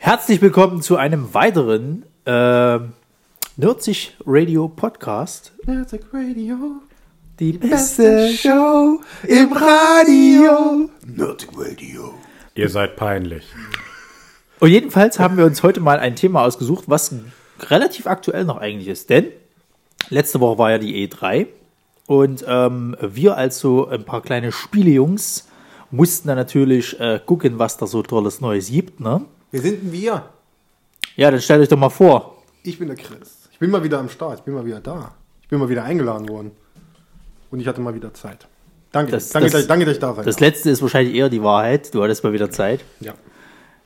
Herzlich willkommen zu einem weiteren äh, Nerdzig Radio Podcast. Nerdsig Radio. Die beste Show im Radio. Nerdsig Radio. Ihr seid peinlich. Und jedenfalls haben wir uns heute mal ein Thema ausgesucht, was relativ aktuell noch eigentlich ist. Denn letzte Woche war ja die E3 und ähm, wir als so ein paar kleine Spielejungs mussten dann natürlich äh, gucken, was da so tolles Neues gibt. Ne? Wer sind denn wir? Ja, dann stellt euch doch mal vor. Ich bin der Chris. Ich bin mal wieder am Start. Ich bin mal wieder da. Ich bin mal wieder eingeladen worden. Und ich hatte mal wieder Zeit. Danke, Das- danke, das- dass- danke, dass ich da sein Das letzte ist wahrscheinlich eher die Wahrheit. Du hattest mal wieder Zeit. Ja.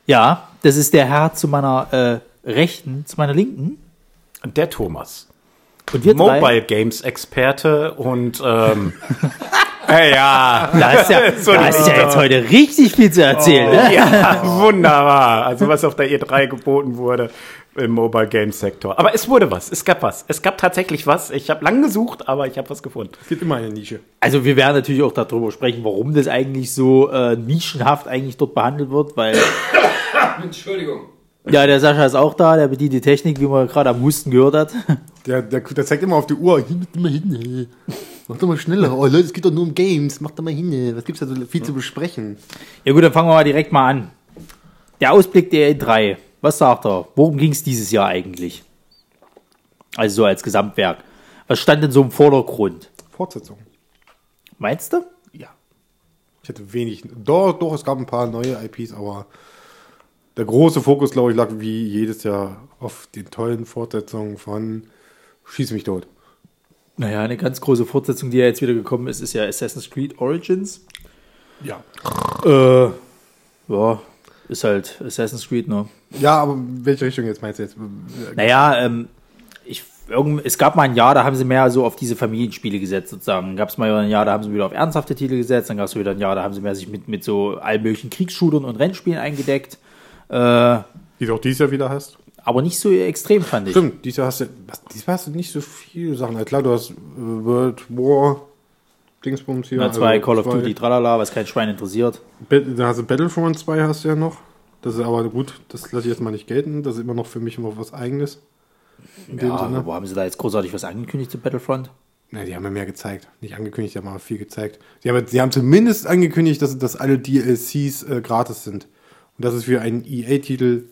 Ja, das ist der Herr zu meiner äh, Rechten, zu meiner Linken. Und der Thomas. Und wir drei. Mobile Games Experte und ähm, äh, ja. Da ist ja, So da ist ja jetzt heute richtig viel zu erzählen. Ne? ja, wunderbar. Also was auf der E3 geboten wurde im Mobile Games Sektor. Aber es wurde was. Es gab was. Es gab tatsächlich was. Ich habe lang gesucht, aber ich habe was gefunden. Es gibt immer eine Nische. Also wir werden natürlich auch darüber sprechen, warum das eigentlich so äh, nischenhaft eigentlich dort behandelt wird, weil Entschuldigung. ja, der Sascha ist auch da, der bedient die Technik, wie man gerade am Husten gehört hat. Der, der, der zeigt immer auf die Uhr. Hier, mal hin. ey. Mach doch mal schneller. Oh Leute, es geht doch nur um Games. Mach doch mal hin. ey. Was gibt's da so viel zu besprechen? Ja gut, dann fangen wir mal direkt mal an. Der Ausblick der E3. Was sagt er? Worum ging es dieses Jahr eigentlich? Also so als Gesamtwerk. Was stand denn so im Vordergrund? Fortsetzung. Meinst du? Ja. Ich hatte wenig. Doch, doch, es gab ein paar neue IPs, aber der große Fokus, glaube ich, lag wie jedes Jahr auf den tollen Fortsetzungen von Schieß mich tot. Naja, eine ganz große Fortsetzung, die ja jetzt wieder gekommen ist, ist ja Assassin's Creed Origins. Ja. Äh, ja, ist halt Assassin's Creed, ne? Ja, aber welche Richtung jetzt meinst du jetzt? Naja, ähm, ich, irgend, es gab mal ein Jahr, da haben sie mehr so auf diese Familienspiele gesetzt, sozusagen. Gab es mal ein Jahr, da haben sie wieder auf ernsthafte Titel gesetzt. Dann gab es wieder ein Jahr, da haben sie mehr sich mit, mit so allen möglichen Kriegsshootern und Rennspielen eingedeckt. Äh, Die du auch dieses Jahr wieder hast? Aber nicht so extrem, fand ich. Stimmt, dieses Jahr hast du, was, dieses Jahr hast du nicht so viele Sachen. Ja, klar, du hast äh, World War, Dingsbums hier. Ja, zwei also Call of zwei. Duty, tralala, was kein Schwein interessiert. Dann hast du Battlefront 2 hast du ja noch. Das ist aber gut, das lasse ich jetzt mal nicht gelten. Das ist immer noch für mich immer was Eigenes. Ja, aber haben sie da jetzt großartig was angekündigt zu Battlefront? Ne, die haben ja mehr gezeigt. Nicht angekündigt, die haben aber viel gezeigt. Sie haben, sie haben zumindest angekündigt, dass, dass alle DLCs äh, gratis sind. Und das ist für einen EA-Titel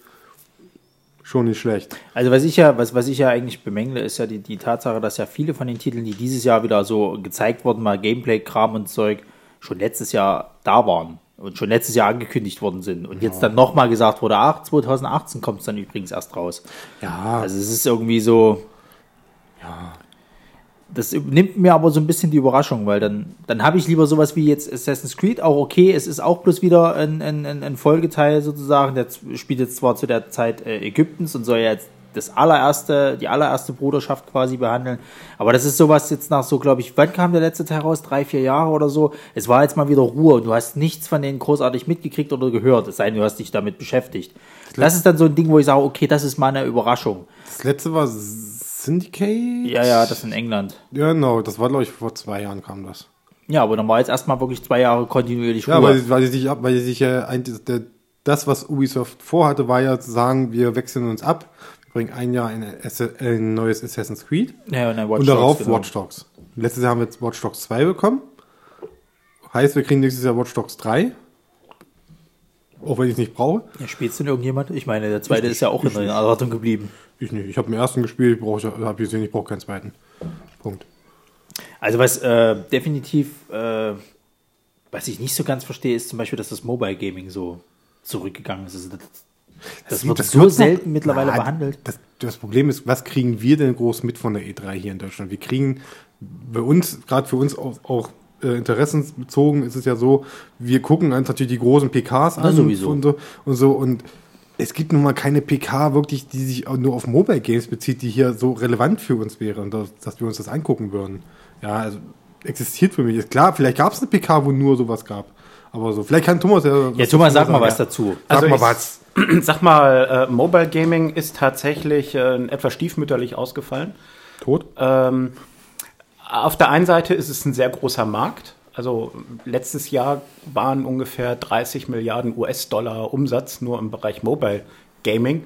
schon nicht schlecht. Also was ich ja, was, was ich ja eigentlich bemängle, ist ja die, die Tatsache, dass ja viele von den Titeln, die dieses Jahr wieder so gezeigt wurden, mal Gameplay-Kram und Zeug, schon letztes Jahr da waren und schon letztes Jahr angekündigt worden sind. Und jetzt dann nochmal gesagt wurde, ach, 2018 kommt es dann übrigens erst raus. Ja, Also es ist irgendwie so. Ja. Das nimmt mir aber so ein bisschen die Überraschung, weil dann, dann habe ich lieber sowas wie jetzt Assassin's Creed, auch okay, es ist auch bloß wieder ein, ein, ein, Folgeteil sozusagen, der spielt jetzt zwar zu der Zeit äh, Ägyptens und soll ja jetzt das allererste, die allererste Bruderschaft quasi behandeln, aber das ist sowas jetzt nach so, glaube ich, wann kam der letzte Teil raus? Drei, vier Jahre oder so? Es war jetzt mal wieder Ruhe und du hast nichts von denen großartig mitgekriegt oder gehört, es sei denn, du hast dich damit beschäftigt. Das ist dann so ein Ding, wo ich sage, okay, das ist mal eine Überraschung. das letzte war Syndicate? Ja, ja, das in England. Ja, genau, das war, glaube ich, vor zwei Jahren kam das. Ja, aber dann war jetzt erstmal wirklich zwei Jahre kontinuierlich Ja, weil, sie- weil sie sich ab, weil sie sich ja der, das, was Ubisoft vorhatte, war ja zu sagen, wir wechseln uns ab, wir bringen ein Jahr ein, ein neues Assassin's Creed ja, und, und darauf Dogs, genau. Watch Dogs. Letztes Jahr haben wir jetzt Watch Dogs 2 bekommen. Heißt, wir kriegen nächstes Jahr Watch Dogs 3. Auch wenn ich es nicht brauche. Ja, spielst du denn irgendjemand? Ich meine, der zweite ist ja auch in der Erwartung geblieben. Ich nicht. Ich habe den ersten gespielt, ich brauche, habe gesehen, ich brauche keinen zweiten. Punkt. Also was äh, definitiv, äh, was ich nicht so ganz verstehe, ist zum Beispiel, dass das Mobile Gaming so zurückgegangen ist. Also das, das wird so wird noch- selten mittlerweile Na, behandelt. Das, das Problem ist, was kriegen wir denn groß mit von der E3 hier in Deutschland? Wir kriegen bei uns, gerade für uns auch, auch äh, interessensbezogen, ist es ja so, wir gucken uns natürlich die großen PKs an sowieso. und so und so und es gibt nun mal keine PK wirklich, die sich nur auf Mobile Games bezieht, die hier so relevant für uns wäre und dass, dass wir uns das angucken würden. Ja, also existiert für mich. Ist klar, vielleicht gab es eine PK, wo nur sowas gab. Aber so, vielleicht kann Thomas ja. Ja, Thomas, sag mal was dazu. Sag Also mal ich- was. Sag mal, äh, Mobile Gaming ist tatsächlich äh, etwas stiefmütterlich ausgefallen. Tot? Ähm, auf der einen Seite ist es ein sehr großer Markt. Also letztes Jahr waren ungefähr 30 Milliarden US-Dollar Umsatz nur im Bereich Mobile Gaming.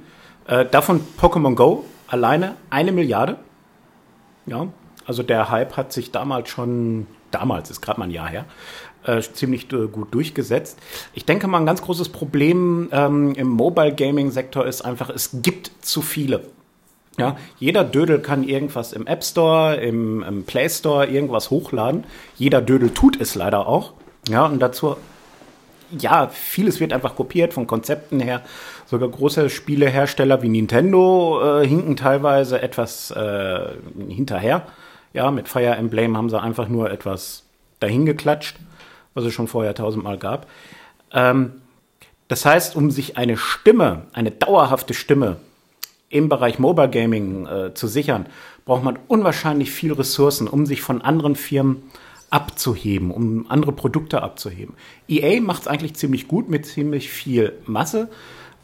Äh, davon Pokémon Go alleine eine Milliarde. Ja, also der Hype hat sich damals schon, damals ist gerade mal ein Jahr her, äh, ziemlich äh, gut durchgesetzt. Ich denke mal, ein ganz großes Problem ähm, im Mobile Gaming Sektor ist einfach, es gibt zu viele. Ja, jeder Dödel kann irgendwas im App Store, im, im Play Store irgendwas hochladen. Jeder Dödel tut es leider auch. Ja, und dazu, ja, vieles wird einfach kopiert von Konzepten her. Sogar große Spielehersteller wie Nintendo äh, hinken teilweise etwas äh, hinterher. Ja, mit Fire Emblem haben sie einfach nur etwas dahingeklatscht, was es schon vorher tausendmal gab. Ähm, das heißt, um sich eine Stimme, eine dauerhafte Stimme im Bereich Mobile Gaming äh, zu sichern, braucht man unwahrscheinlich viel Ressourcen, um sich von anderen Firmen abzuheben, um andere Produkte abzuheben. EA macht es eigentlich ziemlich gut mit ziemlich viel Masse.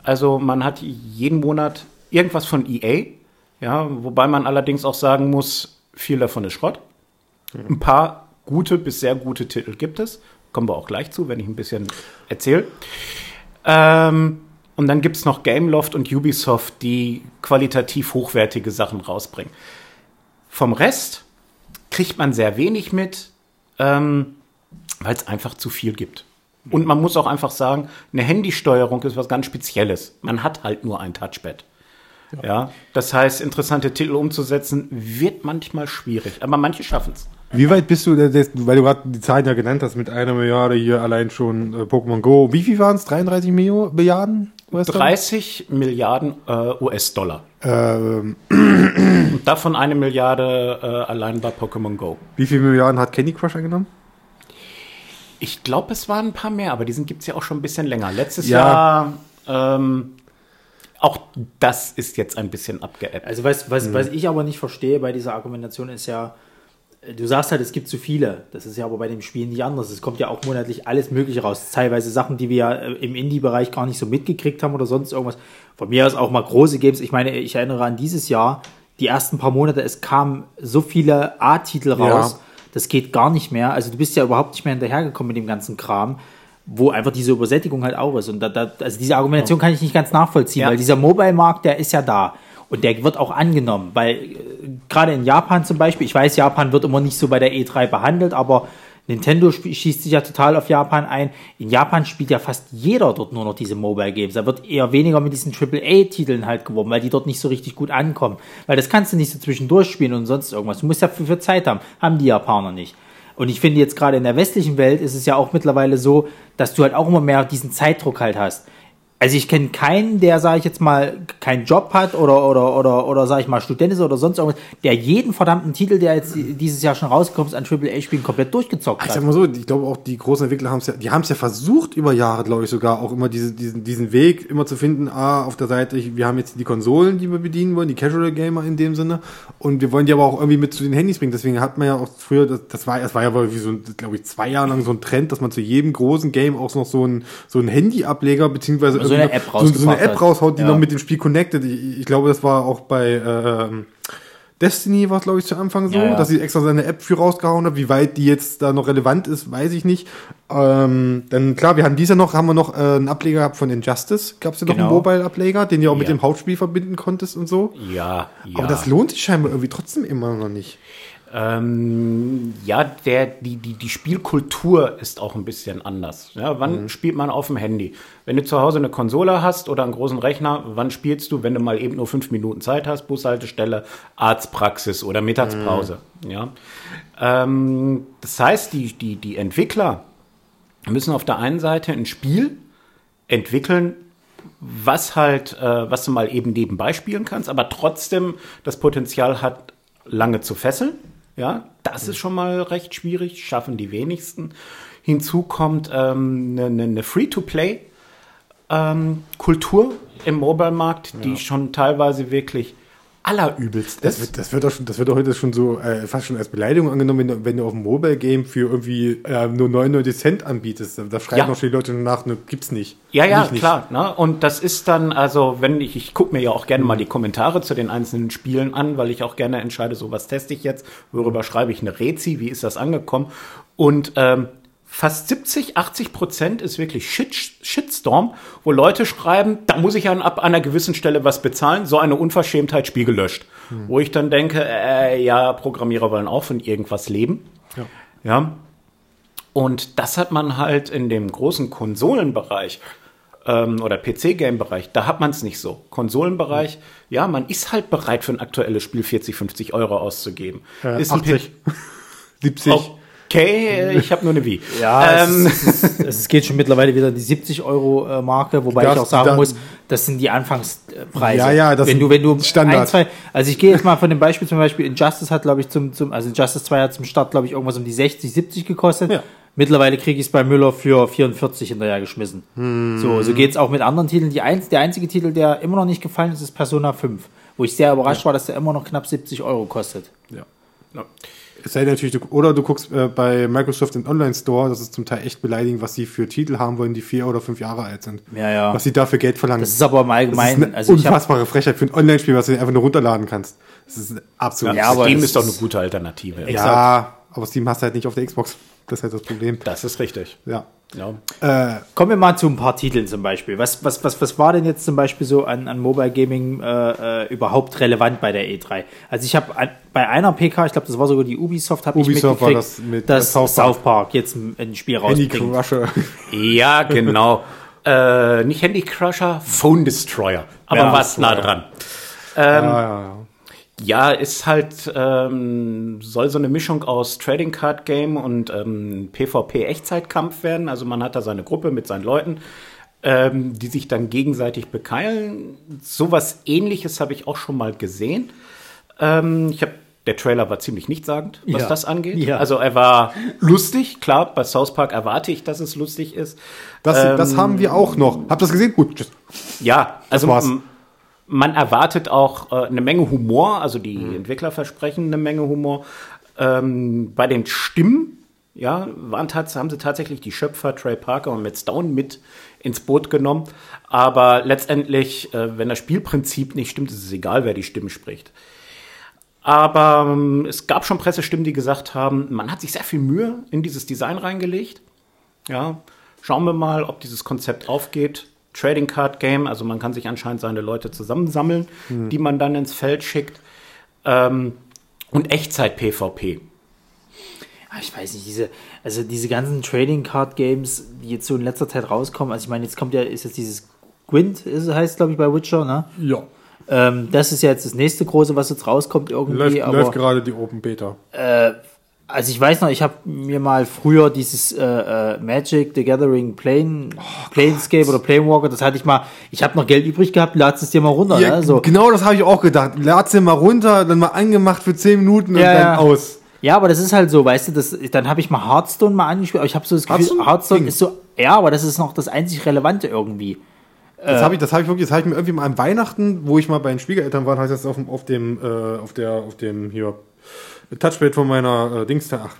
Also man hat jeden Monat irgendwas von EA, ja, wobei man allerdings auch sagen muss, viel davon ist Schrott. Ein paar gute bis sehr gute Titel gibt es. Kommen wir auch gleich zu, wenn ich ein bisschen erzähle. Ähm, und dann gibt es noch Gameloft und Ubisoft, die qualitativ hochwertige Sachen rausbringen. Vom Rest kriegt man sehr wenig mit, ähm, weil es einfach zu viel gibt. Und man muss auch einfach sagen, eine Handysteuerung ist was ganz Spezielles. Man hat halt nur ein Touchpad. Ja. ja. das heißt, interessante Titel umzusetzen wird manchmal schwierig, aber manche schaffen es. Wie weit bist du, weil du gerade die Zahlen ja genannt hast, mit einer Milliarde hier allein schon äh, Pokémon Go. Wie viel waren es? 33 Milliarden? US-Dollar? 30 Milliarden äh, US-Dollar. Ähm. Und davon eine Milliarde äh, allein bei Pokémon Go. Wie viele Milliarden hat Candy Crush eingenommen? Ich glaube, es waren ein paar mehr, aber diesen gibt es ja auch schon ein bisschen länger. Letztes ja. Jahr, ähm, auch das ist jetzt ein bisschen abgeappt. Also was, was, mhm. was ich aber nicht verstehe bei dieser Argumentation ist ja, du sagst halt, es gibt zu viele. Das ist ja aber bei dem Spiel nicht anders. Es kommt ja auch monatlich alles Mögliche raus. Teilweise Sachen, die wir ja äh, im Indie-Bereich gar nicht so mitgekriegt haben oder sonst irgendwas. Von mir aus auch mal große Games. Ich meine, ich erinnere an dieses Jahr, die ersten paar Monate, es kamen so viele A-Titel raus. Ja. Das geht gar nicht mehr. Also du bist ja überhaupt nicht mehr hinterhergekommen mit dem ganzen Kram wo einfach diese Übersättigung halt auch ist. Und da, da, also diese Argumentation kann ich nicht ganz nachvollziehen, ja. weil dieser Mobile-Markt, der ist ja da. Und der wird auch angenommen, weil äh, gerade in Japan zum Beispiel, ich weiß, Japan wird immer nicht so bei der E3 behandelt, aber Nintendo schießt sich ja total auf Japan ein. In Japan spielt ja fast jeder dort nur noch diese Mobile Games. Da wird eher weniger mit diesen AAA-Titeln halt geworben, weil die dort nicht so richtig gut ankommen. Weil das kannst du nicht so zwischendurch spielen und sonst irgendwas. Du musst ja für, für Zeit haben. Haben die Japaner nicht. Und ich finde jetzt gerade in der westlichen Welt ist es ja auch mittlerweile so, dass du halt auch immer mehr diesen Zeitdruck halt hast. Also ich kenne keinen, der, sage ich jetzt mal, keinen Job hat oder oder oder oder sage ich mal Student ist oder sonst irgendwas, der jeden verdammten Titel, der jetzt dieses Jahr schon rauskommt, an AAA-Spielen komplett durchgezockt hat. Ich sag mal so, ich glaube auch die großen Entwickler haben es ja, die haben es ja versucht über Jahre, glaube ich sogar auch immer diese, diesen diesen Weg immer zu finden. Ah, auf der Seite, wir haben jetzt die Konsolen, die wir bedienen wollen, die Casual Gamer in dem Sinne, und wir wollen die aber auch irgendwie mit zu den Handys bringen. Deswegen hat man ja auch früher, das, das war, das war ja wie so, glaube ich, zwei Jahre lang so ein Trend, dass man zu jedem großen Game auch noch so ein so ein Handy-Ableger beziehungsweise so eine App so, so, eine App raushaut, die ja. noch mit dem Spiel connected. Ich, ich glaube, das war auch bei äh, Destiny war glaube ich zu Anfang so, ja, dass sie extra seine App für rausgehauen hat. Wie weit die jetzt da noch relevant ist, weiß ich nicht. Ähm, dann klar, wir haben dieser noch, haben wir noch äh, einen Ableger gehabt von Injustice. Gab es ja noch genau. einen Mobile-Ableger, den du auch mit dem Hauptspiel verbinden konntest und so. Ja, ja. Aber das lohnt sich scheinbar irgendwie trotzdem immer noch nicht. Ähm, ja, der, die, die, die Spielkultur ist auch ein bisschen anders. Ja, wann mhm. spielt man auf dem Handy? Wenn du zu Hause eine Konsole hast oder einen großen Rechner, wann spielst du, wenn du mal eben nur fünf Minuten Zeit hast, Bushaltestelle, Arztpraxis oder Mittagspause? Mhm. Ja. Ähm, das heißt, die, die, die Entwickler müssen auf der einen Seite ein Spiel entwickeln, was halt, äh, was du mal eben nebenbei spielen kannst, aber trotzdem das Potenzial hat, lange zu fesseln. Ja, das ist schon mal recht schwierig, schaffen die wenigsten. Hinzu kommt ähm, eine, eine Free-to-Play-Kultur ähm, im Mobile-Markt, die schon teilweise wirklich allerübelst das Wird, das, wird doch schon, das wird doch heute schon so äh, fast schon als Beleidigung angenommen, wenn du, wenn du auf dem Mobile Game für irgendwie äh, nur 99 Cent anbietest. Da schreiben ja. noch die Leute nach, ne, gibt's nicht. Ja, ja, nicht, klar. Ne? Und das ist dann, also wenn ich, ich gucke mir ja auch gerne mhm. mal die Kommentare zu den einzelnen Spielen an, weil ich auch gerne entscheide, so was teste ich jetzt, worüber schreibe ich eine Rezi, wie ist das angekommen? Und ähm, fast 70, 80 Prozent ist wirklich Shit, Shitstorm, wo Leute schreiben, da muss ich an, ab einer gewissen Stelle was bezahlen, so eine Unverschämtheit, Spiel gelöscht. Wo ich dann denke, äh, ja, Programmierer wollen auch von irgendwas leben. Ja. Ja. Und das hat man halt in dem großen Konsolenbereich ähm, oder PC-Game-Bereich, da hat man es nicht so. Konsolenbereich, ja, man ist halt bereit für ein aktuelles Spiel 40, 50 Euro auszugeben. Äh, ist ein 80. 70. Okay, äh, ich habe nur eine Wii. Ja, Ähm, es, es, es, es geht schon mittlerweile wieder die 70 Euro äh, Marke, wobei Das- ich auch sagen da- muss, das sind die Anfangspreise. Ja, ja, das wenn du, wenn du Standard. ein, zwei, also ich gehe jetzt mal von dem Beispiel zum Beispiel, Injustice hat, glaube ich, zum, zum, also Injustice 2 hat zum Start, glaube ich, irgendwas um die 60, 70 gekostet. Ja. Mittlerweile kriege ich es bei Müller für 44 hinterher geschmissen. Hm. So, so geht's auch mit anderen Titeln. Die eins, der einzige Titel, der immer noch nicht gefallen ist, ist Persona 5. Wo ich sehr überrascht war, dass der immer noch knapp 70 Euro kostet. Ja. Ja. Es sei natürlich, du, oder du guckst äh, bei Microsoft im Online-Store, das ist zum Teil echt beleidigend, was sie für Titel haben wollen, die vier oder fünf Jahre alt sind. Ja, ja. Was sie dafür Geld verlangen. Das ist aber im Das ist Allgemeinen, eine also ich hab, unfassbare Frechheit für ein Online-Spiel, was du einfach nur runterladen kannst. Das ist absolut. Ja, aber Steam ist doch eine gute Alternative. ja, aber Steam hast du halt nicht auf der Xbox. Das ist halt das Problem. Das ist richtig. Ja. Ja. Äh, Kommen wir mal zu ein paar Titeln zum Beispiel. Was, was, was, was war denn jetzt zum Beispiel so an, an Mobile Gaming äh, äh, überhaupt relevant bei der E3? Also ich habe bei einer PK, ich glaube, das war sogar die Ubisoft, habe ich Ubisoft war mitgekriegt, das mit, dass South South Park. Park. jetzt ein, Spiel Handy rausbringt. Crusher. Ja, genau. äh, nicht Handy Crusher, Phone Destroyer. Aber Ja, was nah dran. ja, ja, ja. Ja, ist halt, ähm, soll so eine Mischung aus Trading Card Game und ähm, PvP-Echtzeitkampf werden. Also man hat da seine Gruppe mit seinen Leuten, ähm, die sich dann gegenseitig bekeilen. Sowas ähnliches habe ich auch schon mal gesehen. Ähm, ich habe der Trailer war ziemlich nichtssagend, was Ja. das angeht. Ja. Also er war lustig, klar, bei South Park erwarte ich, dass es lustig ist. Das, Ähm, das haben wir auch noch. Habt ihr das gesehen? Gut, tschüss. Ja, also man erwartet auch äh, eine Menge Humor, also die Entwickler versprechen eine Menge Humor. Ähm, bei den Stimmen, ja, waren haben sie tatsächlich die Schöpfer Trey Parker und Matt Stone mit ins Boot genommen. Aber letztendlich, äh, wenn das Spielprinzip nicht stimmt, ist es egal, wer die Stimmen spricht. Aber ähm, es gab schon Pressestimmen, die gesagt haben, man hat sich sehr viel Mühe in dieses Design reingelegt. Ja, schauen wir mal, ob dieses Konzept aufgeht. Trading Card Game, also man kann sich anscheinend seine Leute zusammensammeln, die man dann ins Feld schickt. Ähm, und Echtzeit PvP. Ah, Ich weiß nicht, diese, also diese ganzen Trading Card Games, die jetzt so in letzter Zeit rauskommen, also ich meine, jetzt kommt ja, ist jetzt dieses Gwent, ist, heißt glaube ich bei Witcher, ne? Ja. Ähm, das ist ja jetzt das nächste große, was jetzt rauskommt irgendwie, Läuft, aber läuft gerade die Open Beta. Also ich weiß noch, ich habe mir mal früher dieses äh, äh, Magic the Gathering Plane, Planescape oder Planewalker, das hatte ich mal, ich habe noch Geld übrig gehabt, lad's es dir mal runter, Ja, ne? So. Genau das habe ich auch gedacht. Lad's dir mal runter, dann mal angemacht für 10 Minuten und Ja, dann ja. aus. Ja, aber das ist halt so, weißt du, das, dann habe ich mal Hearthstone mal angespielt, aber ich habe so das Gefühl, Hearthstone? Hearthstone, Ging. ist so, ja, aber das ist noch das einzig Relevante irgendwie. Das habe ich, das habe ich wirklich, das habe ich mir irgendwie mal an Weihnachten, wo ich mal bei den Schwiegereltern war, habe ich das auf dem, auf dem, äh, auf der, auf dem hier Touchpad von meiner äh, Dings, da- ach,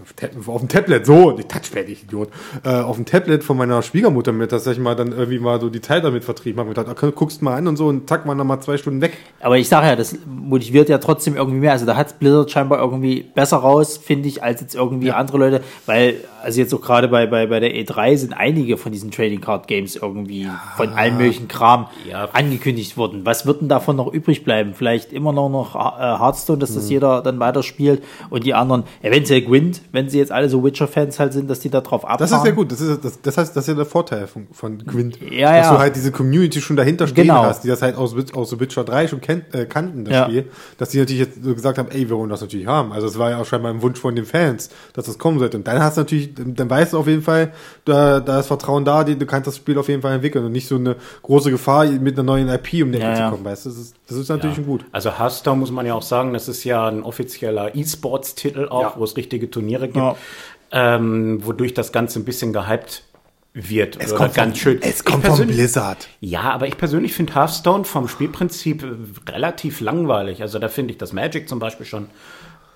auf dem Tablet, so, nicht Touchpad, ich Idiot, äh, auf dem Tablet von meiner Schwiegermutter mit, dass ich mal dann irgendwie mal so die Zeit damit vertrieben habe. Ich dachte, okay, guckst mal an und so und zack, waren dann mal zwei Stunden weg. Aber ich sage ja, das motiviert ja trotzdem irgendwie mehr. Also da hat Blizzard scheinbar irgendwie besser raus, finde ich, als jetzt irgendwie andere Leute, weil, also jetzt auch gerade bei, bei, bei der E3 sind einige von diesen Trading Card Games irgendwie von allen möglichen Kram Ja. angekündigt worden. Was wird denn davon noch übrig bleiben? Vielleicht immer noch noch äh, Hearthstone, dass Mhm. das jeder dann weiterspielt und die anderen, eventuell Gwent, wenn sie jetzt alle so Witcher-Fans halt sind, dass die da drauf abfahren. Das ist ja gut, das ist, das, das heißt, das ist ja der Vorteil von, von Gwent. Ja, dass ja. du halt diese Community schon dahinter stehen Genau. hast, die das halt aus, aus Witcher 3 schon kennt, äh, kannten, das Ja. Spiel, dass die natürlich jetzt so gesagt haben, ey, wir wollen das natürlich haben. Also es war ja auch scheinbar ein Wunsch von den Fans, dass das kommen sollte. Und dann hast du natürlich, dann weißt du auf jeden Fall, da, da ist Vertrauen da, die, du kannst das Spiel auf jeden Fall entwickeln und nicht so eine große Gefahr mit einer neuen IP um Ecke Ja, zu ja. kommen, weißt du? Das ist, das ist natürlich schon gut. Also Hearthstone muss man ja auch sagen, das ist ja ein offizieller E-Sports-Titel auch, Ja. wo es richtige Turniere gibt, Ja. ähm, wodurch das Ganze ein bisschen gehypt wird. Es Oder kommt, von, es Ich kommt von persönlich- Blizzard. Ja, aber ich persönlich finde Hearthstone vom Spielprinzip äh, relativ langweilig. Also da finde ich das Magic zum Beispiel schon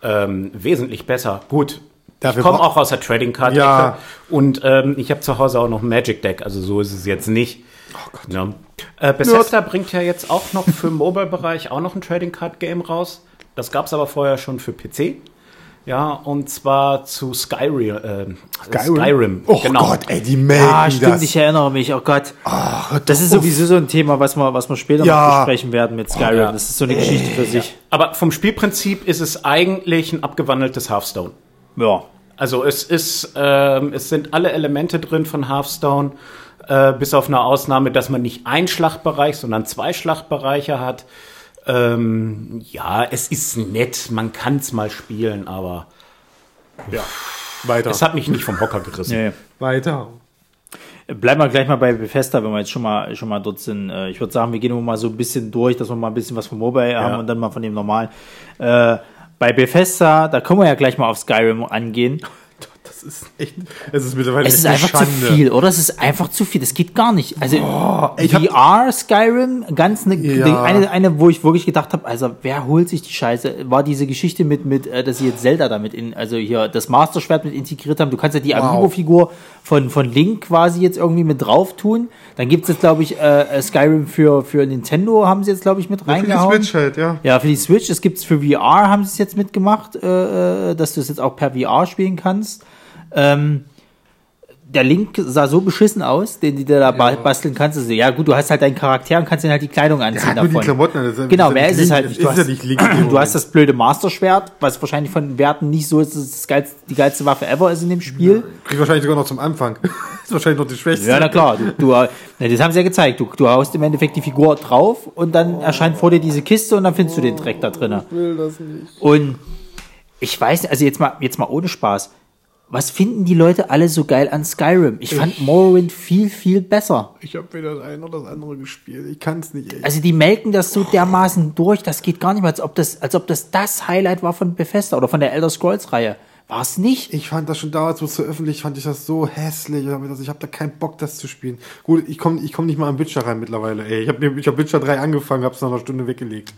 ähm, wesentlich besser. Gut, Dafür ich komme auch aus der Trading Card Ja. und ähm, ich habe zu Hause auch noch ein Magic Deck. Also so ist es jetzt nicht. Oh Gott. Ja. Äh, Bethesda bringt ja jetzt auch noch für den Mobile-Bereich auch noch ein Trading Card Game raus. Das gab es aber vorher schon für PC. Ja, und zwar zu Skyrim. Äh, Skyrim? Skyrim. Oh genau. Gott, ey, die melden Ah, stimmt, das. ich erinnere mich. Oh Gott. Ach, Das ist sowieso so ein Thema, was wir, was wir später Ja. noch besprechen werden mit Skyrim. ja. Das ist so eine Geschichte für sich. Aber vom Spielprinzip ist es eigentlich ein abgewandeltes Hearthstone. Ja. Also es ist, ähm, es sind alle Elemente drin von Hearthstone, äh, bis auf eine Ausnahme, dass man nicht einen Schlachtbereich, sondern zwei Schlachtbereiche hat. Ähm, ja, es ist nett, man kann es mal spielen, aber Weiter. es hat mich nicht vom Hocker gerissen. Nee. Weiter. Bleiben wir gleich mal bei Bethesda, wenn wir jetzt schon mal, schon mal dort sind. Äh, Ich würde sagen, wir gehen immer mal so ein bisschen durch, dass wir mal ein bisschen was vom Mobile haben und dann mal von dem normalen. Äh, bei Bethesda, da können wir ja gleich mal auf Skyrim angehen. Ist echt, es ist mittlerweile Es ist einfach zu viel, oder? Es ist einfach zu viel. Das geht gar nicht. Also hab- VR Skyrim, ganz eine, Ja. eine, eine, wo ich wirklich gedacht habe, also wer holt sich die Scheiße? War diese Geschichte mit, mit, äh, dass sie jetzt Zelda damit in, also hier das Master Schwert mit integriert haben. Du kannst ja die Amiibo-Figur von, von Link quasi jetzt irgendwie mit drauf tun. Dann gibt es jetzt, glaube ich, äh, Skyrim für, für Nintendo, haben sie jetzt, glaube ich, mit Für die reingehauen. Switch halt, ja. Ja, für die Switch. Es gibt's für VR, haben sie es jetzt mitgemacht, äh, äh, dass du es jetzt auch per VR spielen kannst. Ähm, der Link sah so beschissen aus, den du dir da ba- basteln kannst. Also, ja, gut, du hast halt deinen Charakter und kannst ihn halt die Kleidung anziehen hat nur die davon. Klamotten das ist- genau, das ist mehr ja ist es halt nicht. das Du ist ja hast, nicht Link du hast das blöde Master-Schwert, was wahrscheinlich von den Werten nicht so ist, dass es geilste, die geilste Waffe ever ist in dem Spiel. Krieg wahrscheinlich sogar noch zum Anfang. ist wahrscheinlich noch die schwächste. Ja, na klar. Du, du, das haben sie ja gezeigt. Du, du haust im Endeffekt die Figur drauf und dann erscheint vor dir diese Kiste und dann findest du den Dreck da drinnen. will das nicht. Und ich weiß also jetzt mal, jetzt mal ohne Spaß. Was finden die Leute alle so geil an Skyrim? Ich fand Morrowind viel, viel besser. Ich habe weder das eine oder das andere gespielt. Ich kann es nicht, ey. Also die melken das so dermaßen durch, das geht gar nicht mehr, als ob das, als ob das das Highlight war von Bethesda oder von der Elder Scrolls Reihe. War es nicht? Ich fand das schon damals, wo es so öffentlich, fand ich das so hässlich. Also ich habe da keinen Bock, das zu spielen. Gut, ich komme ich komm nicht mal an Witcher rein mittlerweile. Ey, ich habe ich hab Witcher 3 angefangen, habe es nach einer Stunde weggelegt.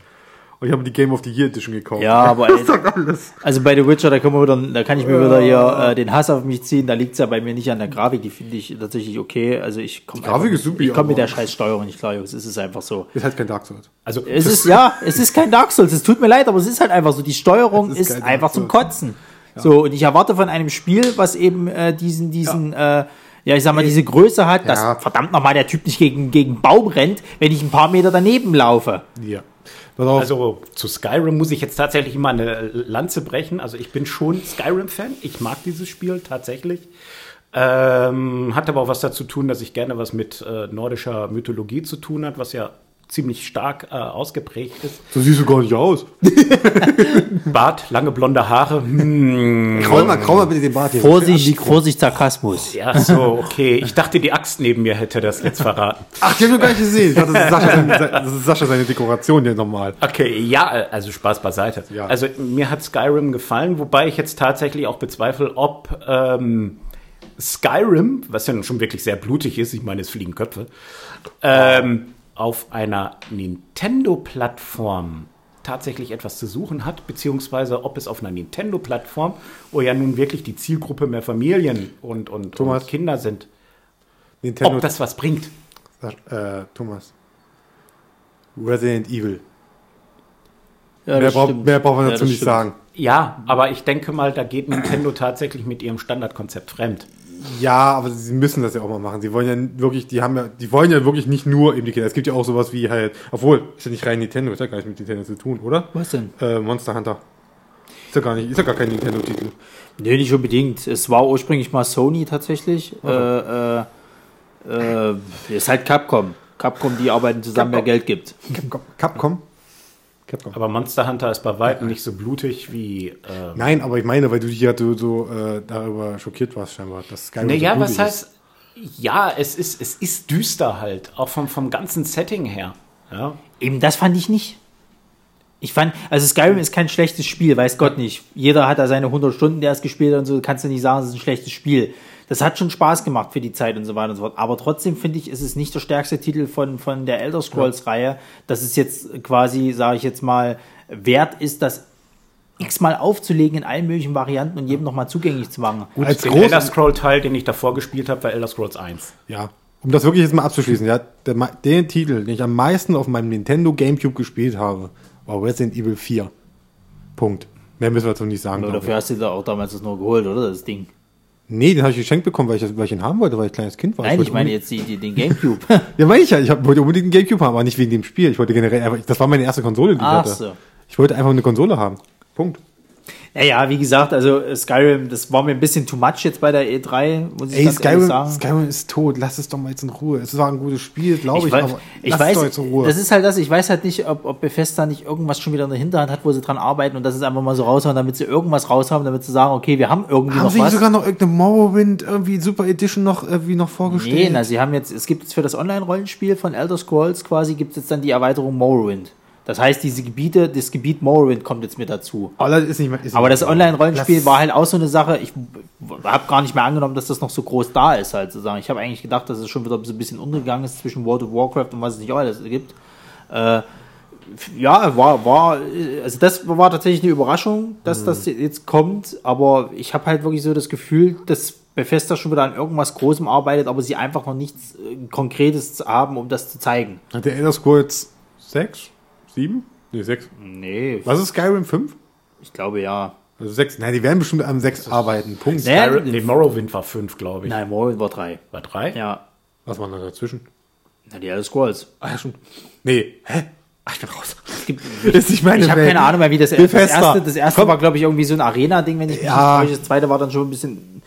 Und ich habe die Game of the Year Edition gekauft. Ja, aber ey, das sagt alles. also bei The Witcher, da können wir wieder, da kann ich mir wieder hier äh, den Hass auf mich ziehen. Da liegt es ja bei mir nicht an der Grafik, die finde ich tatsächlich okay. Also ich komme Grafik ist super, Ich komme mit der scheiß Steuerung nicht klar, Jungs. Es ist einfach so. Ist halt kein Dark Souls. Also Es ist, ja, es ist kein Dark Souls, es tut mir leid, aber es ist halt einfach so. Die Steuerung Es ist, ist einfach zum. Kotzen. So, und ich erwarte von einem Spiel, was eben äh, diesen, diesen, ja. Äh, ja, ich sag mal, diese Größe hat, Ja. dass verdammt nochmal der Typ nicht gegen, gegen Baum rennt, wenn ich ein paar Meter daneben laufe. Ja. Also zu Skyrim muss ich jetzt tatsächlich immer eine Lanze brechen. Also ich bin schon Skyrim-Fan. Ich mag dieses Spiel tatsächlich. Ähm, hat aber auch was dazu tun, dass ich gerne was mit äh, nordischer Mythologie zu tun hat, was ja ziemlich stark äh, ausgeprägt ist. so siehst du gar nicht aus. Bart, lange blonde Haare. Hm, Kraul mal, kraul mal bitte den Bart hier. Vorsicht, Vorsicht, Sarkasmus. ja, so, okay. Ich dachte, die Axt neben mir hätte das jetzt verraten. Ach, die hab ich noch gar nicht gesehen. Ich dachte, Das ist Sascha, seine- das ist Sascha seine Dekoration hier nochmal. Okay, ja, also Spaß beiseite. Ja. Also mir hat Skyrim gefallen, wobei ich jetzt tatsächlich auch bezweifle, ob ähm, Skyrim, was ja nun schon wirklich sehr blutig ist, ich meine, es fliegen Köpfe, ähm, auf einer Nintendo-Plattform tatsächlich etwas zu suchen hat, beziehungsweise ob es auf einer Nintendo-Plattform, wo ja nun wirklich die Zielgruppe mehr Familien und, und, Thomas. und Kinder sind, Nintendo. ob das was bringt. äh, Thomas. Resident Evil. Ja, Mehr, stimmt. mehr braucht man Ja, dazu das nicht stimmt. sagen. Ja, aber ich denke mal, da geht Nintendo tatsächlich mit ihrem Standardkonzept fremd. Ja, aber sie müssen das ja auch mal machen. Sie wollen ja wirklich, die haben ja, die wollen ja wirklich nicht nur eben die Kinder. Es gibt ja auch sowas wie halt, obwohl, ist ja nicht rein Nintendo, ist ja gar nicht mit Nintendo zu tun, oder? Was denn? Äh, Monster Hunter. Ist ja gar nicht, ist ja gar kein Nintendo-Titel. Nee, nicht unbedingt. Es war ursprünglich mal Sony tatsächlich. Äh, äh, äh, ist halt Capcom. Capcom, die arbeiten zusammen, wer Geld gibt. Capcom. Capcom? Capcom. Aber Monster Hunter ist bei weitem nicht so blutig wie. Äh, Nein, aber ich meine, weil du hier so, so äh, darüber schockiert warst scheinbar, dass Skyrim naja, so was heißt. Ja, es ist, es ist düster halt, auch vom, vom ganzen Setting her. Ja. Eben das fand ich nicht. Ich fand, also Skyrim ist kein schlechtes Spiel, weiß Gott nicht. Jeder hat da seine 100 Stunden, der es gespielt hat und so, kannst du nicht sagen, es ist ein schlechtes Spiel. Das hat schon Spaß gemacht für die Zeit und so weiter und so fort. Aber trotzdem finde ich, ist es nicht der stärkste Titel von, von der Elder Scrolls-Reihe, dass es jetzt quasi, sage ich jetzt mal, wert ist, das x-mal aufzulegen in allen möglichen Varianten und jedem nochmal zugänglich zu machen. ist. Als Den Elder Scroll-Teil, den ich davor gespielt habe, war Elder Scrolls 1. ja, um das wirklich jetzt mal abzuschließen, ja, der, den Titel, den ich am meisten auf meinem Nintendo Gamecube gespielt habe, war Resident Evil 4. Punkt. Mehr müssen wir dazu nicht sagen. Glaub dafür hast du da auch damals das nur geholt, oder? Das Ding. Nee, den habe ich geschenkt bekommen, weil ich, das- weil ich ihn haben wollte, weil ich kleines Kind war. Nein, wollte ich meine jetzt die, die, den Gamecube. Ja, meine ich ja. Ich hab, wollte unbedingt einen Gamecube haben, aber nicht wegen dem Spiel. Ich wollte generell das war meine erste Konsole, die ich Ach hatte. so. Ich wollte einfach eine Konsole haben. Punkt. Ja, ja, wie gesagt, also äh, Skyrim, das war mir ein bisschen too much jetzt bei der E3, muss ich Ey, Skyrim, sagen. Skyrim ist tot. Lass es doch mal jetzt in Ruhe. Es war ein gutes Spiel, glaube ich, ich weiß, aber ich lass weiß es doch jetzt in Ruhe. das ist halt das, ich weiß halt nicht, ob, ob Bethesda nicht irgendwas schon wieder in der Hinterhand hat, wo sie dran arbeiten und das ist einfach mal so raushauen, damit sie irgendwas raushaben, damit sie sagen, okay, wir haben irgendwie haben noch sie was. sogar noch irgendeine Morrowind irgendwie Super Edition noch irgendwie noch Nee, vorgestellt? na, sie haben jetzt, es gibt jetzt für das Online-Rollenspiel von Elder Scrolls quasi, gibt es jetzt dann die Erweiterung Morrowind. Das heißt, diese Gebiete, das Gebiet Morrowind kommt jetzt mit dazu. aber das das Online-Rollenspiel war halt auch so eine Sache, ich habe gar nicht mehr angenommen, dass das noch so groß da ist, halt zu sagen. Ich habe eigentlich gedacht, dass es schon wieder so ein bisschen untergegangen ist zwischen World of Warcraft und was es nicht auch alles gibt. Äh, ja, war, war, also das war tatsächlich eine Überraschung, dass das jetzt kommt, aber ich habe halt wirklich so das Gefühl, dass Bethesda schon wieder an irgendwas Großem arbeitet, aber sie einfach noch nichts äh, Konkretes haben, um das zu zeigen. Hat der Elder Scrolls 6? 7? Nee, 6. Nee, Was ist Skyrim 5? ich glaube ja. Also 6. Nein, die werden bestimmt am 6 arbeiten. Punkt. Nee. Ja, Skyrim- nee, Morrowind war fünf, glaube ich. Nein, Morrowind war drei. War drei? Ja, Was war da dazwischen? na, die Elder Scrolls. Ah, ja, schon. Nee. Hä? Ach, ich bin raus. Gibt, ist nicht meine ich habe keine Ahnung mehr, wie das, das erste, das erste Komm. war, glaube ich, irgendwie so ein Arena-Ding, wenn ich mich Ja. nicht täusche. Das zweite war dann schon ein bisschen.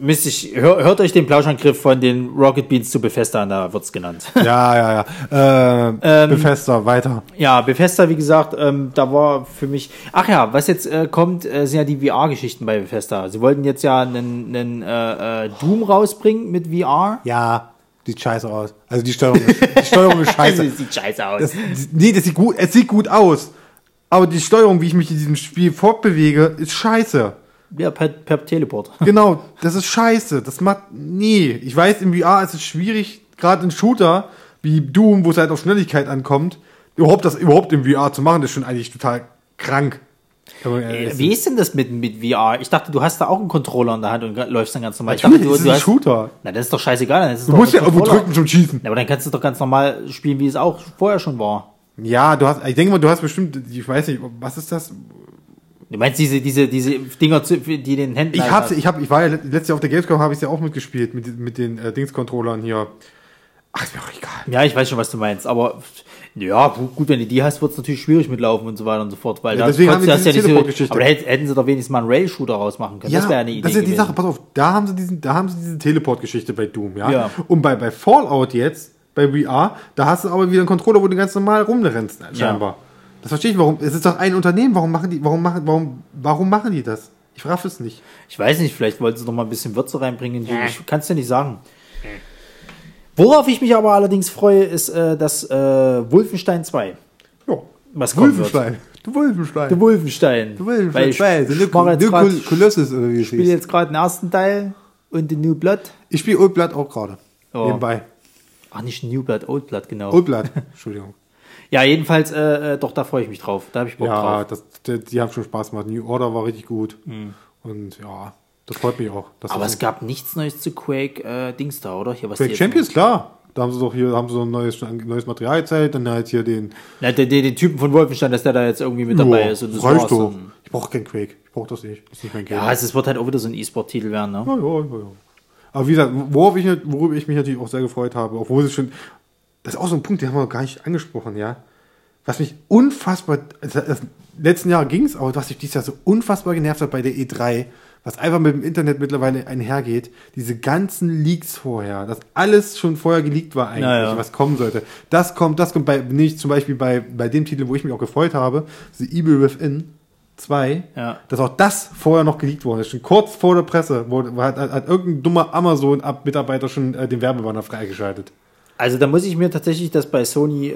Mist, ich, hör, hört euch den Plauschangriff von den Rocket Beans zu Bethesda an, da wird's genannt. Ja, ja, ja. Äh, Ähm, Bethesda, weiter. Ja, Bethesda, wie gesagt, ähm, da war für mich. Ach ja, was jetzt äh, kommt, äh, sind ja die VR-Geschichten bei Bethesda. Sie wollten jetzt ja einen, einen äh, äh, Doom rausbringen mit VR. Ja, sieht scheiße aus. Also die Steuerung, ist- die Steuerung ist scheiße. Das sieht scheiße aus. Das, nee, das sieht gut, es sieht gut aus. Aber die Steuerung, wie ich mich in diesem Spiel fortbewege, ist scheiße. Ja, per, per Teleport. Genau, das ist scheiße. Das macht, nee. Ich weiß, im VR ist es schwierig, gerade in Shooter wie Doom, wo es halt auf Schnelligkeit ankommt, überhaupt das überhaupt im VR zu machen, das ist schon eigentlich total krank. Äh, es- Wie ist denn das mit, mit VR? Ich dachte, du hast da auch einen Controller in der Hand und läufst dann ganz normal. Ich Natürlich dachte, du, ist es du ein hast, Shooter. Na, das ist doch scheißegal. Ist es Du doch musst ja irgendwo drücken zum Schießen. Ja, aber dann kannst du doch ganz normal spielen, wie es auch vorher schon war. Ja, du hast, ich denke mal, du hast bestimmt, ich weiß nicht, was ist das? Du meinst diese, diese, diese Dinger, zu- die den Händen. Ich hab's, hat. ich hab, ich war ja letztes Jahr auf der Gamescom, habe ich ja auch mitgespielt mit, mit den äh, Dings-Controllern hier. Ach, ist mir auch egal. Ja, ich weiß schon, was du meinst. Aber ja, gu- gut, wenn du die hast, wird es natürlich schwierig mitlaufen und so weiter und so fort. Weil Ja, deswegen haben du wir das diese ja nicht so, Teleport-Geschichte. Aber da hätten, sie doch wenigstens mal einen Rail-Shooter rausmachen können. das wäre eine Idee. das ist ja die gewesen. Sache, pass auf, da haben sie diesen, da haben sie diese Teleport-Geschichte bei Doom, ja. Ja. Und bei, bei Fallout jetzt, bei VR, da hast du aber wieder einen Controller, wo du ganz normal rumrennst, scheinbar. Das verstehe ich, warum, es ist doch ein Unternehmen, warum machen die, warum machen, warum, warum machen die das? Ich raff es nicht. Ich weiß nicht, vielleicht wollten sie noch mal ein bisschen Würze reinbringen. Ich kann es dir nicht sagen. Worauf ich mich aber allerdings freue, ist äh, das äh, Wolfenstein 2. Ja. Was kommt wird. Wolfenstein. Du Wolfenstein. Der Wolfenstein. Du Wolfenstein. Weil ich, Zwei, so ich mache jetzt oder wie spiele hieß. jetzt gerade den ersten Teil und den New Blood. Ich spiele Old Blood auch gerade. Ja. Nebenbei. Ach, nicht New Blood, Old Blood, genau. Old Blood. Entschuldigung. Ja, jedenfalls, äh, äh, doch, da freue ich mich drauf. Da habe ich Bock Ja, drauf. das, die, die haben schon Spaß gemacht. New Order war richtig gut. Und ja, das freut mich auch. Aber es gab nichts Neues zu Quake äh, Dings da, oder? Hier, was Quake Champions, klar. Da haben sie doch hier, haben sie so ein neues, neues Material gezeigt, dann halt hier den. Na, den, den, den Typen von Wolfenstein, dass der da jetzt irgendwie mit dabei Ja, ist. Und das reicht doch. dann. Ich brauche kein Quake. Ich brauche das nicht. Das ist nicht mein Game. Ja, also es wird halt auch wieder so ein E-Sport-Titel werden, ne? Ja, ja, ja, ja. Aber wie gesagt, worauf ich, worüber ich mich natürlich auch sehr gefreut habe, obwohl es schon, das ist auch so ein Punkt, den haben wir gar nicht angesprochen, ja. Was mich unfassbar, also letzten Jahr ging es, aber was mich dieses Jahr so unfassbar genervt hat bei der E3, was einfach mit dem Internet mittlerweile einhergeht, diese ganzen Leaks vorher, dass alles schon vorher geleakt war eigentlich, Ja, ja. was kommen sollte. Das kommt, das kommt bei, nicht zum Beispiel bei, bei dem Titel, wo ich mich auch gefreut habe, The Evil Within 2, Ja. dass auch das vorher noch geleakt worden ist. Schon kurz vor der Presse wurde, hat, hat, hat irgendein dummer Amazon-Mitarbeiter schon äh, den Werbebanner freigeschaltet. Also da muss ich mir tatsächlich das bei Sony äh,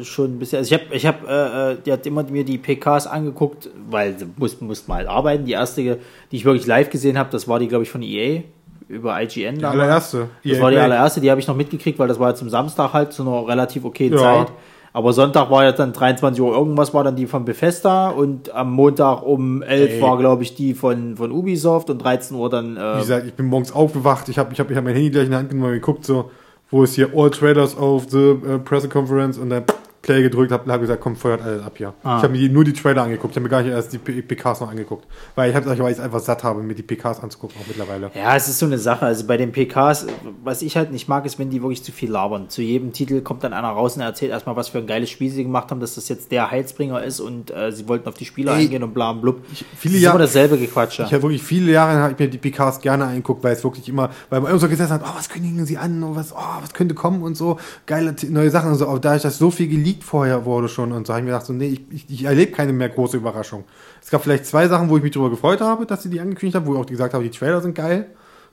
äh, schon ein bisschen. Also ich habe, ich habe, äh, äh, die hat immer mir die PKs angeguckt, weil sie muss, muss mal arbeiten. Die erste, die ich wirklich live gesehen habe, das war die, glaube ich, von EA über IGN. Die allererste. Das EA war die allererste, die habe ich noch mitgekriegt, weil das war jetzt zum Samstag halt zu einer relativ okay Ja. Zeit. Aber Sonntag war jetzt dann 23 Uhr irgendwas, war dann die von Bethesda und am Montag um 11 Ey. war, glaube ich, die von, von Ubisoft und 13 Uhr dann. Wie Äh, gesagt, ich bin morgens aufgewacht, ich habe ich hab, ich hab mein Handy gleich in der Hand genommen und geguckt, so, wo ist hier All Trailers of the äh, Presseconference und dann Play gedrückt, habe hab gesagt, komm, feuert alles ab hier. Ah. Ich habe mir nur die Trailer angeguckt, ich habe mir gar nicht erst die PKs noch angeguckt. Weil ich, hab, weil ich einfach satt habe, mir die PKs anzugucken, auch mittlerweile. Ja, es ist so eine Sache. Also bei den PKs, was ich halt nicht mag, ist, wenn die wirklich zu viel labern. Zu jedem Titel kommt dann einer raus und erzählt erstmal, was für ein geiles Spiel sie gemacht haben, dass das jetzt der Heilsbringer ist und äh, sie wollten auf die Spieler Ey, eingehen und bla und blub. viele das ist Jahre- immer dasselbe Gequatsche. Ich habe wirklich viele Jahre habe ich mir die PKs gerne angeguckt, weil es wirklich immer, weil man immer so gesessen hat, oh, was kündigen sie an und was, oh, was könnte kommen und so, geile neue Sachen und so. Aber da ich das so viel geleakt vorher wurde schon und so, habe ich mir gedacht, so, nee, ich, ich, ich erlebe keine mehr große Überraschung. Es gab vielleicht zwei Sachen, wo ich mich darüber gefreut habe, dass sie die angekündigt haben, wo ich auch gesagt habe, die Trailer sind geil.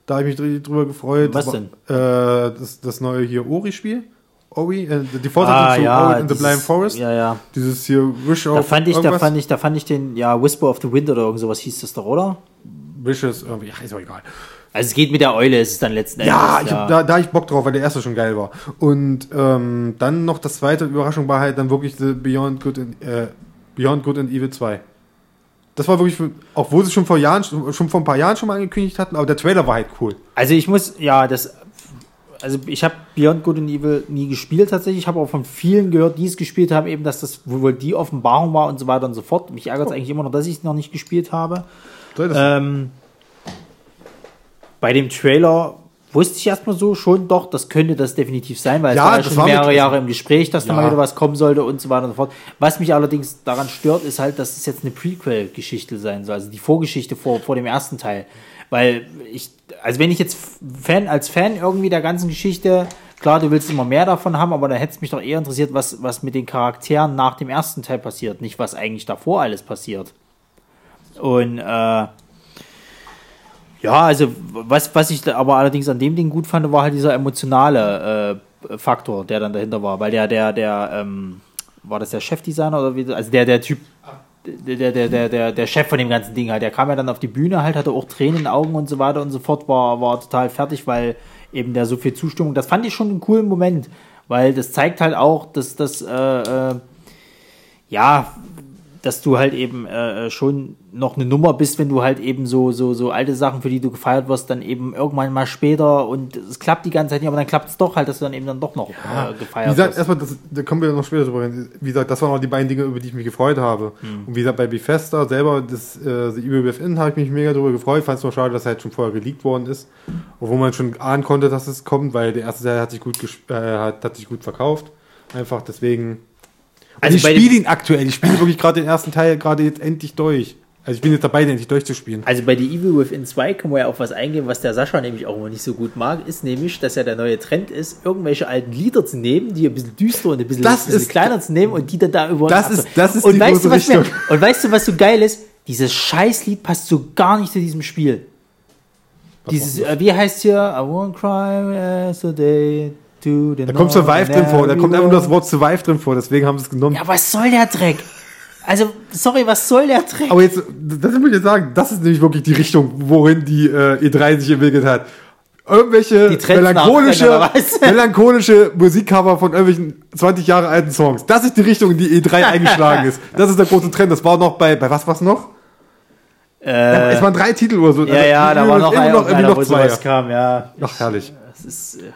Da habe ich mich dr- drüber gefreut. Was Das war, denn? Äh, das, das neue hier Ori-Spiel. Ori, äh, die Fortsetzung ah, zu ja, Ori in the dieses- Blind Forest. Ja, ja. Dieses hier Wish Da of fand ich, da fand ich, da fand ich den, ja, Whisper of the Wind oder irgend sowas hieß das doch, oder? Wishes, irgendwie, ach, ist auch egal. Also es geht mit der Eule, ist es dann letzten Ja, Endes. ich hab, da, da ich Bock drauf, weil der erste schon geil war. Und ähm, dann noch das zweite Überraschung war halt dann wirklich the Beyond Good and, äh, Beyond Good and Evil 2. Das war wirklich, obwohl sie schon vor Jahren, schon vor ein paar Jahren schon mal angekündigt hatten, aber der Trailer war halt cool. Also ich muss, ja, das, also ich habe Beyond Good and Evil nie gespielt tatsächlich. Ich habe auch von vielen gehört, die es gespielt haben, eben, dass das wohl die Offenbarung war und so weiter und so fort. Mich ärgert es eigentlich immer noch, dass ich es noch nicht gespielt habe. Soll das? Ähm, bei dem Trailer wusste ich erstmal so schon, doch, das könnte das definitiv sein, weil Ja, es war ja schon war mehrere Jahre im Gespräch, dass da Ja. mal wieder was kommen sollte und so weiter und so fort. Was mich allerdings daran stört, ist halt, dass es jetzt eine Prequel-Geschichte sein soll, also die Vorgeschichte vor, vor dem ersten Teil. Weil ich, also wenn ich jetzt Fan, als Fan irgendwie der ganzen Geschichte, klar, du willst immer mehr davon haben, aber da hätte es mich doch eher interessiert, was, was mit den Charakteren nach dem ersten Teil passiert, nicht was eigentlich davor alles passiert. Und äh, ja, also was, was ich aber allerdings an dem Ding gut fand, war halt dieser emotionale äh, Faktor, der dann dahinter war, weil der, der, der, ähm, war das der Chefdesigner oder wie, also der, der Typ, der, der, der, der, der, der Chef von dem ganzen Ding halt, der kam ja dann auf die Bühne halt, hatte auch Tränen in den Augen und so weiter und so fort, war, war total fertig, weil eben der so viel Zustimmung, das fand ich schon einen coolen Moment, weil das zeigt halt auch, dass das, äh, äh, ja, dass du halt eben äh, schon noch eine Nummer bist, wenn du halt eben so, so, so alte Sachen, für die du gefeiert wirst, dann eben irgendwann mal später und es klappt die ganze Zeit nicht, aber dann klappt es doch halt, dass du dann eben dann doch noch äh, Wie gefeiert gesagt, wirst. erstmal, das, da kommen wir noch später drüber hin. Wie gesagt, das waren auch die beiden Dinge, über die ich mich gefreut habe. Hm. Und wie gesagt, bei Bethesda selber, das äh, The Evil Within, habe ich mich mega drüber gefreut. Fand es nur schade, dass er halt schon vorher geleakt worden ist. Obwohl man schon ahnen konnte, dass es kommt, weil der erste Teil hat sich gut, äh, hat, hat sich gut verkauft. Einfach deswegen. Also Also ich spiele ihn aktuell. Ich spiele wirklich gerade den ersten Teil gerade jetzt endlich durch. Also ich bin jetzt dabei, den endlich durchzuspielen. Also bei The Evil Within 2 können wir ja auf was eingehen, was der Sascha nämlich auch immer nicht so gut mag, ist nämlich, dass ja der neue Trend ist, irgendwelche alten Lieder zu nehmen, die ein bisschen düster und ein bisschen, Das bisschen ist- kleiner zu nehmen und die dann da über Das ist- das ist und die weißt du, was Richtung. Und weißt du, was so geil ist? Dieses Scheißlied passt so gar nicht zu diesem Spiel. Dieses, äh, wie heißt hier? I won't cry yesterday to the Da kommt Survive drin vor. Da kommt einfach nur das Wort Survive drin vor. Deswegen haben sie es genommen. Ja, was soll der Dreck? Also, sorry, was soll der Dreck? Aber jetzt, das will ich jetzt sagen, das ist nämlich wirklich die Richtung, worin die äh, E3 sich entwickelt hat. Irgendwelche melancholische, melancholische Musikcover von irgendwelchen 20 Jahre alten Songs. Das ist die Richtung, in die E3 eingeschlagen ist. Das ist der große Trend. Das war noch bei, bei was war's noch? Äh, es waren drei Titel oder so. ja, Also, ja, da war noch, ein, noch, noch, noch zwei. kam, ja. Ach, herrlich. Das ist, äh,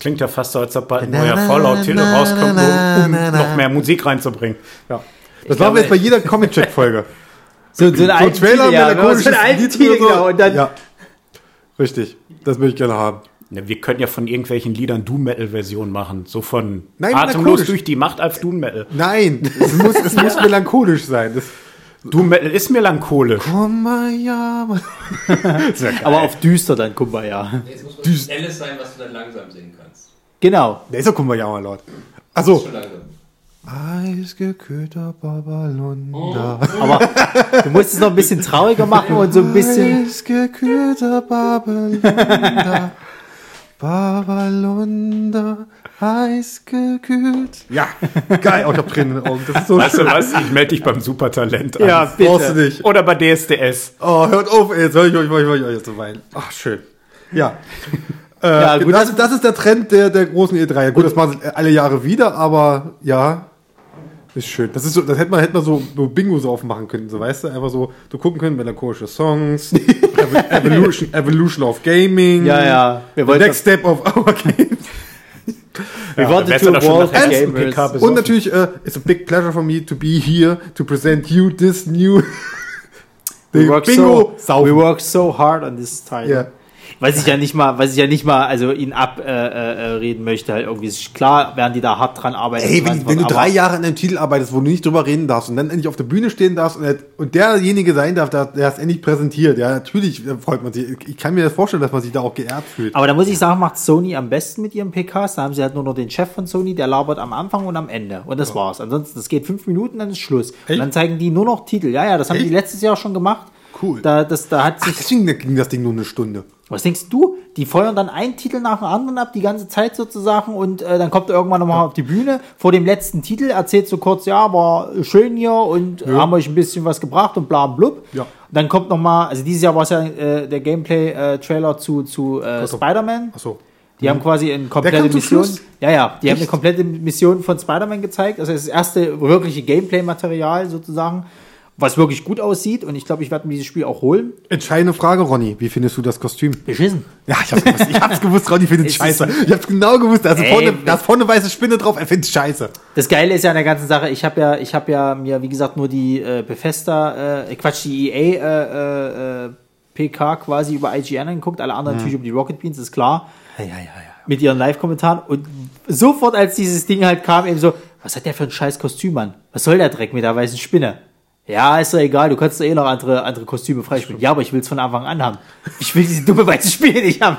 klingt ja fast so, als ob bald ein neuer Fallout-Titel rauskommt, um noch mehr Musik reinzubringen. Ja. Das machen wir jetzt bei jeder Comic-Check-Folge. so, so ein alten Trailer, Titel, ja, melancholisches so ein alten Lied Titel, so. genau, und dann, ja. Richtig. Das möchte ich gerne haben. Ja, wir können ja von irgendwelchen Liedern Doom-Metal-Versionen machen. So von Nein, Atemlos durch die Macht als Doom-Metal. Nein, es muss, es muss melancholisch sein. Das, Doom-Metal ist melancholisch. Mann. aber auf düster dann, Kumbaya. Jetzt muss was Schnelles sein, was du dann langsam singen kannst. Genau. Der ist doch Kumbaya mal laut. Achso. Eisgekühlter Babalunda. Aber du musst es noch ein bisschen trauriger machen und so ein bisschen. Eisgekühlter Babalunda. Babalunda. Eisgekühlt. Ja, geil. Oh, ich hab Tränen in den Augen. Das ist so Weißt du schön. was? Ich melde dich beim Supertalent an. Ja, Brauchst du bitte. nicht. Oder bei DSDS. Oh, hört auf, ey. Jetzt höre ich euch, höre ich euch jetzt so weinen. Ach, schön. Ja. Äh, Ja, gut. das, das ist der Trend der, der großen E3. Ja, Gut, das machen sie alle Jahre wieder, aber ja, ist schön. Das ist so, das hätte man, hätte man so, so Bingo so aufmachen können, so weißt du, einfach so, so gucken können, melancholische Songs, Evo- Evolution, Evolution of Gaming, Ja, ja. Wir The wollten Next Step of Our Games. We Ja, wanted to evolve ersten gamers. Und natürlich, äh, it's a big pleasure for me to be here to present you this new We work, Bingo. so, we work so hard on this title. Ja. Was ich ja nicht mal, was ich ja nicht mal, also ihn abreden äh, äh, reden möchte, halt irgendwie ist klar, werden die da hart dran arbeiten. Ey, wenn, wenn du drei Jahre an einem Titel arbeitest, wo du nicht drüber reden darfst und dann endlich auf der Bühne stehen darfst und, und derjenige sein darf, der, der es endlich präsentiert, ja, natürlich äh, freut man sich. Ich kann mir das vorstellen, dass man sich da auch geehrt fühlt. Aber da muss ich sagen, macht Sony am besten mit ihren PKs. Da haben sie halt nur noch den Chef von Sony, der labert am Anfang und am Ende. Und das war's. Ansonsten, das geht fünf Minuten, dann ist Schluss. Echt? Und dann zeigen die nur noch Titel. Ja, ja, das haben Echt? die letztes Jahr schon gemacht. Cool. Da, das, da hat Ach, sich. deswegen ging das Ding nur eine Stunde. Was denkst du? Die feuern dann einen Titel nach dem anderen ab, die ganze Zeit sozusagen, und äh, dann kommt er irgendwann nochmal auf die Bühne vor dem letzten Titel, erzählt so kurz, ja, war schön hier und äh, haben euch ein bisschen was gebracht und bla blub. Ja. Dann kommt nochmal, also dieses Jahr war es ja äh, der Gameplay-Trailer zu, zu äh. Spider-Man. Achso. Die haben quasi eine komplette Mission. Ja, ja, die haben eine Echt? komplette Mission von Spider-Man gezeigt. Also das erste wirkliche Gameplay-Material sozusagen, was wirklich gut aussieht. Und ich glaube, ich werde mir dieses Spiel auch holen. Entscheidende Frage, Ronny. Wie findest du das Kostüm? Beschissen. Ja, ich hab's gewusst. Ich hab's gewusst, Ronny findet Es scheiße. Ich hab's genau gewusst. Da ist, Ey, vorne, da ist vorne weiße Spinne drauf, er findet's scheiße. Das Geile ist ja an der ganzen Sache, ich habe ja, ich habe ja mir, wie gesagt, nur die äh, Bethesda, äh, Quatsch, die EA äh, äh, PK quasi über IGN angeguckt, alle anderen natürlich über die Rocket Beans, ist klar. Ja, ja, ja, ja. Mit ihren Live-Kommentaren. Und sofort, als dieses Ding halt kam, eben so, was hat der für ein scheiß Kostüm an? Was soll der Dreck mit der weißen Spinne? Ja, ist doch egal, du kannst doch eh noch andere, andere Kostüme freispielen. Ja, aber ich will es von Anfang an haben. Ich will diese dumme weiße Spinne nicht haben.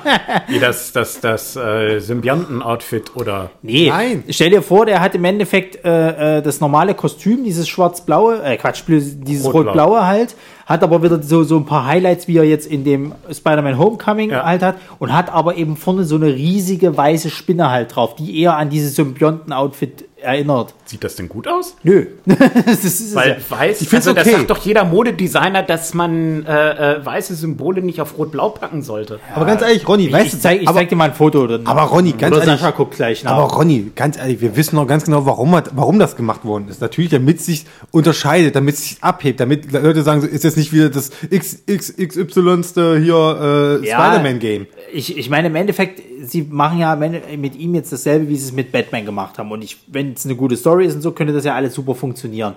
Wie das, das, das äh, Symbionten-Outfit oder Nee, Nein. stell dir vor, der hat im Endeffekt äh, äh, das normale Kostüm, dieses schwarz-blaue, äh, Quatsch, dieses Rot-blau. rot-blaue halt, hat aber wieder so, so ein paar Highlights, wie er jetzt in dem Spider-Man Homecoming Ja. halt hat und hat aber eben vorne so eine riesige weiße Spinne halt drauf, die eher an dieses Symbionten-Outfit erinnert. sieht das denn gut aus? Nö. das ist es Weil ja. weiß, Ich also das okay. sagt doch jeder Modedesigner, dass man äh, äh, weiße Symbole nicht auf Rot-Blau packen sollte. Aber ganz ehrlich, Ronny, Ich, weißt ich, du, zeig, ich aber, zeig dir mal ein Foto. Dann, aber Ronny, ganz Oder ehrlich, Sascha guckt gleich nach. aber Ronny, ganz ehrlich, wir wissen noch ganz genau, warum, hat- warum das gemacht worden ist. Natürlich, damit es sich unterscheidet, damit es sich abhebt, damit Leute sagen, so, ist jetzt nicht wieder das XXY hier äh, Ja. Spider-Man-Game. ich, ich meine, im Endeffekt, sie machen ja mit ihm jetzt dasselbe, wie sie es mit Batman gemacht haben. Und ich, wenn es eine gute Story ist und so, könnte das ja alles super funktionieren.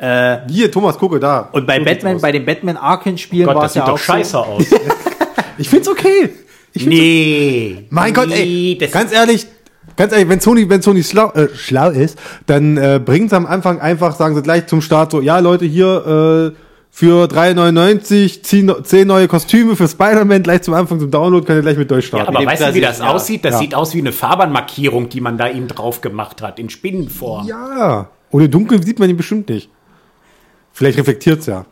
Hier, Thomas, gucke da. Und bei So Batman, bei den Batman Arkham-Spielen Gott, war das es ja sieht auch doch scheiße so. aus. Ich find's okay. Ich find's nee. Mein Gott, ey, das- ganz ehrlich, ganz ehrlich, wenn Sony, wenn Sony schlau, äh, schlau ist, dann äh, bringt am Anfang einfach, sagen sie gleich zum Start so, ja Leute, hier äh, für 3,99 10, 10 neue Kostüme für Spider-Man gleich zum Anfang zum Download, könnt ihr gleich mit durchstarten. Aber dem weißt du, wie das ja. aussieht? Das Ja. sieht aus wie eine Fahrbahnmarkierung, die man da ihm drauf gemacht hat, in Spinnenform. ja, ohne Dunkel sieht man ihn bestimmt nicht. Vielleicht reflektiert's ja.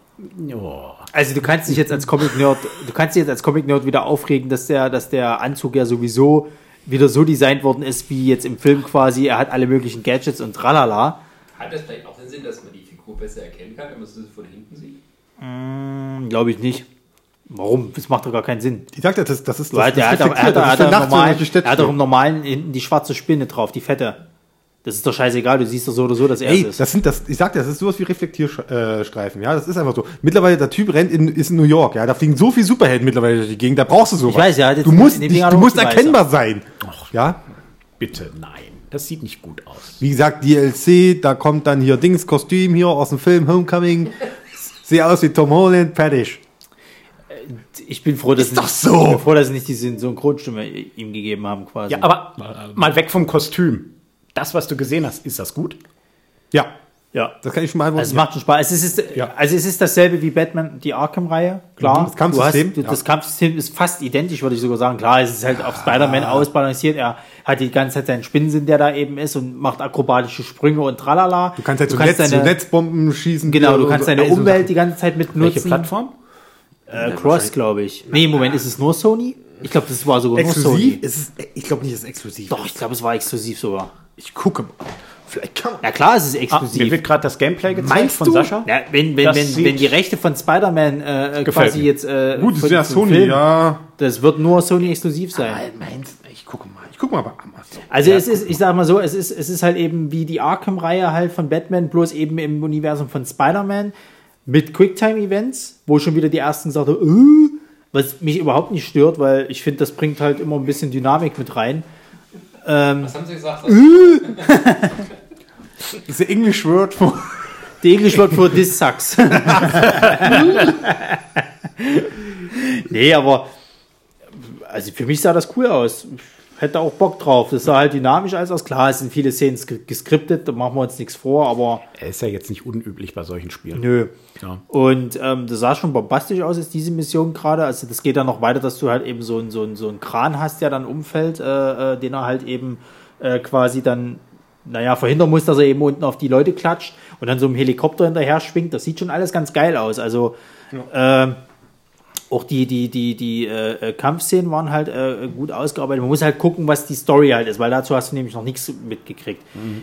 Oh. Also du kannst dich jetzt als Comic-Nerd, du kannst dich jetzt als Comic-Nerd wieder aufregen, dass der, dass der Anzug ja sowieso wieder so designt worden ist, wie jetzt im Film quasi. Er hat alle möglichen Gadgets und tralala. Hat das vielleicht auch den Sinn, dass man die Figur besser erkennen kann, wenn man sie von hinten sieht? Glaube ich nicht. Warum? Das macht doch gar keinen Sinn. Ich sagte, das, das ist Du, hat, er, hat, er, hat, das er, normal, Stadt er hat doch im normalen hinten die schwarze Spinne drauf, die fette. Das ist doch scheißegal, du siehst doch so oder so, dass er Ey, es ist. das sind das, ich sag dir, das ist sowas wie Reflektierstreifen, ja, das ist einfach so. Mittlerweile, der Typ rennt in, ist in New York, ja, da fliegen so viele Superhelden mittlerweile durch die Gegend, da brauchst du sowas. Ich weiß, ja, du musst, dich, du musst erkennbar sein. Ja, Bitte, nein. Das sieht nicht gut aus. wie gesagt, DLC, da kommt dann hier Dings Kostüm hier aus dem Film Homecoming. Sehe aus wie Tom Holland, fertig. Ich bin froh, dass, doch nicht, so. ich bin froh, dass sie nicht die Synchronstimme ihm gegeben haben, quasi. Ja, aber mal weg vom Kostüm. Das, was du gesehen hast, ist das gut? Ja, ja. das kann ich schon mal Also es macht schon Spaß. Es ist, Ja. also es ist dasselbe wie Batman, die Arkham-Reihe, klar. Mhm, das Kampfsystem, Du hast, ja. Das Kampfsystem ist fast identisch, würde ich sogar sagen. Klar, es ist halt auf Spider-Man ausbalanciert. Er hat die ganze Zeit seinen Spinnensinn, der da eben ist und macht akrobatische Sprünge und tralala. du kannst halt so, Netz, so deine, Netzbomben schießen. Genau, du kannst so. deine so Umwelt Sachen. die ganze Zeit mit Welche nutzen. Plattform? Äh, Cross, glaube ich. Nee, im Moment ist es nur Sony. Ich glaube, das war sogar nur Exklusiv? Sony. Ist es, ich glaube nicht, dass es exklusiv Doch, ich glaube, es war exklusiv sogar. Ich gucke mal. Vielleicht kann man. Ja klar, es ist Ah, mir exklusiv. wird gerade das Gameplay gezeigt Meinst von du? Sascha. ja, wenn, wenn, wenn, wenn die Rechte von Spider-Man äh, Gefällt quasi mir. jetzt äh, Gut, das von- ist ja Sony, Film, ja. Das wird nur Sony exklusiv sein. Meinst Ich gucke mal. Ich gucke mal bei Amazon. Also es ist, ich sag mal so, es ist, es ist halt eben wie die Arkham-Reihe halt von Batman, bloß eben im Universum von Spider-Man mit Quicktime-Events, wo schon wieder die ersten gesagt haben, äh, was mich überhaupt nicht stört, weil ich finde, das bringt halt immer ein bisschen Dynamik mit rein. Ähm, Was haben Sie gesagt? Das ist der English Word for. Die Englisch Word für this sucks. nee, aber also für mich sah das cool aus. Ich hätte auch Bock drauf. Das sah halt dynamisch alles aus. Klar, es sind viele Szenen sk- geskriptet, da machen wir uns nichts vor, aber Er ist ja jetzt nicht unüblich bei solchen Spielen. nö. Ja. Und ähm, das sah schon bombastisch aus, ist diese Mission gerade. Also das geht dann noch weiter, dass du halt eben so einen so einen- so einen Kran hast, der dann umfällt, äh, äh, den er halt eben äh, quasi dann, naja, verhindern muss, dass er eben unten auf die Leute klatscht und dann so ein Helikopter hinterher schwingt. Das sieht schon alles ganz geil aus. Also ähm, auch die, die, die, die äh, äh, Kampfszenen waren halt äh, gut ausgearbeitet. Man muss halt gucken, was die Story halt ist, weil dazu hast du nämlich noch nichts mitgekriegt.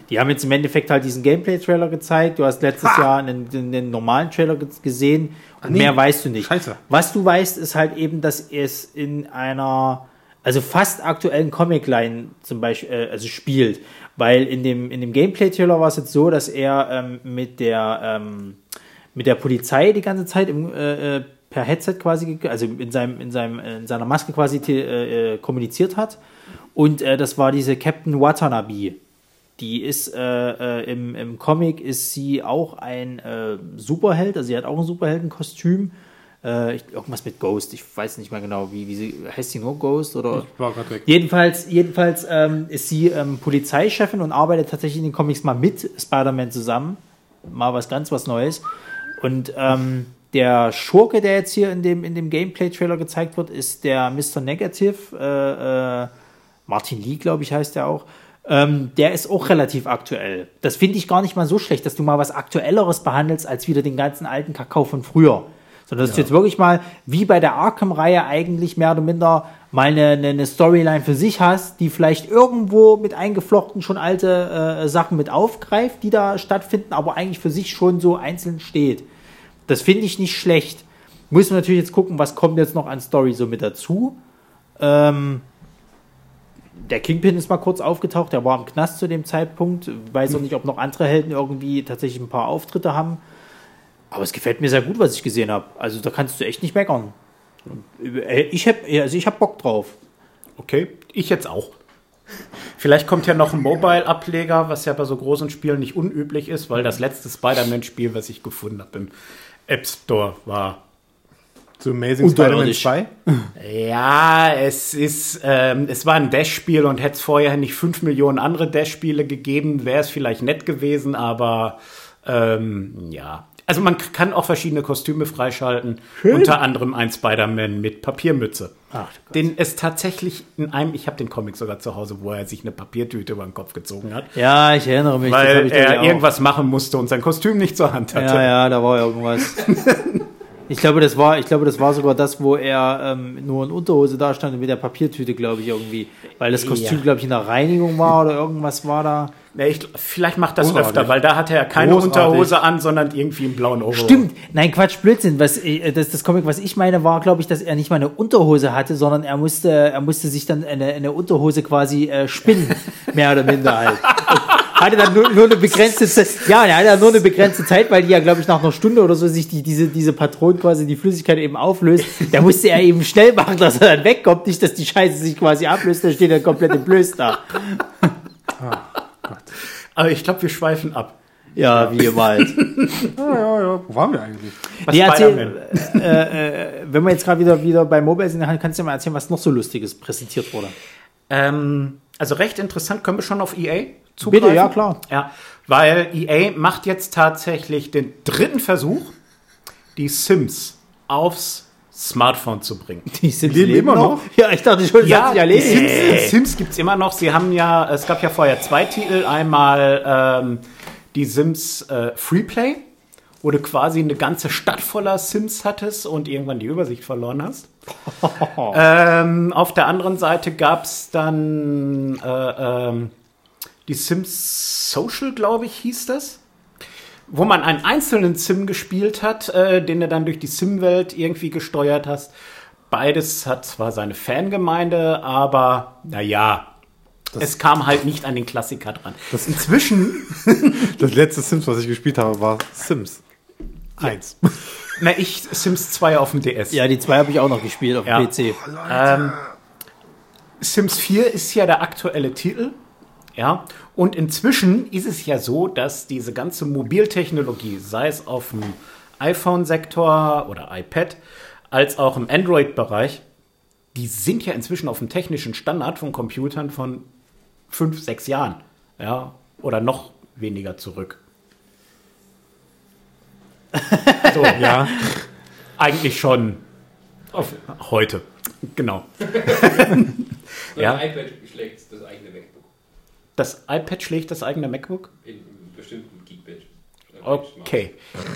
Die haben jetzt im Endeffekt halt diesen Gameplay-Trailer gezeigt. Du hast letztes Jahr einen, einen normalen Trailer ge- gesehen und nee. mehr weißt du nicht. Scheiße. Was du weißt, ist halt eben, dass es in einer, also fast aktuellen Comic-Line zum Beispiel, äh, also spielt. Weil in dem, in dem Gameplay-Trailer war es jetzt so, dass er ähm, mit der, ähm, mit der Polizei die ganze Zeit im, äh, äh, per Headset quasi, also in, seinem, in, seinem, äh, in seiner Maske quasi äh, äh, kommuniziert hat. Und äh, das war diese Captain Watanabe. Die ist im, im Comic ist sie auch ein Superheld, also sie hat auch ein Superheldenkostüm. Äh, ich, irgendwas mit Ghost, ich weiß nicht mehr genau, wie, wie sie heißt sie nur Ghost oder War gerade weg. Jedenfalls, jedenfalls ähm, ist sie ähm, Polizeichefin und arbeitet tatsächlich in den Comics mal mit Spider-Man zusammen. Mal was ganz was Neues. Und ähm, der Schurke, der jetzt hier in dem, in dem Gameplay-Trailer gezeigt wird, ist der Mr. Negative. Äh, äh, Martin Lee, glaube ich, heißt der auch. Ähm, der ist auch relativ aktuell. Das finde ich gar nicht mal so schlecht, dass du mal was Aktuelleres behandelst, als wieder den ganzen alten Kakao von früher. Sondern dass du jetzt wirklich mal, wie bei der Arkham-Reihe eigentlich mehr oder minder mal eine, eine, eine Storyline für sich hast, die vielleicht irgendwo mit eingeflochten schon alte äh, Sachen mit aufgreift, die da stattfinden, aber eigentlich für sich schon so einzeln steht. Das finde ich nicht schlecht. Muss man natürlich jetzt gucken, was kommt jetzt noch an Story so mit dazu. Ähm, der Kingpin ist mal kurz aufgetaucht, der war im Knast zu dem Zeitpunkt. Weiß auch nicht, ob noch andere Helden irgendwie tatsächlich ein paar Auftritte haben. Aber es gefällt mir sehr gut, was ich gesehen habe. Also da kannst du echt nicht meckern. Ich hab, also ich hab Bock drauf. Okay, ich jetzt auch. Vielleicht kommt ja noch ein Mobile-Ableger, was ja bei so großen Spielen nicht unüblich ist, weil das letzte Spider-Man-Spiel, was ich gefunden habe im App Store, war. So Amazing Spider-Man Unterirdisch. 2. Ja, es ist, ähm, es war ein Dash-Spiel und hätte es vorher nicht fünf Millionen andere Dash-Spiele gegeben, wäre es vielleicht nett gewesen, aber ähm, ja. Also man kann auch verschiedene Kostüme freischalten, unter anderem ein Spider-Man mit Papiermütze. Ach, den es tatsächlich in einem, ich habe den Comic sogar zu Hause, wo er sich eine Papiertüte über den Kopf gezogen hat, Ja, ich erinnere mich. weil er auch. irgendwas machen musste und sein Kostüm nicht zur Hand hatte. Ja, ja, da war irgendwas. Ich glaube, das war, ich glaube, das war sogar das, wo er ähm, nur in Unterhose da stand und mit der Papiertüte, glaube ich, irgendwie. Weil das Kostüm, Ja. glaube ich, in der Reinigung war oder irgendwas war da. Ja, ich, vielleicht macht das Großartig. öfter, weil da hatte er keine Großartig. Unterhose an, sondern irgendwie einen blauen Overall. Stimmt. Nein, Quatsch, Blödsinn. Was, äh, das, das Comic, was ich meine, war, glaube ich, dass er nicht mal eine Unterhose hatte, sondern er musste, er musste sich dann eine, eine Unterhose quasi äh, spinnen. mehr oder minder halt. Hatte dann nur, nur eine begrenzte Zeit. Ja, er hatte dann nur eine begrenzte Zeit, weil die ja, glaube ich, nach einer Stunde oder so sich die, diese, diese Patronen quasi die Flüssigkeit eben auflöst. Da musste er eben schnell machen, dass er dann wegkommt. Nicht, dass die Scheiße sich quasi ablöst, da steht er komplett im Blöß da. Aber ich glaube, wir schweifen ab. Ja, wie immer halt. Ja, ja, ja. Wo waren wir eigentlich? Was Nee, erzähl, äh, äh, wenn wir jetzt gerade wieder, wieder bei Mobile sind, dann kannst du mal erzählen, was noch so Lustiges präsentiert wurde. Ähm, also recht interessant, können wir schon auf EA zugreifen? Bitte, ja, klar. Ja, weil EA macht jetzt tatsächlich den dritten Versuch, die Sims aufs Smartphone zu bringen. Die sind leben immer noch? Ja, ich dachte schon, das hat sich die erledigt. Sims, Sims gibt es immer noch. Sie haben ja, es gab ja vorher zwei Titel. Einmal ähm, die Sims äh, Freeplay, wo du quasi eine ganze Stadt voller Sims hattest und irgendwann die Übersicht verloren hast. ähm, auf der anderen Seite gab es dann äh, ähm, die Sims Social, glaube ich, hieß das. Wo man einen einzelnen Sim gespielt hat, äh, den du dann durch die Sim-Welt irgendwie gesteuert hast. Beides hat zwar seine Fangemeinde, aber naja, es kam halt nicht an den Klassiker dran. Das- Inzwischen, Das letzte Sims, was ich gespielt habe, war Sims 1. na ich, Sims 2 auf dem DS. Ja, die zwei habe ich auch noch gespielt auf dem Ja. PC. Ähm, Sims 4 ist ja der aktuelle Titel. Ja, und inzwischen ist es ja so, dass diese ganze Mobiltechnologie, sei es auf dem iPhone-Sektor oder iPad, als auch im Android-Bereich, die sind ja inzwischen auf dem technischen Standard von Computern von fünf, sechs Jahren. Ja, oder noch weniger zurück. So, Ja. eigentlich schon auf heute. Genau. Ja. IPad schlägt das eigene Das iPad schlägt das eigene MacBook? in bestimmten Geekbench. Okay.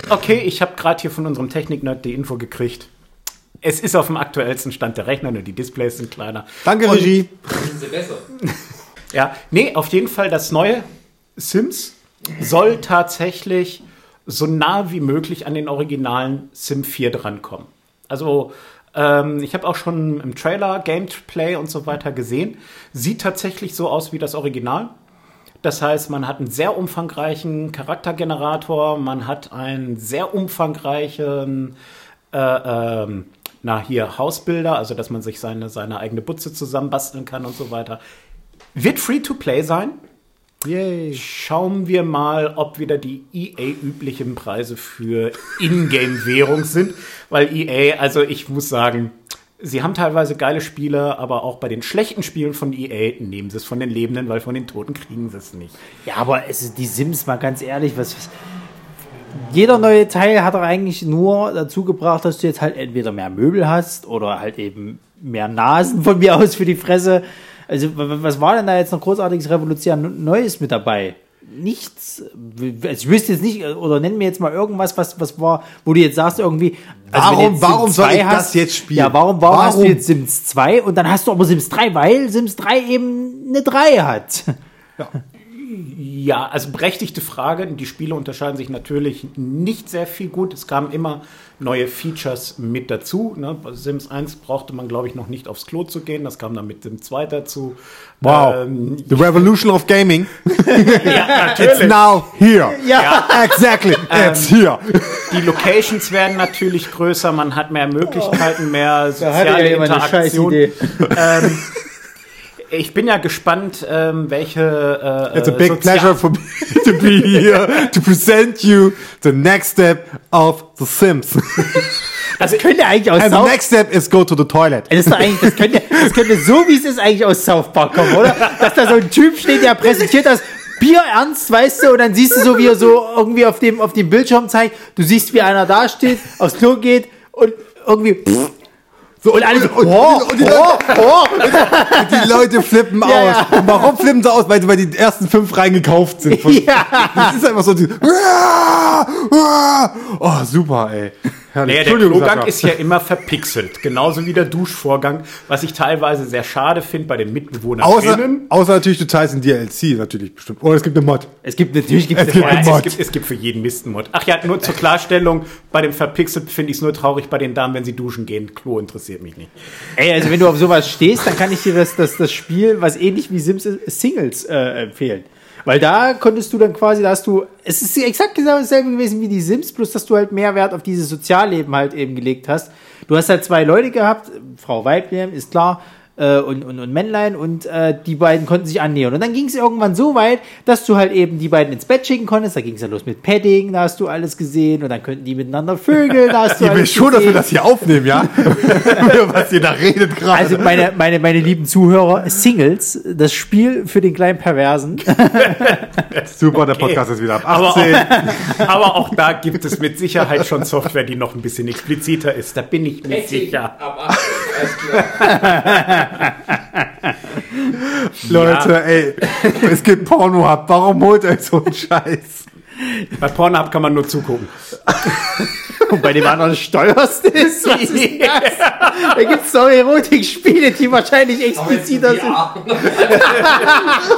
Okay, ich habe gerade hier von unserem Technik-Nerd die Info gekriegt. Es ist auf dem aktuellsten Stand der Rechner, nur die Displays sind kleiner. Danke, Regie. Sind sie besser? Ja, nee, auf jeden Fall das neue Sims soll tatsächlich so nah wie möglich an den originalen Sim 4 drankommen. Also, ähm, ich habe auch schon im Trailer, Gameplay und so weiter gesehen. Sieht tatsächlich so aus wie das Original. Das heißt, man hat einen sehr umfangreichen Charaktergenerator, man hat einen sehr umfangreichen äh, ähm, na hier Hausbilder, also dass man sich seine, seine eigene Butze zusammenbasteln kann und so weiter. Wird free to play sein. Yay. Schauen wir mal, ob wieder die EA-üblichen Preise für Ingame-Währung sind. Weil EA, also ich muss sagen, sie haben teilweise geile Spiele, aber auch bei den schlechten Spielen von EA nehmen sie es von den Lebenden, weil von den Toten kriegen sie es nicht. Ja, aber es ist die Sims, mal ganz ehrlich, was, was. Jeder neue Teil hat doch eigentlich nur dazu gebracht, dass du jetzt halt entweder mehr Möbel hast oder halt eben mehr Nasen von mir aus für die Fresse. Also, was war denn da jetzt noch großartiges Revolutionäres Neues mit dabei? Nichts. Also ich wüsste jetzt nicht, oder nenn mir jetzt mal irgendwas, was, was war, wo du jetzt sagst, irgendwie. also Warum- warum soll 2 ich das jetzt spielen? Ja, warum, warum, hast du Warum? jetzt Sims 2 und dann hast du aber Sims 3, weil Sims 3 eben eine 3 hat. Ja, also berechtigte Frage. Die Spiele unterscheiden sich natürlich nicht sehr viel gut. Es kamen immer neue Features mit dazu. Ne? Bei Sims 1 brauchte man, glaube ich, noch nicht aufs Klo zu gehen. Das kam dann mit Sims 2 dazu. Wow. Ähm, The revolution of gaming. ja, It's natürlich. now here. Ja. Exactly. It's here. Die Locations werden natürlich größer. Man hat mehr Möglichkeiten, mehr Da hatte ja soziale Interaktion. Ähm, ich bin ja gespannt, ähm, welche äh, It's a äh, big Sozial- pleasure for me to be here to present you the next step of The Sims. Das könnte eigentlich aus And the South next step is go to the toilet. Das, ist eigentlich, das, könnte, das könnte so, wie es ist, eigentlich aus South Park kommen, oder? Dass da so ein Typ steht, der präsentiert das Bier ernst, weißt du, und dann siehst du so, wie er so irgendwie auf dem, auf dem Bildschirm zeigt. Du siehst, wie einer da steht, aufs Klo geht und irgendwie. Pff, so, und alle so, und- oh, und die oh, oh. Und die Leute flippen aus. Ja, Und warum flippen sie aus? Weil, weil die ersten fünf reingekauft sind. Von, Ja. Das ist einfach so die, Oh, super, ey. Herrlich. Naja, der Klogang ist ja immer verpixelt, genauso wie der Duschvorgang, was ich teilweise sehr schade finde bei den Mitbewohnern. Außer, außer natürlich, du teilst in DLC natürlich bestimmt. Oder es gibt eine Mod. Es gibt natürlich gibt's Es gibt Ja, einen es, Mod. gibt, es gibt für jeden Mist einen Mod. Ach ja, nur zur Klarstellung, bei dem Verpixelt finde ich es nur traurig bei den Damen, wenn sie duschen gehen. Klo interessiert mich nicht. Ey, also wenn du auf sowas stehst, dann kann ich dir das, das, das Spiel, was ähnlich wie Sims ist, Singles äh, empfehlen. Weil da konntest du dann quasi, da hast du, es ist exakt genau dasselbe gewesen wie die Sims, bloß dass du halt mehr Wert auf dieses Sozialleben halt eben gelegt hast. Du hast halt zwei Leute gehabt, Frau Weiblein, ist klar, äh, und, und, und Männlein und äh, die beiden konnten sich annähern. Und dann ging es irgendwann so weit, dass du halt eben die beiden ins Bett schicken konntest. Da ging es ja los mit Padding, da hast du alles gesehen und dann könnten die miteinander vögeln, da hast du alles wisst schon, dass wir das hier aufnehmen, ja? Was ihr da redet gerade. Also meine, meine, meine lieben Zuhörer, Singles, das Spiel für den kleinen Perversen. super, der Podcast ist wieder ab Aber 18. auch, aber auch da gibt es mit Sicherheit schon Software, die noch ein bisschen expliziter ist. Da bin ich mir sicher. Ab 18, alles klar. Leute, ey, es gibt Porno-Hub. Warum holt euch so einen Scheiß? Bei Pornhub kann man nur zugucken. Und bei dem anderen steuerst du es. Was ist das? Da gibt es doch Erotikspiele, die wahrscheinlich expliziter sind.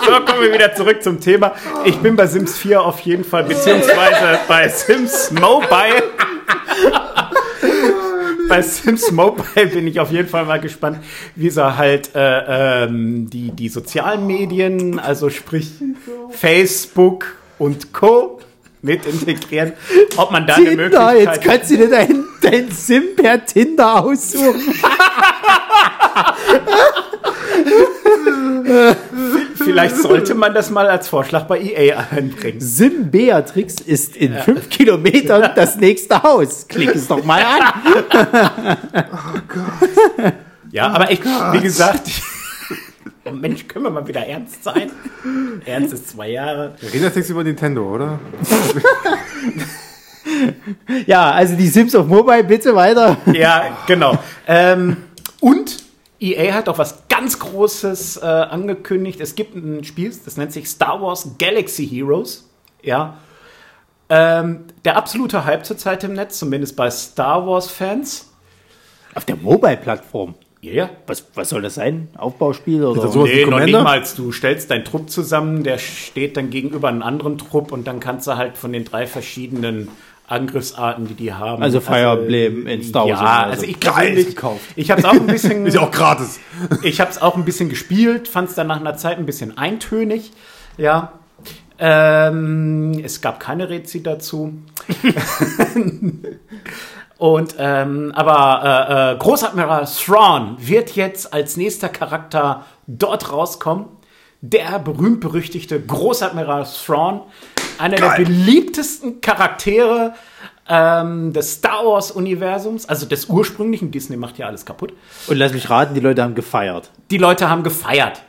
So, kommen wir wieder zurück zum Thema. Ich bin bei Sims 4 auf jeden Fall, beziehungsweise bei Sims Mobile. Bei Sims Mobile bin ich auf jeden Fall mal gespannt, wie sie halt äh, ähm, die, die sozialen Medien, also sprich Facebook und Co. mit integrieren. Ob man da eine Tinder, Möglichkeit jetzt kannst du dir dein, dein Sim per Tinder aussuchen. Vielleicht sollte man das mal als Vorschlag bei EA einbringen. Sim Beatrix ist in fünf Kilometern das nächste Haus. Klick es doch mal an. Ja, aber echt, wie gesagt, oh Mensch, können wir mal wieder ernst sein? Ernst ist zwei Jahre. Wir reden jetzt nichts über Nintendo, oder? Ja, also die Sims auf Mobile, bitte weiter. Ja, genau. Ähm, und EA hat auch was ganz Großes äh, angekündigt. Es gibt ein Spiel, das nennt sich Star Wars Galaxy Heroes. Ja. Ähm, der absolute Hype zurzeit im Netz, zumindest bei Star Wars-Fans. Auf der Mobile-Plattform. Ja, ja. Was, was soll das sein? Aufbauspiel oder? wie Nee, noch mal. Du stellst deinen Trupp zusammen, der steht dann gegenüber einem anderen Trupp und dann kannst du halt von den drei verschiedenen Angriffsarten, die die haben. Also Fire Emblem in Star Wars Ja, Universum. also ich Geil, persönlich, gekauft. ich habe es auch ein bisschen, Ist ja auch gratis. ich habe es auch ein bisschen gespielt, fand es dann nach einer Zeit ein bisschen eintönig. Ja, ähm, es gab keine Rezi dazu. Und ähm, aber äh, äh, Großadmiral Thrawn wird jetzt als nächster Charakter dort rauskommen. Der berühmt-berüchtigte Großadmiral Thrawn, einer der beliebtesten Charaktere ähm, des Star Wars-Universums, also des ursprünglichen. Disney macht ja alles kaputt. Und lass mich raten, die Leute haben gefeiert. Die Leute haben gefeiert.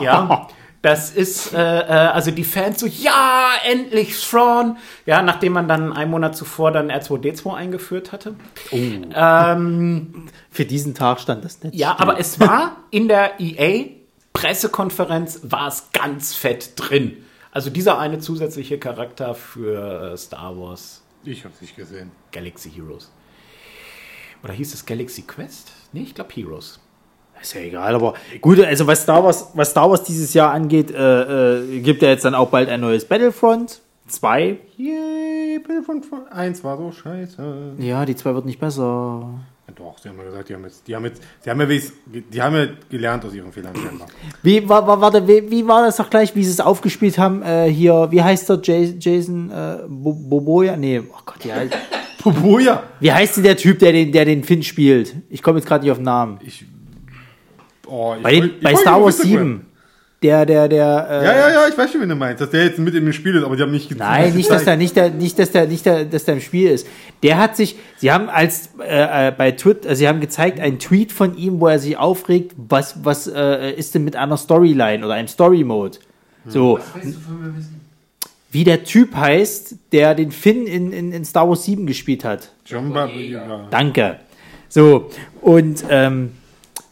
Ja. Das ist, äh, äh, also die Fans so, ja, endlich Thrawn. Ja, nachdem man dann einen Monat zuvor dann R2D2 eingeführt hatte. Ähm, Für diesen Tag stand das Netz. ja, still. aber es war in der EA-Pressekonferenz war es ganz fett drin. Also dieser eine zusätzliche Charakter für äh, Star Wars Ich hab's nicht gesehen. Galaxy Heroes. Oder hieß es Galaxy Quest? Nee, ich glaube Heroes. Ist ja egal, aber gut, also was Star Wars, was Star Wars dieses Jahr angeht, äh, äh, gibt ja jetzt dann auch bald ein neues Battlefront 2. Yay, Battlefront 1 war so scheiße. Ja, die 2 wird nicht besser. Doch, sie haben ja gesagt, die haben jetzt, die haben jetzt, sie haben ja, die haben ja gelernt aus ihren Fehlern scheinbar. Wie war, war, warte, wie, wie war das doch gleich, wie sie es aufgespielt haben? Äh, hier, wie heißt der Jas- Jason äh, Bo- Boboja? Nee, oh Gott, ja. Pupuja! Wie heißt denn der Typ, der den, der den Finn spielt? Ich komme jetzt gerade nicht auf den Namen. Ich, oh, ich Bei, den, ich bei Star Wars Instagram. 7. Der, der, der. Äh, Ja, ja, ja, ich weiß schon, wen du meinst, dass der jetzt mit in dem Spiel ist, aber die haben nicht gezeigt. Nein, nicht, dass der, nicht der, nicht, dass der, nicht der, dass der im Spiel ist. Der hat sich, sie haben als äh, äh, bei Twitter, sie haben gezeigt einen Tweet von ihm, wo er sich aufregt, was, was äh, ist denn mit einer Storyline oder einem Story Mode? So, Was willst du von mir wissen? wie der Typ heißt, der den Finn in, in, in Star Wars 7 gespielt hat. John Boyega. Danke. So, und ähm,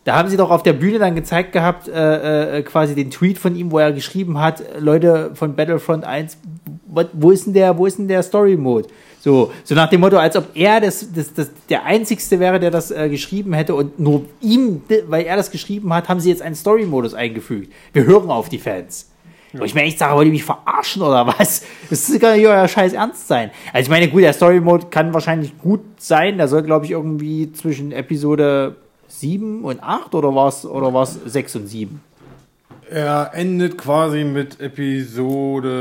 da haben sie doch auf der Bühne dann gezeigt gehabt, äh, äh, quasi den Tweet von ihm, wo er geschrieben hat, Leute von Battlefront 1, what, wo ist denn der, wo ist denn der Story-Mode? So, so nach dem Motto, als ob er das, das, das der Einzigste wäre, der das äh, geschrieben hätte und nur ihm, weil er das geschrieben hat, haben sie jetzt einen Story-Modus eingefügt. Wir hören auf die Fans. Wo ich mir echt sage, wollt ihr mich verarschen oder was? Das kann nicht euer Scheiß ernst sein. Also ich meine, gut, der Story-Mode kann wahrscheinlich gut sein. Der soll, glaube ich, irgendwie zwischen Episode 7 und 8 oder war es oder war's 6 und 7? Er endet quasi mit Episode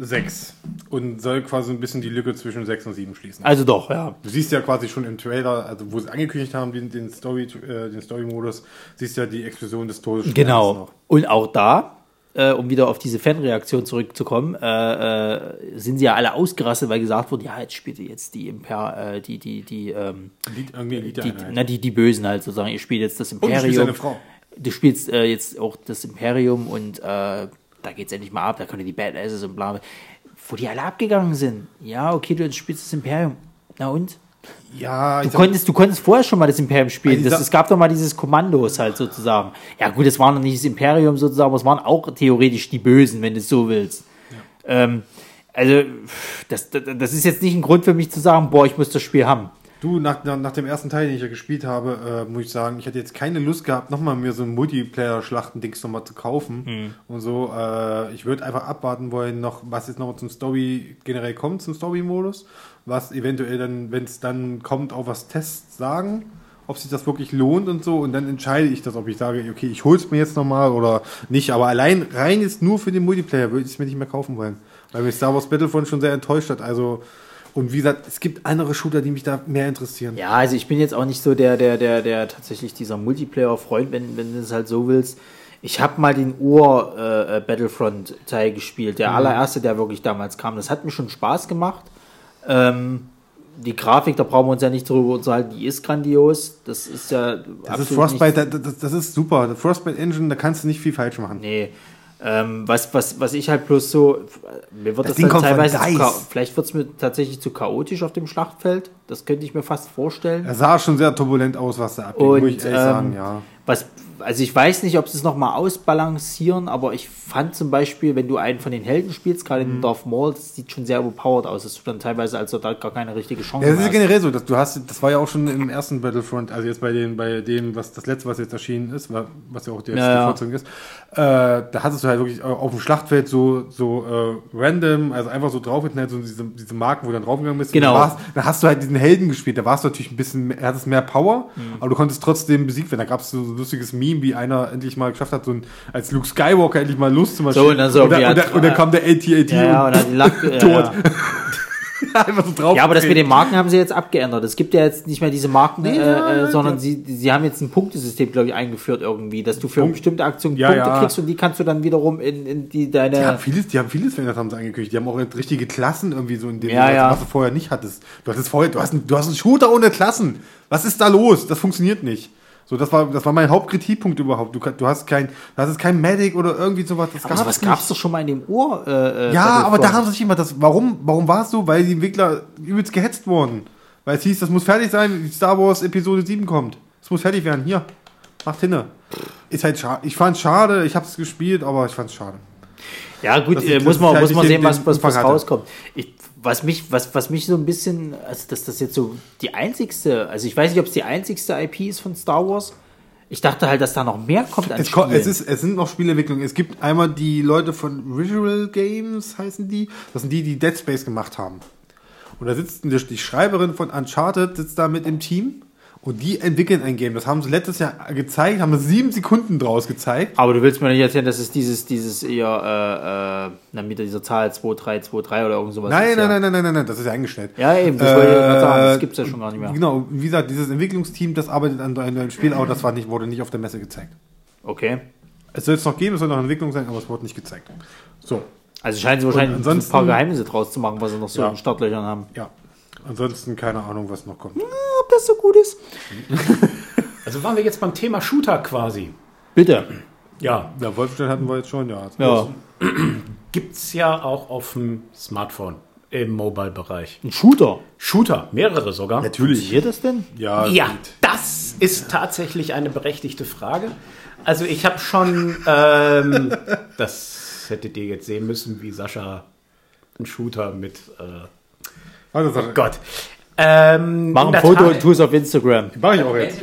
6 und soll quasi ein bisschen die Lücke zwischen 6 und 7 schließen. Also doch, ja. Du siehst ja quasi schon im Trailer, also wo sie angekündigt haben, den, den Story, äh, den Story-Modus, siehst ja die Explosion des Todes. Genau. noch. Und auch da, äh, um wieder auf diese Fanreaktion zurückzukommen, äh, äh, sind sie ja alle ausgerastet, weil gesagt wurde, ja, jetzt spielt ihr jetzt die Imper, äh, die, die, die, ähm, die, Liedeinheit. na, die, die Bösen halt sozusagen. Ihr spielt jetzt das Und du Imperium. eine Frau. Du spielst äh, jetzt auch das Imperium und äh, da geht's endlich mal ab, da können die Badasses und bla. bla. Wo die alle abgegangen sind. Ja, okay, du spielst das Imperium. Na und? Ja, Du konntest, du konntest vorher schon mal das Imperium spielen. Das, es gab doch mal dieses Kommandos halt sozusagen. Ja gut, es war noch nicht das Imperium sozusagen, aber es waren auch theoretisch die Bösen, wenn du es so willst. Ähm, also, das, das, ist jetzt nicht ein Grund für mich zu sagen, boah, ich muss das Spiel haben. Du, nach, nach, dem ersten Teil, den ich ja gespielt habe, äh, muss ich sagen, ich hätte jetzt keine Lust gehabt, nochmal mir so ein Multiplayer-Schlachten-Dings nochmal zu kaufen. Mhm. Und so, äh, ich würde einfach abwarten wollen, noch, was jetzt nochmal zum Story generell kommt, zum Story-Modus. Was eventuell dann, wenn es dann kommt, auch was Tests sagen, ob sich das wirklich lohnt und so. Und dann entscheide ich das, ob ich sage, okay, ich hol's mir jetzt nochmal oder nicht. Aber allein rein jetzt nur für den Multiplayer würde ich es mir nicht mehr kaufen wollen. Weil mich Star Wars Battlefront schon sehr enttäuscht hat. Also, Und wie gesagt, es gibt andere Shooter, die mich da mehr interessieren. Ja, also ich bin jetzt auch nicht so der, der, der, der tatsächlich dieser Multiplayer-Freund, wenn, wenn du es halt so willst. Ich habe mal den Ur-Battlefront-Teil gespielt, der allererste, der wirklich damals kam. Das hat mir schon Spaß gemacht. Ähm, die Grafik, da brauchen wir uns ja nicht drüber unterhalten, die ist grandios. Das ist ja Das ist Frostbite, das, das, das ist super. Der Frostbite Engine, da kannst du nicht viel falsch machen. Nee. Ähm, was, was, was ich halt bloß so, mir wird Das das, dann von teilweise vielleicht wird es mir tatsächlich zu chaotisch auf dem Schlachtfeld. Das könnte ich mir fast vorstellen. Er sah schon sehr turbulent aus, was da abging, Und, muss ich ehrlich ähm, sagen, ja. Was, also ich weiß nicht, ob sie es nochmal ausbalancieren, aber ich fand zum Beispiel, wenn du einen von den Helden spielst, gerade Mhm. in Darth Maul, das sieht schon sehr overpowered aus, dass du dann teilweise als Soldat gar keine richtige Chance Ja, das ist hast. generell so, dass du hast, das war ja auch schon im ersten Battlefront, also jetzt bei dem, bei dem, was das letzte, was jetzt erschienen ist, wa- was ja auch die, Ja, ja. Fortsetzung ist, äh, da hattest du halt wirklich auf dem Schlachtfeld so, so äh, random, also einfach so draufgeknallt, so diese, diese Marken, wo du dann draufgegangen bist. Genau. Da, warst, da hast du halt diesen Helden gespielt, da warst du natürlich ein bisschen, mehr- hattest mehr Power, Mhm. aber du konntest trotzdem besiegt werden. Da gab es so ein lustiges Meme, wie einer endlich mal geschafft hat, so ein, als Luke Skywalker endlich mal Lust zu marschieren. und dann so, und, er- und, dann, und dann kam der AT-AT ja, ja, und dann tot. ja. einfach so drauf. ja, aber das mit den Marken haben sie jetzt abgeändert. Es gibt ja jetzt nicht mehr diese Marken, Nee, äh, äh, sondern ja. sie, sie haben jetzt ein Punktesystem, glaube ich, eingeführt irgendwie, dass du für Punkt- bestimmte Aktionen Ja, Punkte ja. kriegst und die kannst du dann wiederum in, in die deine. Die haben vieles, die haben vieles verändert, haben sie angekündigt. Die haben auch richtige Klassen irgendwie so in dem, was du vorher nicht hattest. Du hattest vorher, du hast, einen, du hast einen Shooter ohne Klassen. Was ist da los? Das funktioniert nicht. So, das war, das war mein Hauptkritikpunkt überhaupt. Du, du hast kein, hast jetzt kein Medic oder irgendwie sowas. Das aber sowas gab es doch schon mal in dem Ohr. Äh, äh, Ja, aber da haben sie sich immer das, warum, warum war es so? Weil die Entwickler übelst gehetzt wurden. Weil es hieß, das muss fertig sein, wie Star Wars Episode 7 kommt. Es muss fertig werden. Hier, macht hinne. Ist halt schade. Ich fand's schade, ich hab's gespielt, aber ich fand's schade. Ja, gut, Das- äh, das muss man, ist muss man sehen, den- was, was, was rauskommt. Ich, was, mich, was, was mich so ein bisschen, also dass das jetzt so die einzigste, also ich weiß nicht, ob es die einzigste IP ist von Star Wars. Ich dachte halt, dass da noch mehr kommt an Es, Spielen. es, ist, es sind noch Spielentwicklungen. Es gibt einmal die Leute von Visual Games, heißen die. Das sind die, die Dead Space gemacht haben. Und da sitzt die Schreiberin von Uncharted, sitzt da mit im Team. Und die entwickeln ein Game. Das haben sie letztes Jahr gezeigt, haben sieben Sekunden draus gezeigt. aber du willst mir nicht erzählen, dass es dieses, dieses eher, äh, äh, na, mit dieser Zahl 2323 oder irgend sowas Nein, ist, nein, nein, nein, nein, nein, nein, das ist ja eingestellt. Ja, eben, das wollte ich gerade sagen, das Äh, gibt's ja schon gar nicht mehr. Genau, wie gesagt, dieses Entwicklungsteam, das arbeitet an einem Spiel, aber das war nicht, wurde nicht auf der Messe gezeigt. Okay. Es soll es noch geben, es soll noch Entwicklung sein, aber es wurde nicht gezeigt. So, Also scheinen sie wahrscheinlich ein paar Geheimnisse draus zu machen, was sie noch so Ja. in Startlöchern haben. ja. Ansonsten keine Ahnung, was noch kommt. Ob das so gut ist? Also waren wir jetzt beim Thema Shooter quasi. Bitte. Ja, Ja, Wolfstein hatten wir jetzt schon, ja. Ja. gibt es ja auch auf dem Smartphone im Mobile-Bereich. Ein Shooter. Shooter, mehrere sogar. Natürlich. Funktioniert das denn? Ja, Ja, das ist tatsächlich eine berechtigte Frage. Also ich habe schon, ähm, das hättet ihr jetzt sehen müssen, wie Sascha einen Shooter mit, äh, Also, Sache. Gott. Ähm, Mach in ein Foto und tu es auf Instagram. Mach ich auch jetzt.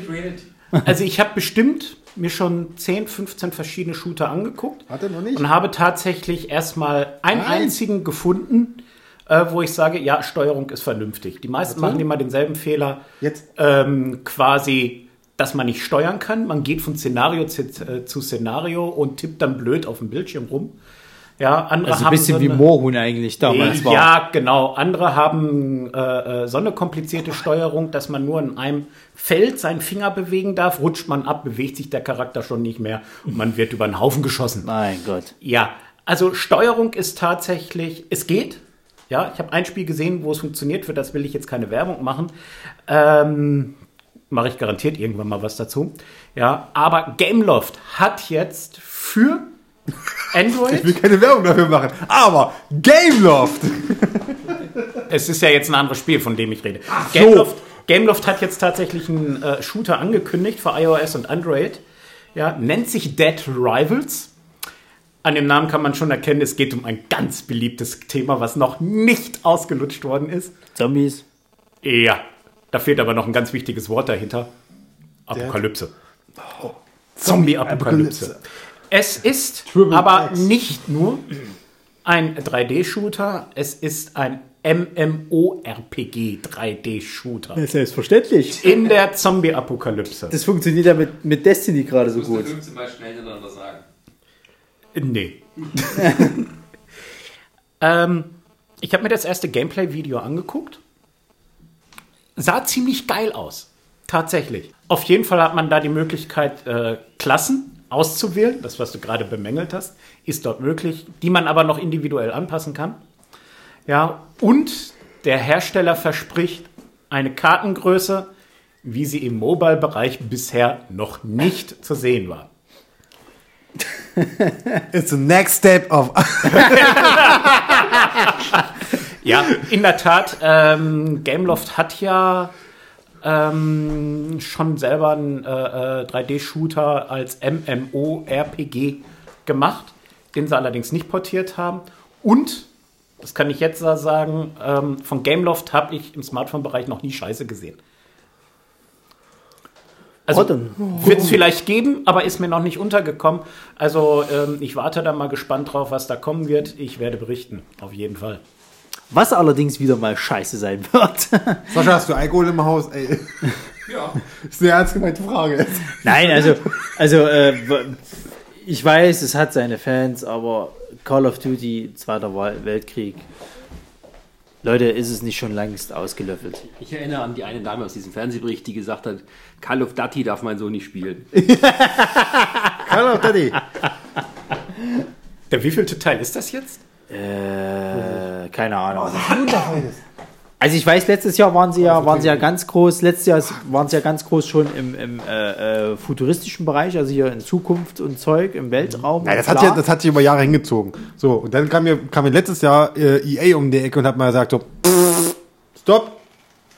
Also ich habe bestimmt mir schon 10, 15 verschiedene Shooter angeguckt. Hat er noch nicht? Und habe tatsächlich erstmal einen Nein. einzigen gefunden, äh, wo ich sage, ja, Steuerung ist vernünftig. Die meisten machen immer denselben Fehler, Jetzt. ähm, quasi, dass man nicht steuern kann. Man geht von Szenario zu, äh, zu Szenario und tippt dann blöd auf dem Bildschirm rum. Ja, andere Also ein haben bisschen so wie eine- Moorhuhn eigentlich damals war. ja, genau. Andere haben äh, äh, so eine komplizierte Steuerung, dass man nur in einem Feld seinen Finger bewegen darf. Rutscht man ab, bewegt sich der Charakter schon nicht mehr und man wird über einen Haufen geschossen. Mein Gott. Ja, also Steuerung ist tatsächlich, es geht. Ja, ich habe ein Spiel gesehen, wo es funktioniert. Für das will ich jetzt keine Werbung machen. Ähm, Mache ich garantiert irgendwann mal was dazu. Ja, aber Gameloft hat jetzt für Android. Ich will keine Werbung dafür machen. Aber Gameloft! Es ist ja jetzt ein anderes Spiel, von dem ich rede. so. Gameloft, Gameloft hat jetzt tatsächlich einen äh, Shooter angekündigt für iOS und Android. Ja, nennt sich Dead Rivals. An dem Namen kann man schon erkennen, es geht um ein ganz beliebtes Thema, was noch nicht ausgelutscht worden ist. Zombies. Ja, da fehlt aber noch ein ganz wichtiges Wort dahinter. Apokalypse. Zombie-Apokalypse. Es ist Triple aber X. nicht nur ein 3D-Shooter, es ist ein MMORPG 3D-Shooter. Das ist selbstverständlich. In der Zombie-Apokalypse. Das funktioniert ja mit, mit Destiny gerade so Du musst gut. 15 Mal schnell hintereinander sagen. Nee. ähm, Ich habe mir das erste Gameplay-Video angeguckt. Sah ziemlich geil aus. Tatsächlich. Auf jeden Fall hat man da die Möglichkeit, äh, Klassen auszuwählen. Das, was du gerade bemängelt hast, ist dort möglich, die man aber noch individuell anpassen kann. Ja, und der Hersteller verspricht eine Kartengröße, wie sie im Mobile-Bereich bisher noch nicht zu sehen war. It's the next step of. Ja, in der Tat. Ähm, Gameloft hat ja ähm, schon selber einen äh, äh, 3D-Shooter als MMO-RPG gemacht, den sie allerdings nicht portiert haben. Und, das kann ich jetzt sagen, ähm, von Gameloft habe ich im Smartphone-Bereich noch nie Scheiße gesehen. Also wird es vielleicht geben, aber ist mir noch nicht untergekommen. Also ähm, ich warte da mal gespannt drauf, was da kommen wird. Ich werde berichten, auf jeden Fall. Was allerdings wieder mal scheiße sein wird. Sascha, hast du Alkohol im Haus? Ey, Ja. das ist eine ernst gemeinte Frage. Nein, also, also äh, ich weiß, es hat seine Fans, aber Call of Duty, Zweiter Wel- Weltkrieg, Leute, ist es nicht schon längst ausgelöffelt? Ich erinnere an die eine Dame aus diesem Fernsehbericht, die gesagt hat, Call of Duty darf mein Sohn nicht spielen. Hallo, Daddy. Der wievielte Teil ist das jetzt? Äh, keine Ahnung. Also ich weiß, letztes Jahr waren sie ja, waren sie ja ganz groß, letztes Jahr waren sie ja ganz groß schon im, im äh, äh, futuristischen Bereich, also hier in Zukunft und Zeug, im Weltraum. Ja, das, hat ja, das hat sich über Jahre hingezogen. So, und dann kam mir, kam mir letztes Jahr äh, EA um die Ecke und hat mal gesagt, so, stopp,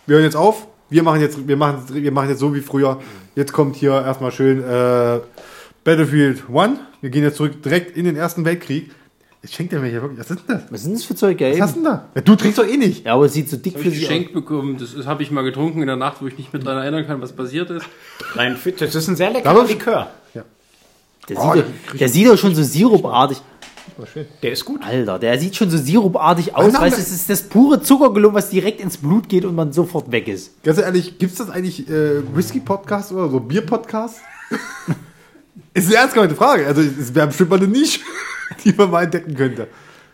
wir hören jetzt auf, wir machen jetzt, wir machen, wir machen jetzt so wie früher. Jetzt kommt hier erstmal schön äh, Battlefield One. Wir gehen jetzt zurück direkt in den Ersten Weltkrieg. Jetzt schenkt er mir hier wirklich, was ist denn das? Was sind das für Zeug? Ja, Was hast du denn da? Ja, du trinkst doch eh nicht. ja, aber es sieht so dick Habe für ich sie geschenkt bekommen. Das, das habe ich mal getrunken in der Nacht, wo ich nicht mehr daran erinnern kann, was passiert ist. Rein fit. Das ist ein sehr leckerer Aber- Likör. Der, Oh, sieht doch, der sieht doch schon so sirupartig. Der ist gut. Alter, der sieht schon so sirupartig aus. Mann, Weißt du, aber- es ist das pure Zuckergelum, was direkt ins Blut geht und man sofort weg ist. Ganz ehrlich, gibt es das eigentlich äh, Whisky-Podcast oder so Bier-Podcast? ist eine ernst gemeinte Frage. Also, es wäre bestimmt mal eine Nische, die man mal entdecken könnte.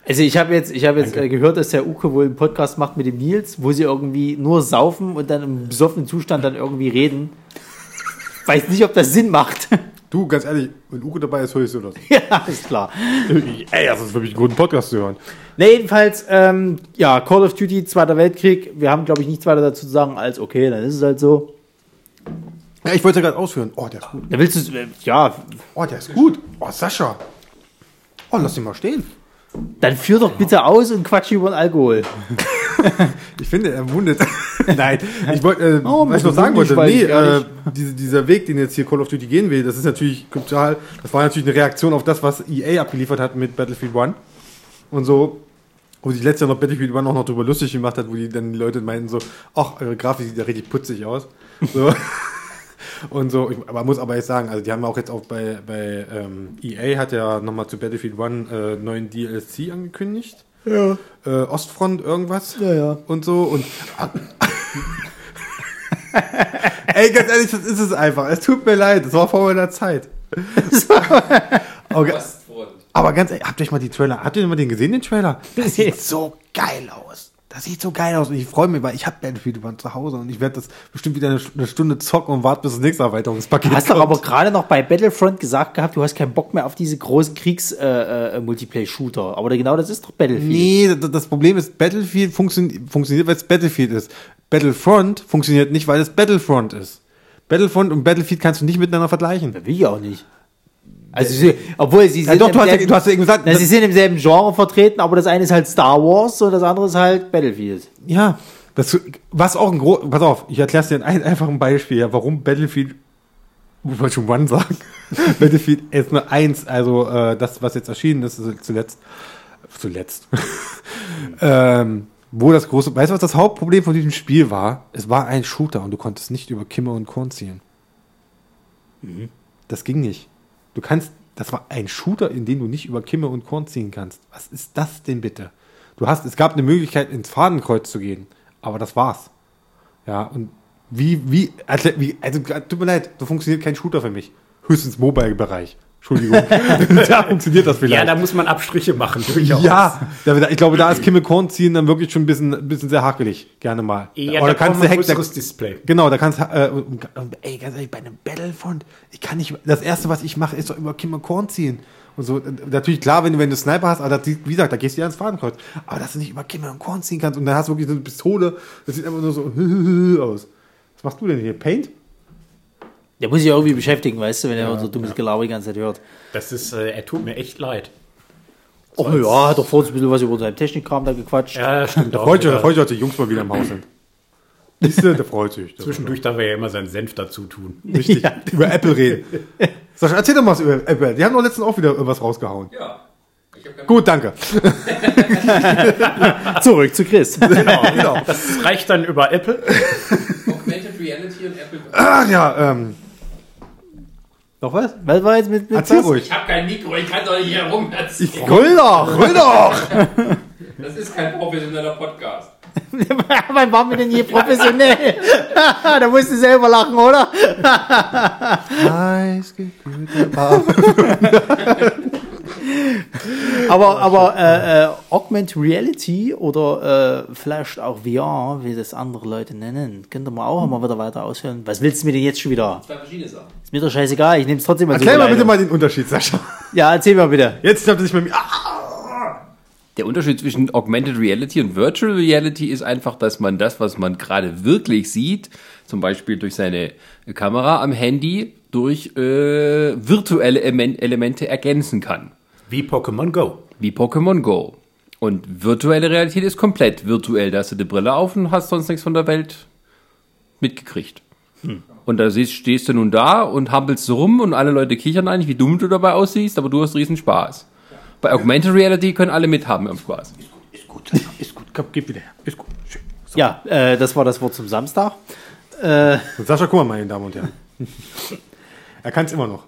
Also ich habe jetzt, ich habe jetzt äh, gehört, dass der Uke wohl einen Podcast macht mit dem Nils, wo sie irgendwie nur saufen und dann im besoffenen Zustand dann irgendwie reden. Weiß nicht, ob das Sinn macht. Du, ganz ehrlich, wenn Uke dabei ist, höre ich so das. ja, ist klar. Ey, das ist für mich ein guter Podcast zu hören. Ne, jedenfalls, ähm, ja, Call of Duty, Zweiter Weltkrieg. Wir haben, glaube ich, nichts weiter dazu zu sagen, als okay, dann ist es halt so. Ja, ich wollte gerade ausführen. Oh, der ist gut. Da willst du, ja, Oh, der ist gut. Oh, Sascha. Oh, lass ihn mal stehen. dann führ doch bitte aus und quatsch über den Alkohol. Ich finde, er wundet. Nein, ich wollte, äh, Oh, was ich noch sagen wollte, nee, äh, diese, dieser Weg, den jetzt hier Call of Duty gehen will, das ist natürlich total, das war natürlich eine Reaktion auf das, was EA abgeliefert hat mit Battlefield One. Und so, wo sich letztes Jahr noch Battlefield One auch noch drüber lustig gemacht hat, wo die dann die Leute meinten so, ach, eure Grafik sieht ja richtig putzig aus. So. Und so, ich, aber muss aber jetzt sagen, also die haben auch jetzt auch bei, bei ähm, EA hat ja nochmal zu Battlefield One äh, neuen DLC angekündigt. Ja. Äh, Ostfront irgendwas. Ja, ja. Und so und. Ey, ganz ehrlich, das ist es einfach. Es tut mir leid, es war vor meiner Zeit. aber, ga- Ostfront. aber ganz ehrlich, habt ihr euch mal die Trailer, habt ihr mal den gesehen, den Trailer? Das sieht so geil aus. Das sieht so geil aus und ich freue mich, weil ich habe Battlefield One zu Hause und ich werde das bestimmt wieder eine, eine Stunde zocken und warte, bis das nächste Erweiterungspaket Du hast doch kommt. aber gerade noch bei Battlefront gesagt gehabt, du hast keinen Bock mehr auf diese großen Kriegs-Multiplayer-Shooter. aber genau das ist doch Battlefield. Nee, das, das Problem ist, Battlefield funktio funktioniert, weil es Battlefield ist. Battlefront funktioniert nicht, weil es Battlefront ist. Battlefront und Battlefield kannst du nicht miteinander vergleichen. Will ich auch nicht. Also, sie, obwohl sie Ja, sind, doch, im du hast ja- selben- du hast ja eben gesagt, na, sie sind im selben Genre vertreten, aber das eine ist halt Star Wars und das andere ist halt Battlefield. Ja, das, was auch ein groß, pass auf, ich erkläre dir ein einfaches Beispiel, ja, warum Battlefield, ich wollte schon One sagen, Battlefield ist nur eins, also äh, das, was jetzt erschienen ist, ist zuletzt, zuletzt, ähm, wo das große, weißt du, was das Hauptproblem von diesem Spiel war? Es war ein Shooter und du konntest nicht über Kimme und Korn zielen. Das ging nicht. Du kannst, das war ein Shooter, in dem du nicht über Kimme und Korn ziehen kannst. Was ist das denn bitte? Du hast, es gab eine Möglichkeit, ins Fadenkreuz zu gehen, aber das war's. Ja, und wie, wie, also, wie, also tut mir leid, so funktioniert kein Shooter für mich. Höchstens Mobile-Bereich. Entschuldigung. da funktioniert das Ja, vielleicht. da muss man Abstriche machen, durchaus. Ja, ich glaube, da ist Kimme Korn ziehen dann wirklich schon ein bisschen, ein bisschen sehr hakelig. Gerne mal. Ja, Oder da kannst du größeres Display. Genau, da kannst äh, ey, ganz ehrlich, bei einem Battlefront, ich kann nicht, das erste, was ich mache, ist doch über Kim und Korn ziehen. Und so, äh, natürlich klar, wenn du, wenn du Sniper hast, aber das, wie gesagt, da gehst du ja ins Fadenkreuz. Aber dass du nicht über Kim und Korn ziehen kannst und dann hast du wirklich so eine Pistole, das sieht einfach nur so aus. Was machst du denn hier? Paint? Der muss sich irgendwie beschäftigen, weißt du, wenn er so dummes Gelaber die ganze Zeit hört. Das ist, äh, er tut mir echt leid. Ach ja, hat doch vor uns ein bisschen was über seinen Technikkram da gequatscht. Ja, stimmt Da freut da freut sich, dass die Jungs mal wieder im Haus sind. Siehst du, der freut sich. Zwischendurch darf er ja immer seinen Senf dazu tun. Richtig, über Apple reden. Sascha, erzähl doch mal was über Apple. Die haben doch letztens auch wieder irgendwas rausgehauen. Ja. Gut, danke. Zurück zu Chris. genau. Das reicht dann über Apple. Augmented Reality und Apple. Ach ja, ähm. Noch was? Was war jetzt mit, mit Erzähl was? ruhig. Ich habe kein Mikro, ich kann doch nicht herum erzählen. Rüll doch, rüll doch! Das ist kein professioneller Podcast. Wann waren wir denn je professionell? da musst du selber lachen, oder? Eisgekühlter Bauch. Aber, aber äh, äh, Augmented Reality oder äh, vielleicht auch VR, wie das andere Leute nennen, könnt ihr mal auch mal wieder weiter ausführen. Was willst du mir denn jetzt schon wieder? Zwei verschiedene Sachen. Ist mir doch scheißegal, ich nehme es trotzdem als Erklär mal bitte mal den Unterschied, Sascha. Ja, erzähl mal bitte. Jetzt klappt es nicht mehr mit mir. Ah! Der Unterschied zwischen Augmented Reality und Virtual Reality ist einfach, dass man das, was man gerade wirklich sieht, zum Beispiel durch seine Kamera am Handy, durch äh, virtuelle Emen- Elemente ergänzen kann. Wie Pokémon Go. Wie Pokémon Go. Und virtuelle Realität ist komplett virtuell. Da hast du die Brille auf und hast sonst nichts von der Welt mitgekriegt. Und da siehst, stehst du nun da und hampelst so rum und alle Leute kichern eigentlich, wie dumm du dabei aussiehst, aber du hast riesen Spaß. Bei Augmented Reality können alle mithaben am Spaß. Ist gut, Sascha, ist gut. Komm, gib wieder her. Ist gut. Schön. Ja, äh, das war das Wort zum Samstag. Äh, Sascha, guck mal, meine Damen und Herren. er kann es immer noch.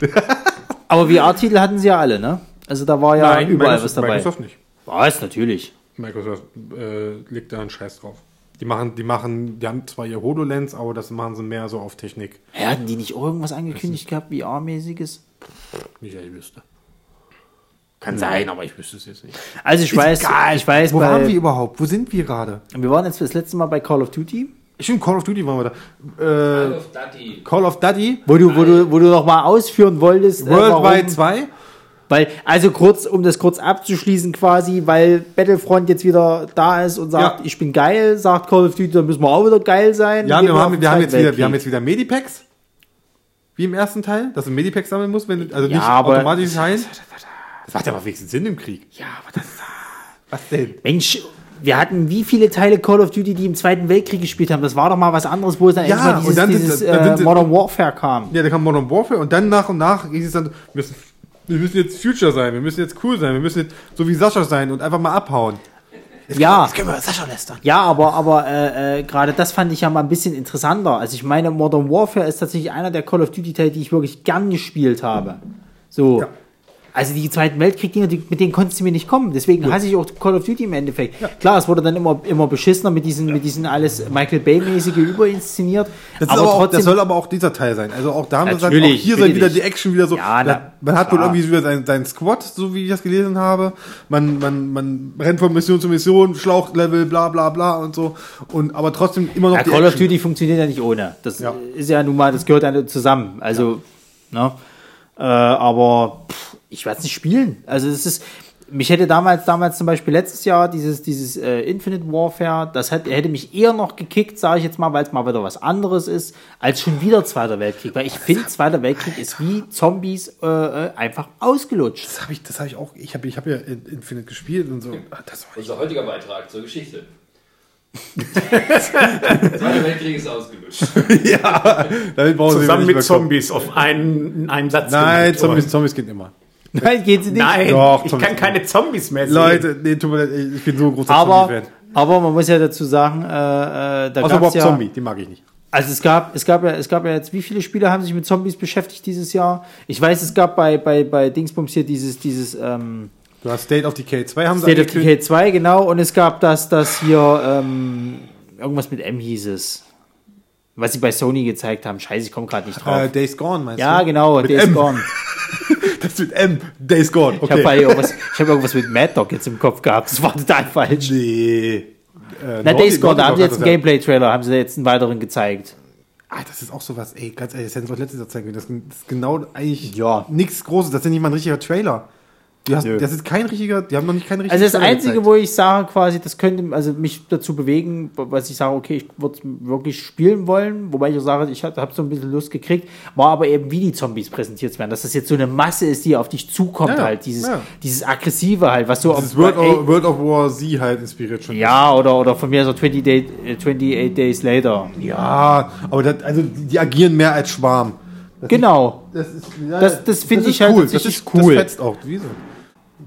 aber VR-Titel hatten sie ja alle, ne? Also da war ja überall Microsoft, was dabei. Microsoft nicht. Was, natürlich. Microsoft äh, legt da einen Scheiß drauf. Die machen, die machen, die haben zwar ihr HoloLens, aber das machen sie mehr so auf Technik. Ja, hatten die nicht auch irgendwas angekündigt gehabt, VR-mäßiges? Michael wüsste. Kann sein, aber ich wüsste es jetzt nicht. Also ich weiß, ich weiß, Wo bei, waren wir überhaupt? Wo sind wir gerade? wir waren jetzt das letzte Mal bei Call of Duty, Stimmt, Call of Duty waren wir da. Call Äh, of Duty. Call of Duty, wo du, wo du, wo du noch mal ausführen wolltest. äh, Worldwide warum- 2. Weil, also kurz, um das kurz abzuschließen quasi, weil Battlefront jetzt wieder da ist und sagt, Ja. ich bin geil, sagt Call of Duty, dann müssen wir auch wieder geil sein. Ja, Gehen wir haben, wir, haben jetzt wieder, wir haben jetzt wieder Medipacks. Wie im ersten Teil, dass du Medipacks sammeln musst, wenn du, also Ja, nicht aber- automatisch heilen. Das macht ja mal wenigstens Sinn im Krieg. Ja, aber das Was denn? Mensch, wir hatten wie viele Teile Call of Duty, die im Zweiten Weltkrieg gespielt haben? Das war doch mal was anderes, wo es dann Ja, endlich mal dieses, und dann dieses dann sind äh, Modern Warfare kam. Ja, da kam Modern Warfare und dann nach und nach ging es dann, wir müssen, wir müssen jetzt Future sein, wir müssen jetzt cool sein, wir müssen jetzt so wie Sascha sein und einfach mal abhauen. Ja, Jetzt können wir Sascha lästern. ja, aber, aber äh, äh, gerade das fand ich ja mal ein bisschen interessanter. Also ich meine, Modern Warfare ist tatsächlich einer der Call of Duty-Teile, die ich wirklich gern gespielt habe. So. Ja. Also die Zweiten Weltkrieg-Dinger, mit denen konntest du mir nicht kommen. Deswegen hasse ich auch Call of Duty im Endeffekt. Klar, es wurde dann immer, immer beschissener mit diesen, mit diesen alles Michael Bay-mäßige überinszeniert. Das, ist aber auch, das soll aber auch dieser Teil sein. Also auch da haben wir gesagt, auch hier soll wieder die Action wieder so. Ja, na, man hat wohl klar. irgendwie wieder seinen, seinen Squad, so wie ich das gelesen habe. Man, man, man rennt von Mission zu Mission, Schlauchlevel, bla bla bla und so. Und aber trotzdem immer noch Ja, die Call of. Duty funktioniert ja nicht ohne. Das Ja. ist ja nun mal, das gehört ja zusammen. Also, ne? Äh, aber pff, ich werde es nicht spielen. Also es ist, mich hätte damals, damals zum Beispiel letztes Jahr dieses, dieses äh, Infinite Warfare, das hat, hätte mich eher noch gekickt, sage ich jetzt mal, weil es mal wieder was anderes ist, als schon wieder Zweiter Weltkrieg. Weil ich finde, Zweiter Weltkrieg ist wie Zombies äh, äh, einfach ausgelutscht. Das habe ich, das habe ich auch. Ich habe, ich habe ja in- Infinite gespielt und so. Das war Unser heutiger Beitrag zur Geschichte. Zweiter Weltkrieg ist ausgelutscht. damit brauchen Sie Zusammen nicht mit mehr kommen. Zombies auf einen, in einem Satz. Nein, Zombies. Zombies geht immer. Nein, geht sie nicht. Nein, Doch, ich kann keine Zombies mehr sehen. Leute, nee, tut mir leid, ich bin so ein großer Aber, Zombie-Fan. aber man muss ja dazu sagen, äh, äh, da Außer Bob ja, Zombie, die mag ich nicht. Also es gab, es gab ja, es gab ja jetzt, wie viele Spieler haben sich mit Zombies beschäftigt dieses Jahr? Ich weiß, es gab bei, bei, bei Dingsbums hier dieses, dieses, ähm, Du hast State of Decay 2 haben sie State of. Decay 2, genau, und es gab das, das hier, ähm, irgendwas mit M hieß es. Was sie bei Sony gezeigt haben. Scheiße, ich komme gerade nicht drauf. Äh, Days Gone, meinst ja, du? genau, Mit Days M. Gone. Das mit M. Days Gone, Ich habe okay. irgendwas, ich hab irgendwas mit Mad Dog jetzt im Kopf gehabt. Das war total falsch. Nee. Äh, Na, Days Gone, da haben sie jetzt einen ja- Gameplay-Trailer, haben sie jetzt einen weiteren gezeigt. Ah, das ist auch sowas, ey, ganz ehrlich, das hätten sie doch letztes Jahr zeigen können. Das ist genau eigentlich Ja. nichts Großes. Das ist nicht mal ein richtiger Trailer. Du hast, das ist kein richtiger, die haben noch nicht keinen richtigen Also das Trailer Einzige, gezeigt. wo ich sage quasi, das könnte also mich dazu bewegen, was ich sage, okay, ich würde wirklich spielen wollen, wobei ich auch sage, ich habe so ein bisschen Lust gekriegt, war aber eben, wie die Zombies präsentiert werden, dass das jetzt so eine Masse ist, die auf dich zukommt Ja, halt, dieses, ja. dieses Aggressive halt, was so Dieses auf- World, of, World of War Z halt inspiriert schon. ja, oder, oder von mir so 20 Day, äh, 28 Days Later. Ja, aber das, also die, die agieren mehr als Schwarm. Genau. Das ist, ja, Das- das finde ich halt cool. Das ist cool. Das fetzt auch. Wieso?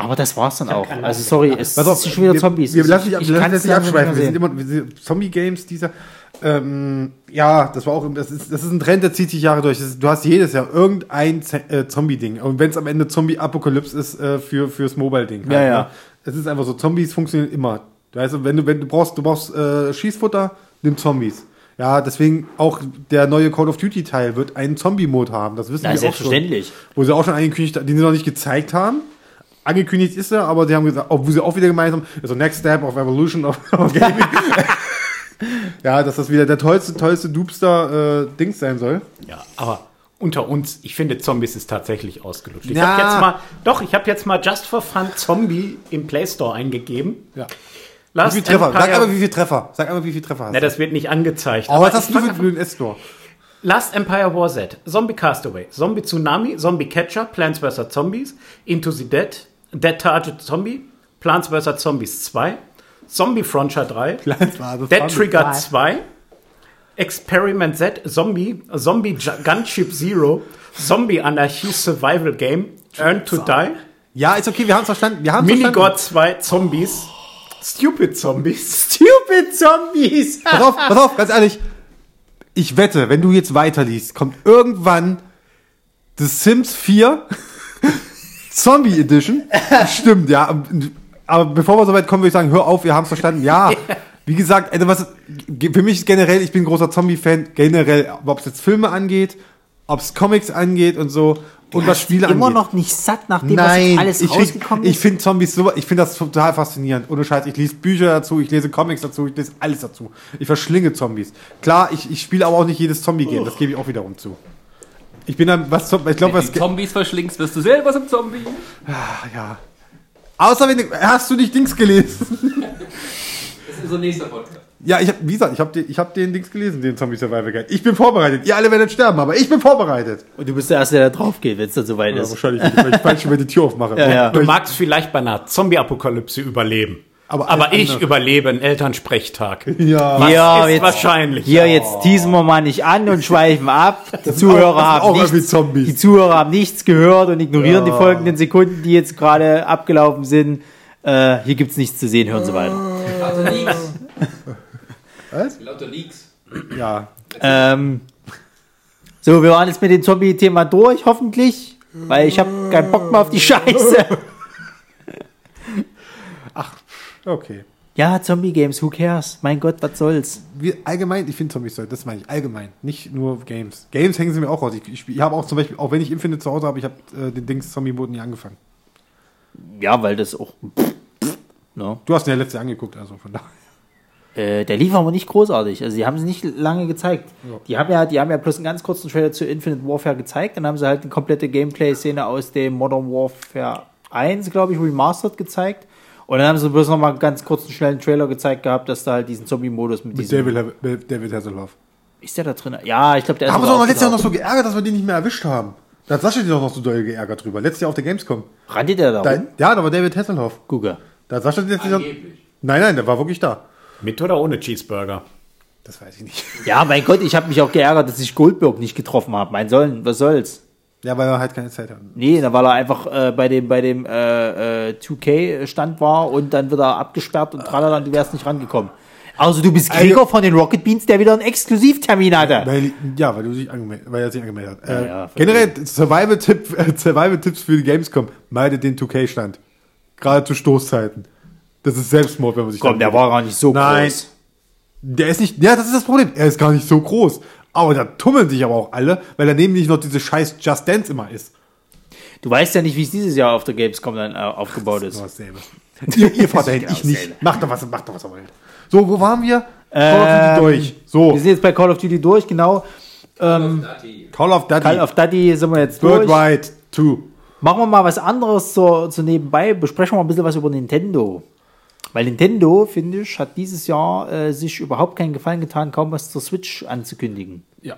Aber das war's dann auch. Also sorry, es Pass auf, sind schon wieder wir, Zombies. Wir lassen Ich- nicht, abschweifen. Wir sind immer wir sind Zombie-Games dieser. Ähm, ja, das war auch, das ist, das ist ein Trend, der zieht sich Jahre durch. Ist, du hast jedes Jahr irgendein Z- äh, Zombie-Ding. Und wenn es am Ende Zombie-Apokalypse ist äh, für fürs Mobile-Ding. Ja, ja. ne? Es ist einfach so, Zombies funktionieren immer. Weißt du, wenn du, wenn du brauchst, du brauchst äh, Schießfutter, nimm Zombies. Ja, deswegen auch der neue Call of Duty Teil wird einen Zombie-Mode haben. Das wissen Na, wir auch schon. selbstverständlich. Wo sie auch schon angekündigt haben, den sie noch nicht gezeigt haben. Angekündigt ist er, aber sie haben gesagt, obwohl sie auch wieder gemeint haben, so Next Step of Evolution of, of Gaming. ja, dass das wieder der tollste, tollste Doopster-Dings sein soll. Ja, aber unter uns, ich finde, Zombies ist tatsächlich ausgelutscht. Ich habe jetzt mal, doch, ich habe jetzt mal Just for Fun Zombie im Play Store eingegeben. Ja. Wie Last viel Treffer? Sag Empire- aber, wie viel Treffer? Sag aber, wie viel Treffer hast Na, du? das wird nicht angezeigt. Oh, aber was hast du für einen S-Store? Last Empire War Z, Zombie Castaway, Zombie Tsunami, Zombie Catcher, Plants vs. Zombies, Into the Dead, Dead Target Zombie, Plants vs. Zombies 2, Zombie Frontier 3, Dead Trigger 2, Experiment Z, Zombie, Zombie Gunship Zero, Zombie Anarchy Survival Game, Earn to Die, Ja, ist okay, wir haben es verstanden. Wir Minigod 2, Zombies, Stupid Zombies, Stupid Zombies! Pass auf, pass auf, ganz ehrlich. Ich wette, wenn du jetzt weiterliest, kommt irgendwann The Sims 4 Zombie Edition. Stimmt, ja. Aber bevor wir soweit kommen, würde ich sagen, hör auf, wir haben es verstanden. Ja, wie gesagt, also was, für mich ist generell, ich bin ein großer Zombie-Fan, generell, ob es jetzt Filme angeht, ob es Comics angeht und so, und was Spiele Immer angeht. noch nicht satt, nachdem Nein, was alles ich, rausgekommen ich ist. finde Zombies so, ich finde das total faszinierend. Ohne Scheiß, ich lese Bücher dazu, ich lese Comics dazu, ich lese alles dazu. Ich verschlinge Zombies. Klar, ich, ich spiele aber auch nicht jedes Zombie-Game, das gebe ich auch wiederum zu. Ich bin dann, was, ich glaube, Wenn was, du Zombies verschlingst, wirst du selber zum Zombie. ah, ja. Außer wenn du, hast du nicht Dings gelesen? Das ist unser nächster Podcast. Ja, ich hab, wie gesagt, ich habe den, ich hab den Dings gelesen, den Zombie Survival Guide. Ich bin vorbereitet. Ihr alle werdet sterben, aber ich bin vorbereitet. Und du bist der Erste, der da drauf geht, wenn es dann soweit Ja, ist. wahrscheinlich nicht, weil ich falsch über die Tür aufmache. Ja, ja. Du magst vielleicht bei einer Zombie-Apokalypse überleben. Aber Aber, ich andere- überlebe einen Elternsprechtag. Ja. Was Ja, ist jetzt- wahrscheinlich? Hier, jetzt teasen wir mal nicht an und schweifen ab. Die Zuhörer, auch- haben nichts, die Zuhörer haben nichts gehört und ignorieren die folgenden Sekunden, die jetzt gerade abgelaufen sind. Äh, hier gibt's nichts zu sehen, hören Sie weiter. Lauter Leaks. Was? Lauter Leaks. Ja. Ähm, so, wir waren jetzt mit dem Zombie-Thema durch, hoffentlich, weil ich habe keinen Bock mehr auf die Scheiße. Okay. Ja, Zombie-Games, who cares? Mein Gott, was soll's? wir, allgemein, ich finde Zombies toll, das meine ich, allgemein, nicht nur Games. Games hängen sie mir auch raus. Ich, ich, ich habe auch zum Beispiel, auch wenn ich Infinite zu Hause habe, ich habe äh, den Dings Zombie-Mode nie angefangen. Ja, weil das auch. No. Du hast ihn ja letzte Jahr angeguckt, also von daher. Äh, der lief aber nicht großartig. Also, die haben es nicht lange gezeigt. Die haben ja, die haben ja bloß einen ganz kurzen Trailer zu Infinite Warfare gezeigt. Dann haben sie halt eine komplette Gameplay-Szene aus dem Modern Warfare 1, glaube ich, remastered gezeigt. Und dann haben sie bloß noch mal einen ganz kurzen, schnellen Trailer gezeigt gehabt, dass da halt diesen Zombie-Modus mit, Mit diesem. David, mit David Hasselhoff. Ist der da drin? Ja, ich glaube, der ist Da haben wir letztes Jahr noch so geärgert, dass wir die nicht mehr erwischt haben. Da hat Sascha die doch noch so doll geärgert drüber. Letztes Jahr auf der Gamescom. Rannte der da Da, rum? ja, da war David Hasselhoff. Gucke. Da hat Sascha die letztes Jahr. Nein, nein, der war wirklich da. Mit oder ohne Cheeseburger? Das weiß ich nicht. Ja, mein Gott, ich habe mich auch geärgert, dass ich Goldberg nicht getroffen habe. Mein sollen, was soll's? Ja, weil er halt keine Zeit hat. Nee, da weil er einfach äh, bei dem bei dem äh, äh, 2K-Stand war und dann wird er abgesperrt und tralala, du wärst nicht rangekommen. Also du bist Krieger von den Rocket Beans, der wieder einen Exklusivtermin hatte. Weil, ja, weil, du sich angemeldet, weil er sich angemeldet hat. Äh, ja, generell Survival-Tipp, äh, Survival-Tipps für die Gamescom. Meidet den 2K-Stand. Gerade zu Stoßzeiten. Das ist Selbstmord, wenn man sich Komm, der war gar nicht so Nein. groß. Der ist nicht, ja, das ist das Problem. Er ist gar nicht so groß. Aber da tummeln sich aber auch alle, weil daneben nicht noch diese scheiß Just Dance immer ist. Du weißt ja nicht, wie es dieses Jahr auf der Gamescom dann äh, aufgebaut ist. Nur dasselbe. ihr, ihr fahrt dahin, ich nicht. Macht doch was, macht doch was ihr wollt. So, wo waren wir? Call of Duty Ähm, durch. So, Wir sind jetzt bei Call of Duty durch, genau. Ähm. Call of Duty. Call of Duty sind wir jetzt durch. Worldwide 2. Machen wir mal was anderes so, so nebenbei. Besprechen wir mal ein bisschen was über Nintendo. Weil Nintendo, finde ich, hat dieses Jahr äh, sich überhaupt keinen Gefallen getan, kaum was zur Switch anzukündigen. Ja.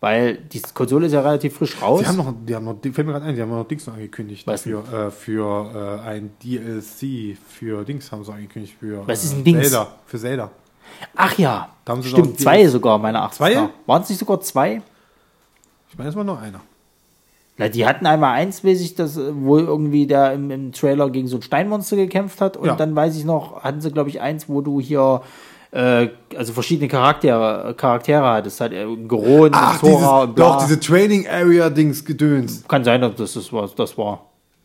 Weil die Konsole ist ja relativ frisch raus. Die haben noch, die haben noch, die fällt mir gerade ein, die haben noch Dings noch angekündigt. Was Für, äh, für äh, ein DLC für Dings haben sie angekündigt. Für, Was ist äh, ein Dings? Zelda. Für Zelda. Ach ja, Da haben sie stimmt, zwei sogar, meiner Achtung. Zwei? Waren es nicht sogar zwei? Ich meine, es war nur einer. Na, die hatten einmal eins, weiß ich, das, äh, wo irgendwie der im, im Trailer gegen so ein Steinmonster gekämpft hat. Und Ja. dann weiß ich noch, hatten sie, glaube ich, eins, wo du hier äh, also verschiedene Charaktere, Charaktere hattest. Halt, äh, Geron, Ach, Sora dieses, und bla. doch, diese Training Area Dings gedöns. Kann sein, dass das das war. Das war.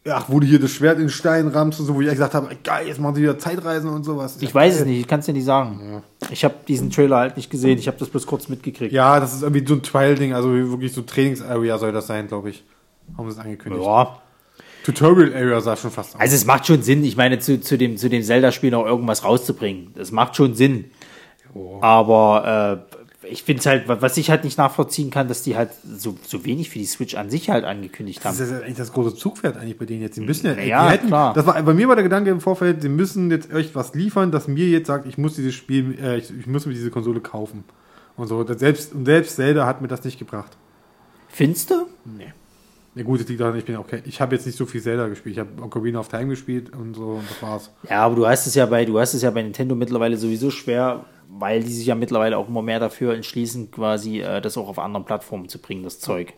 Ach, wo du hier das Schwert in den Stein rammst und so, wo ich gesagt habe, geil, jetzt machen sie wieder Zeitreisen und sowas. Ich weiß es nicht, ich kann es dir nicht sagen. Ich habe diesen Trailer halt nicht gesehen, ich habe das bloß kurz mitgekriegt. Ja, das ist irgendwie so ein Trial-Ding, also wirklich so Trainings-Area soll das sein, glaube ich. Haben sie es angekündigt. Ja. Tutorial-Area sah schon fast aus. Also es macht schon Sinn, ich meine, zu, zu dem, zu dem Zelda-Spiel noch irgendwas rauszubringen. Das macht schon Sinn. Aber äh, ich finde es halt, was ich halt nicht nachvollziehen kann, dass die halt so, so wenig für die Switch an sich halt angekündigt Das haben. ist ja eigentlich das große Zugpferd eigentlich bei denen jetzt. Sie müssen ja, Ja, die hätten, klar. das war bei mir war der Gedanke im Vorfeld, sie müssen jetzt euch was liefern, das mir jetzt sagt, ich muss dieses Spiel, äh, ich, ich muss mir diese Konsole kaufen. Und so. Das selbst, und selbst Zelda hat mir das nicht gebracht. Findest du? Ja gut, das liegt daran, ich bin okay. Ich habe jetzt nicht so viel Zelda gespielt. Ich habe Ocarina of Time gespielt und so und das war's. Ja, aber du hast es ja bei, du hast es ja bei Nintendo mittlerweile sowieso schwer, weil die sich ja mittlerweile auch immer mehr dafür entschließen, quasi äh, das auch auf anderen Plattformen zu bringen, das Zeug.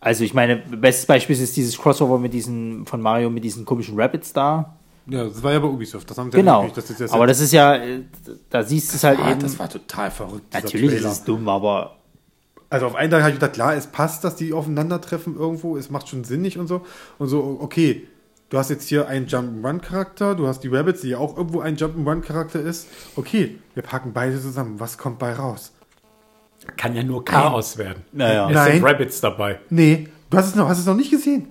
Also ich meine, bestes Beispiel ist dieses Crossover mit diesen von Mario mit diesen komischen Rabbits da. Ja, das war ja bei Ubisoft. Das haben sie Genau. ja nicht, das aber das ist ja, äh, da siehst du es halt ah, eben. das war total verrückt. Natürlich Trailer. ist es dumm, aber Also auf einen Tag habe ich gedacht, klar, es passt, dass die aufeinandertreffen irgendwo, es macht schon sinnig und so. Und so, okay, du hast jetzt hier einen Jump'n'Run-Charakter, du hast die Rabbits, die ja auch irgendwo ein Jump'n'Run-Charakter ist. Okay, wir packen beide zusammen. Was kommt bei raus? Kann ja nur Chaos werden. Naja. Es Nein. sind Rabbits dabei. Nee, du hast es noch, hast es noch nicht gesehen.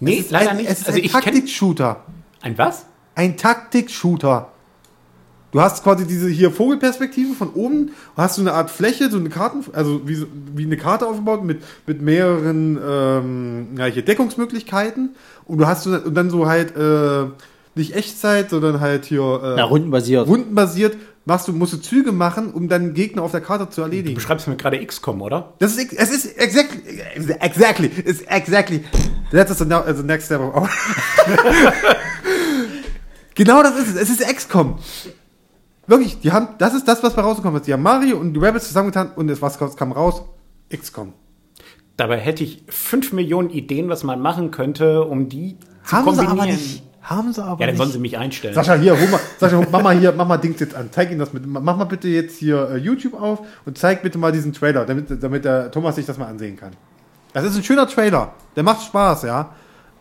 Nee, es ist leider ein, nicht. Es ist Also ein Taktik-Shooter. Ein was? Ein Taktik-Shooter. Du hast quasi diese hier Vogelperspektive von oben, hast du eine Art Fläche, so eine Karten, also wie, so- wie eine Karte aufgebaut mit, mit mehreren ähm, ja, hier Deckungsmöglichkeiten und du hast so, und dann so halt äh, nicht Echtzeit, sondern halt hier äh, na, rundenbasiert. rundenbasiert machst du, musst du Züge machen, um dann Gegner auf der Karte zu Du erledigen. beschreibst mir gerade XCOM, oder? Das ist, es ist exactly, exactly, it's exactly, that's the, now- the next step. of- genau das ist es, es ist XCOM. Wirklich, die haben, das ist das, was bei rausgekommen ist. Die haben Mario und die Rabbits zusammengetan und es, was kam raus? XCOM. Dabei hätte ich fünf Millionen Ideen, was man machen könnte, um die zu Haben sie kombinieren. aber nicht. Haben sie aber Ja, dann nicht. sollen sie mich einstellen. Sascha, hier, hol mal, Sascha, mach mal hier, mach mal Dings jetzt an. Zeig ihm das mit. Mach mal bitte jetzt hier äh, YouTube auf und zeig bitte mal diesen Trailer, damit, damit der Thomas sich das mal ansehen kann. Das ist ein schöner Trailer. Der macht Spaß, ja.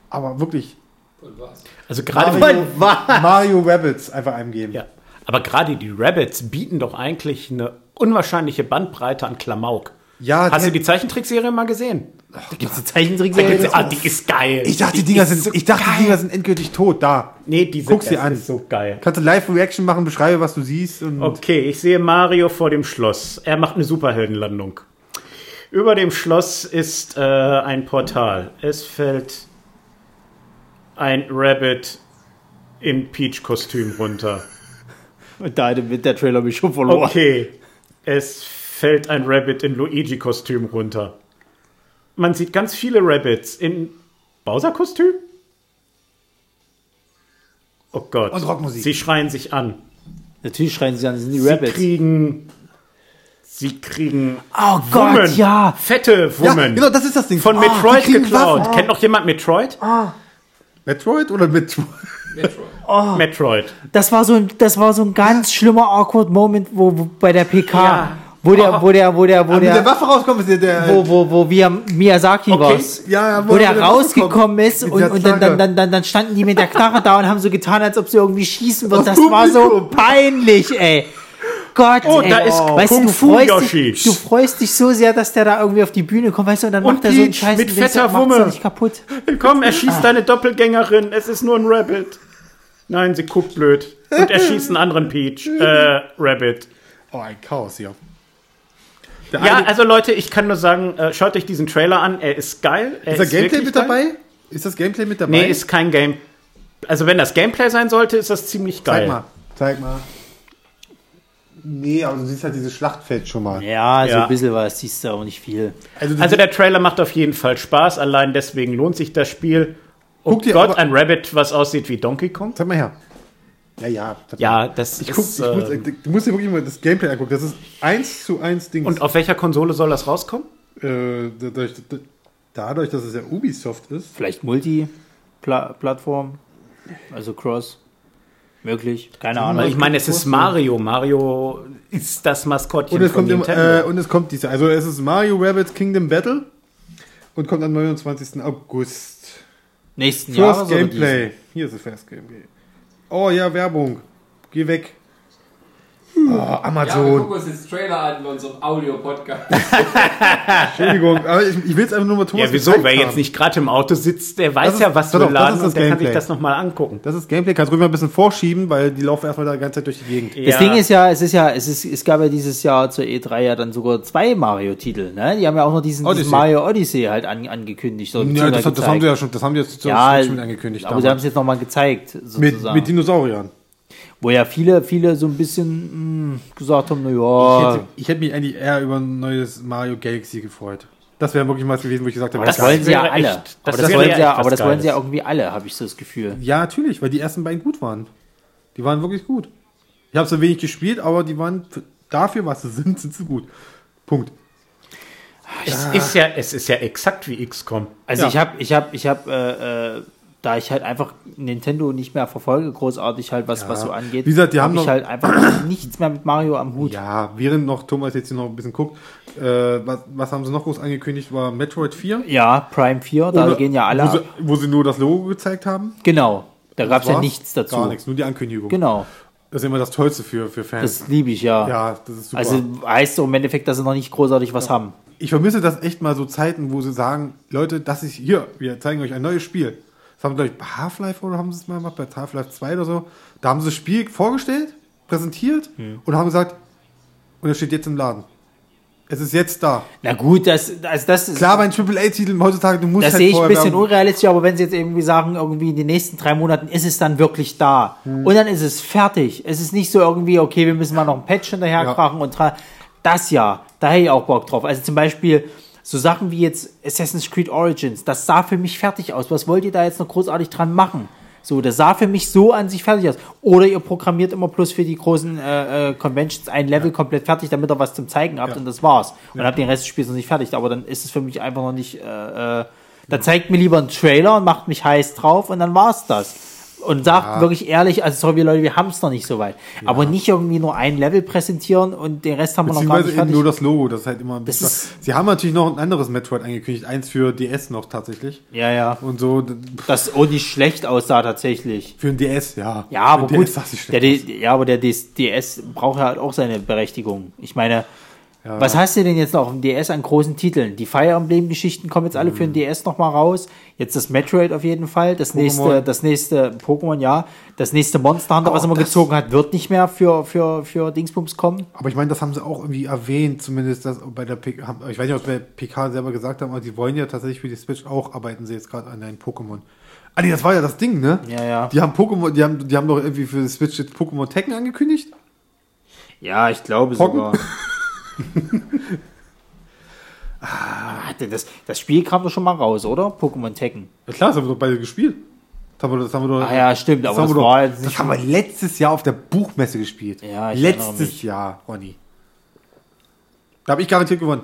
Aber wirklich, Und was? Also gerade Mario? Mario Rabbits einfach eingeben. ja, aber gerade die Rabbits bieten doch eigentlich eine unwahrscheinliche Bandbreite an Klamauk. Ja, Hast die- du die Zeichentrickserie mal gesehen? Da gibt es eine Zeichentrickserie. Ah, die ist geil. Ich dachte, die, Die Dinger sind, so ich dachte, geil. die Dinger sind endgültig tot. Da. Nee, diese Guck sie an. so geil. Kannst du Live-Reaction machen, beschreibe, was du siehst. Und Okay, ich sehe Mario vor dem Schloss. Er macht eine Superheldenlandung. Über dem Schloss ist äh, ein Portal. Es fällt ein Rabbit in Peach-Kostüm runter. Und da hat der Trailer mich schon verloren. Okay, es fällt ein Rabbit in Luigi-Kostüm runter. Man sieht ganz viele Rabbits in Bowser-Kostüm? Oh Gott. Und Rockmusik. Sie schreien sich an. Natürlich schreien sie an, das sind die Sie Rabbits. kriegen. Sie kriegen. Oh Gott, Woman. ja. Fette ja, Woman. genau, das ist das Ding. Von Ah, Metroid geklaut. Waffen. Kennt noch jemand Metroid? Metroid oder Metroid? Metroid. Metroid. Das war so ein, das war so ein ganz schlimmer awkward Moment, wo, wo bei der PK, Ja. wo der, wo der, wo der, wo Ah, mit der der, Waffe rauskommt, ist der, der wo, wo, wo wir Miyazaki Okay. war's. Ja, ja, wo, wo der der rausgekommen ist und, der und dann, dann, dann, dann, dann standen die mit der Knarre da und haben so getan, als ob sie irgendwie schießen würden. Das war so peinlich, ey. Gott, Oh, da ist weißt Kung du, du freust, Yoshi. dich, du freust dich so sehr, dass der da irgendwie auf die Bühne kommt, weißt du, und dann Und macht er so einen Scheiß mit fetter er Wumme. nicht kaputt. Komm, er schießt deine Doppelgängerin. Es ist nur ein Rabbit. Nein, sie guckt blöd. Und er schießt einen anderen Peach. Äh, Rabbit. Oh, ein Chaos hier. Der Ja, also Leute, ich kann nur sagen, äh, schaut euch diesen Trailer an. Er ist geil. Er ist da Gameplay mit geil. dabei? Ist das Gameplay mit dabei? Nee, ist kein Game. Also wenn das Gameplay sein sollte, ist das ziemlich geil. Zeig mal, zeig mal. Nee, aber du siehst halt dieses Schlachtfeld schon mal. Ja, so Ja. ein bisschen was, siehst du auch nicht viel. Also, Also der Trailer macht auf jeden Fall Spaß. Allein deswegen lohnt sich das Spiel. Oh Guck dir Gott, aber- ein Rabbit, was aussieht wie Donkey Kong. zeig mal her. Ja, ja. mal. Ja, das Ich ist... guck, ich muss, äh, du musst dir wirklich mal das Gameplay angucken. Das ist 1 zu 1 Dings. und auf welcher Konsole soll das rauskommen? äh, dadurch, dadurch, dass es ja Ubisoft ist. Vielleicht Multi-Plattform, also Cross. Möglich, keine Ahnung. Weil ich meine, es ist Mario. Mario ist das Maskottchen Und es von kommt, im, Nintendo. äh, und es kommt diese, also es ist Mario Rabbit Kingdom Battle und kommt am 29. August. Nächsten Jahr First Gameplay. Hier ist das First Gameplay. Oh ja, Werbung. Geh weg. Oh, Ja, wir Amazon. gucken uns jetzt Trailer an bei unserem Audio-Podcast. Entschuldigung, aber ich, ich will es einfach nur mal Thomas ja, wieso? Wer haben. jetzt nicht gerade im Auto sitzt, der weiß Das ja, ist- was wir das laden ist das und der kann sich Gameplay. das nochmal angucken. Das ist Gameplay, kannst du ruhig mal ein bisschen vorschieben, weil die laufen erstmal da die ganze Zeit durch die Gegend. Das Ja. Ding ist ja, es ist ja, es ist, es gab ja dieses Jahr zur E3 ja dann sogar zwei Mario-Titel, ne? Die haben ja auch noch diesen, diesen. Mario Odyssey halt an, angekündigt. oder Ja, das, das haben sie ja schon, das haben die jetzt zur ja, mit angekündigt. aber sie haben damals. es jetzt nochmal gezeigt, mit, sozusagen. mit Dinosauriern. Wo ja viele, viele so ein bisschen mh, gesagt haben, na Ich ja, hätte, ich hätte mich eigentlich eher über ein neues Mario Galaxy gefreut. Das wäre wirklich mal gewesen, wo ich gesagt habe, das geil. wollen sie ja alle. echt- das aber das wollen ja sie ja, aber das wollen sie ja irgendwie alle, habe ich so das Gefühl. Ja, natürlich, weil die ersten beiden gut waren. Die waren wirklich gut. Ich habe so wenig gespielt, aber die waren dafür, was sie sind, sind sie gut. Punkt. Es ist ja, es ist ja exakt wie XCOM. Also Ja. ich habe, ich habe, ich habe, äh, äh, da ich halt einfach Nintendo nicht mehr verfolge, großartig halt, was, was so angeht, Wie gesagt, die haben ich halt einfach nichts mehr mit Mario am Hut. Ja, während noch Thomas jetzt hier noch ein bisschen guckt, äh, was, was haben sie noch groß angekündigt, war Metroid 4. Ja, Prime 4, da gehen ja alle Wo sie, wo sie nur das Logo gezeigt haben. Genau, da gab es ja nichts dazu. Gar nichts, nur die Ankündigung. Genau, Das ist immer das Tollste für, für Fans. das liebe ich ja. ja, das ist super. Also heißt so im Endeffekt, dass sie noch nicht großartig was haben. ich vermisse das echt mal so Zeiten, wo sie sagen, Leute, das ist hier, wir zeigen euch ein neues Spiel. Das haben sie, glaube ich, bei Half-Life oder haben sie es mal gemacht, bei Half-Life 2 oder so. Da haben sie das Spiel vorgestellt, präsentiert Hm. und haben gesagt, und es steht jetzt im Laden. Es ist jetzt da. Na gut, das, also das ist, Klar, bei einem AAA-Titel heutzutage, du musst das halt sehe ich ein bisschen unrealistisch, aber wenn sie jetzt irgendwie sagen, irgendwie in den nächsten drei Monaten ist es dann wirklich da. Hm. Und dann ist es fertig. Es ist nicht so irgendwie, okay, wir müssen mal noch ein Patch hinterher Ja. krachen und tra das ja, da hätte ich auch Bock drauf. Also zum Beispiel so Sachen wie jetzt Assassin's Creed Origins, das sah für mich fertig aus. Was wollt ihr da jetzt noch großartig dran machen? So, das sah für mich so an sich fertig aus. Oder ihr programmiert immer plus für die großen äh, äh, Conventions ein Level komplett fertig, damit ihr was zum Zeigen habt Ja. und das war's. Und habt den Rest des Spiels noch nicht fertig. Aber dann ist es für mich einfach noch nicht. Äh, äh, dann zeigt mir lieber einen Trailer und macht mich heiß drauf und dann war's das. Und sagt wirklich ehrlich, also sorry Leute, wir haben es noch nicht so weit. Aber nicht irgendwie nur ein Level präsentieren und den Rest haben wir noch gar nicht fertig. nur das Logo, das ist halt immer ein bisschen. Sie haben natürlich noch ein anderes Metroid angekündigt, eins für DS noch tatsächlich. ja, ja. Und so, Das auch nicht schlecht aussah tatsächlich. für ein DS, ja. Ja, aber gut. DS ja, aber der DS DS braucht halt auch seine Berechtigung. Ich meine, Ja. was hast du denn jetzt noch auf dem DS an großen Titeln? Die Fire Emblem-Geschichten kommen jetzt alle für den DS nochmal raus. Jetzt das Metroid auf jeden Fall. Das Mhm. Pokémon. nächste, das nächste Pokémon, ja. Das nächste Monster Hunter, was er mal gezogen hat, wird nicht mehr für, für, für Dingsbums kommen. Aber ich meine, das haben sie auch irgendwie erwähnt, zumindest das bei der PK, ich weiß nicht, ob bei PK selber gesagt haben, aber die wollen ja tatsächlich für die Switch auch arbeiten sie jetzt gerade an einem Pokémon. Ah nee, das war ja das Ding, ne? Ja, ja. Die haben Pokémon, die haben, die haben doch irgendwie für die Switch jetzt Pokémon Tekken angekündigt. Ja, ich glaube Pocken? sogar. ah, das, das Spiel kam doch schon mal raus, oder? Pokémon Tekken. Ja klar, das haben wir doch beide gespielt. Das haben wir, das haben wir doch, Ah ja, stimmt, aber haben das wir war doch, jetzt das haben wir letztes Jahr auf der Buchmesse gespielt. Ja, ich Letztes. Jahr, Ronny. Da habe ich garantiert gewonnen.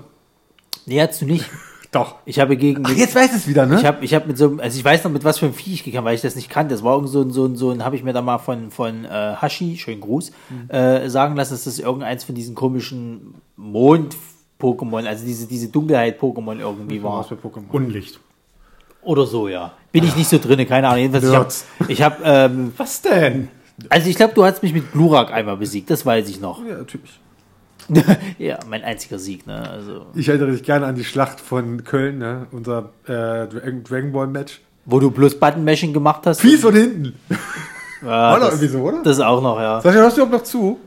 Nee, hast du nicht. Doch. Ich habe gegen. Ach, jetzt weiß es wieder, ne? Ich habe ich hab mit so einem, also ich weiß noch, mit was für einem Vieh ich gegangen, weil ich das nicht kannte. Das war irgend so ein, so ein, so ein habe ich mir da mal von, von äh, Hashi, schönen Gruß, Mhm. äh, sagen lassen, dass das irgendeins von diesen komischen Mond-Pokémon, also diese, diese Dunkelheit-Pokémon irgendwie war. was für Pokémon. Unlicht. Oder so, ja. Bin ich nicht so drin, keine Ahnung. Jedenfalls, ich habe, ich hab, ähm, Was denn? also ich glaube, du hast mich mit Glurak einmal besiegt, das weiß ich noch. Ja, natürlich. ja, mein einziger Sieg, ne? Also, Ich erinnere dich gerne an die Schlacht von Köln, ne? unser äh, Dragon Ball Match. wo du bloß Button-Mashing gemacht hast. Fies von hinten. ja, War doch das, irgendwie so, oder? das auch noch, ja. Sascha, hörst du überhaupt noch zu?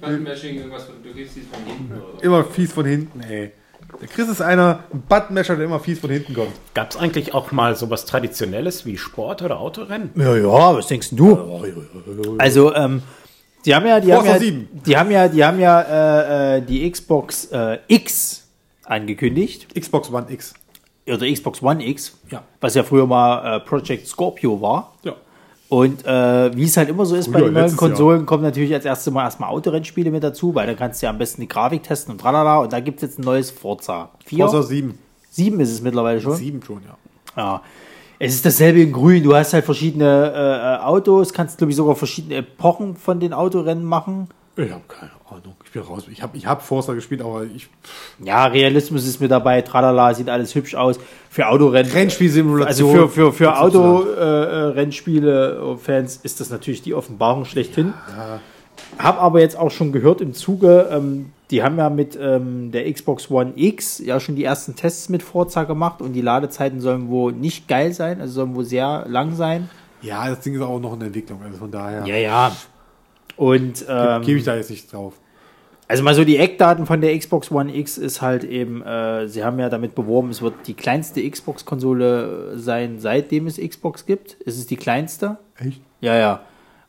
Button-Mashing, irgendwas, von- du gibst dies von hinten oder so. Immer fies von hinten, ey. Der Chris ist einer, ein Buttonmasher, der immer fies von hinten kommt. Gab es eigentlich auch mal sowas Traditionelles wie Sport oder Autorennen? Ja, ja, was denkst du? Also, ähm, die haben ja, die haben Forza ja, 7. die haben ja, die haben ja äh, äh, die Xbox äh, X angekündigt. Xbox One X. Oder Xbox One X, Ja. was ja früher mal äh, Project Scorpio war. Ja. Und äh, wie es halt immer so ist bei Früher, den neuen Konsolen, kommen natürlich als erstes Mal erstmal Autorennspiele mit dazu, weil dann kannst du ja am besten die Grafik testen und tralala. Und da gibt es jetzt ein neues Forza. Vier? Forza 7. Sieben ist es mittlerweile schon. 7 schon, ja. Ja. Es ist dasselbe in grün. Du hast halt verschiedene äh, äh, Autos, kannst, glaube ich, sogar verschiedene Epochen von den Autorennen machen. Ich habe keine Ahnung. Ich bin raus. Ich habe ich hab Forza gespielt, aber ich. Ja, Realismus ist mit dabei, tralala, sieht alles hübsch aus. Für Autorennen. Rennspielsimulation. Also für, für, für. Auto-Rennspiele-Fans ist das natürlich die Offenbarung schlechthin. Hab aber jetzt auch schon gehört im Zuge, ähm, die haben ja mit ähm, der Xbox One X ja schon die ersten Tests mit Forza gemacht und die Ladezeiten sollen wohl nicht geil sein, also sollen wohl sehr lang sein. Ja, das Ding ist auch noch in Entwicklung. Also von daher Ja, ja. Und ähm, gebe ich da jetzt nicht drauf. Also mal so die Eckdaten von der Xbox One X ist halt eben, äh, sie haben ja damit beworben, es wird die kleinste Xbox-Konsole sein, seitdem es Xbox gibt. Es ist die kleinste. Echt? Ja, ja.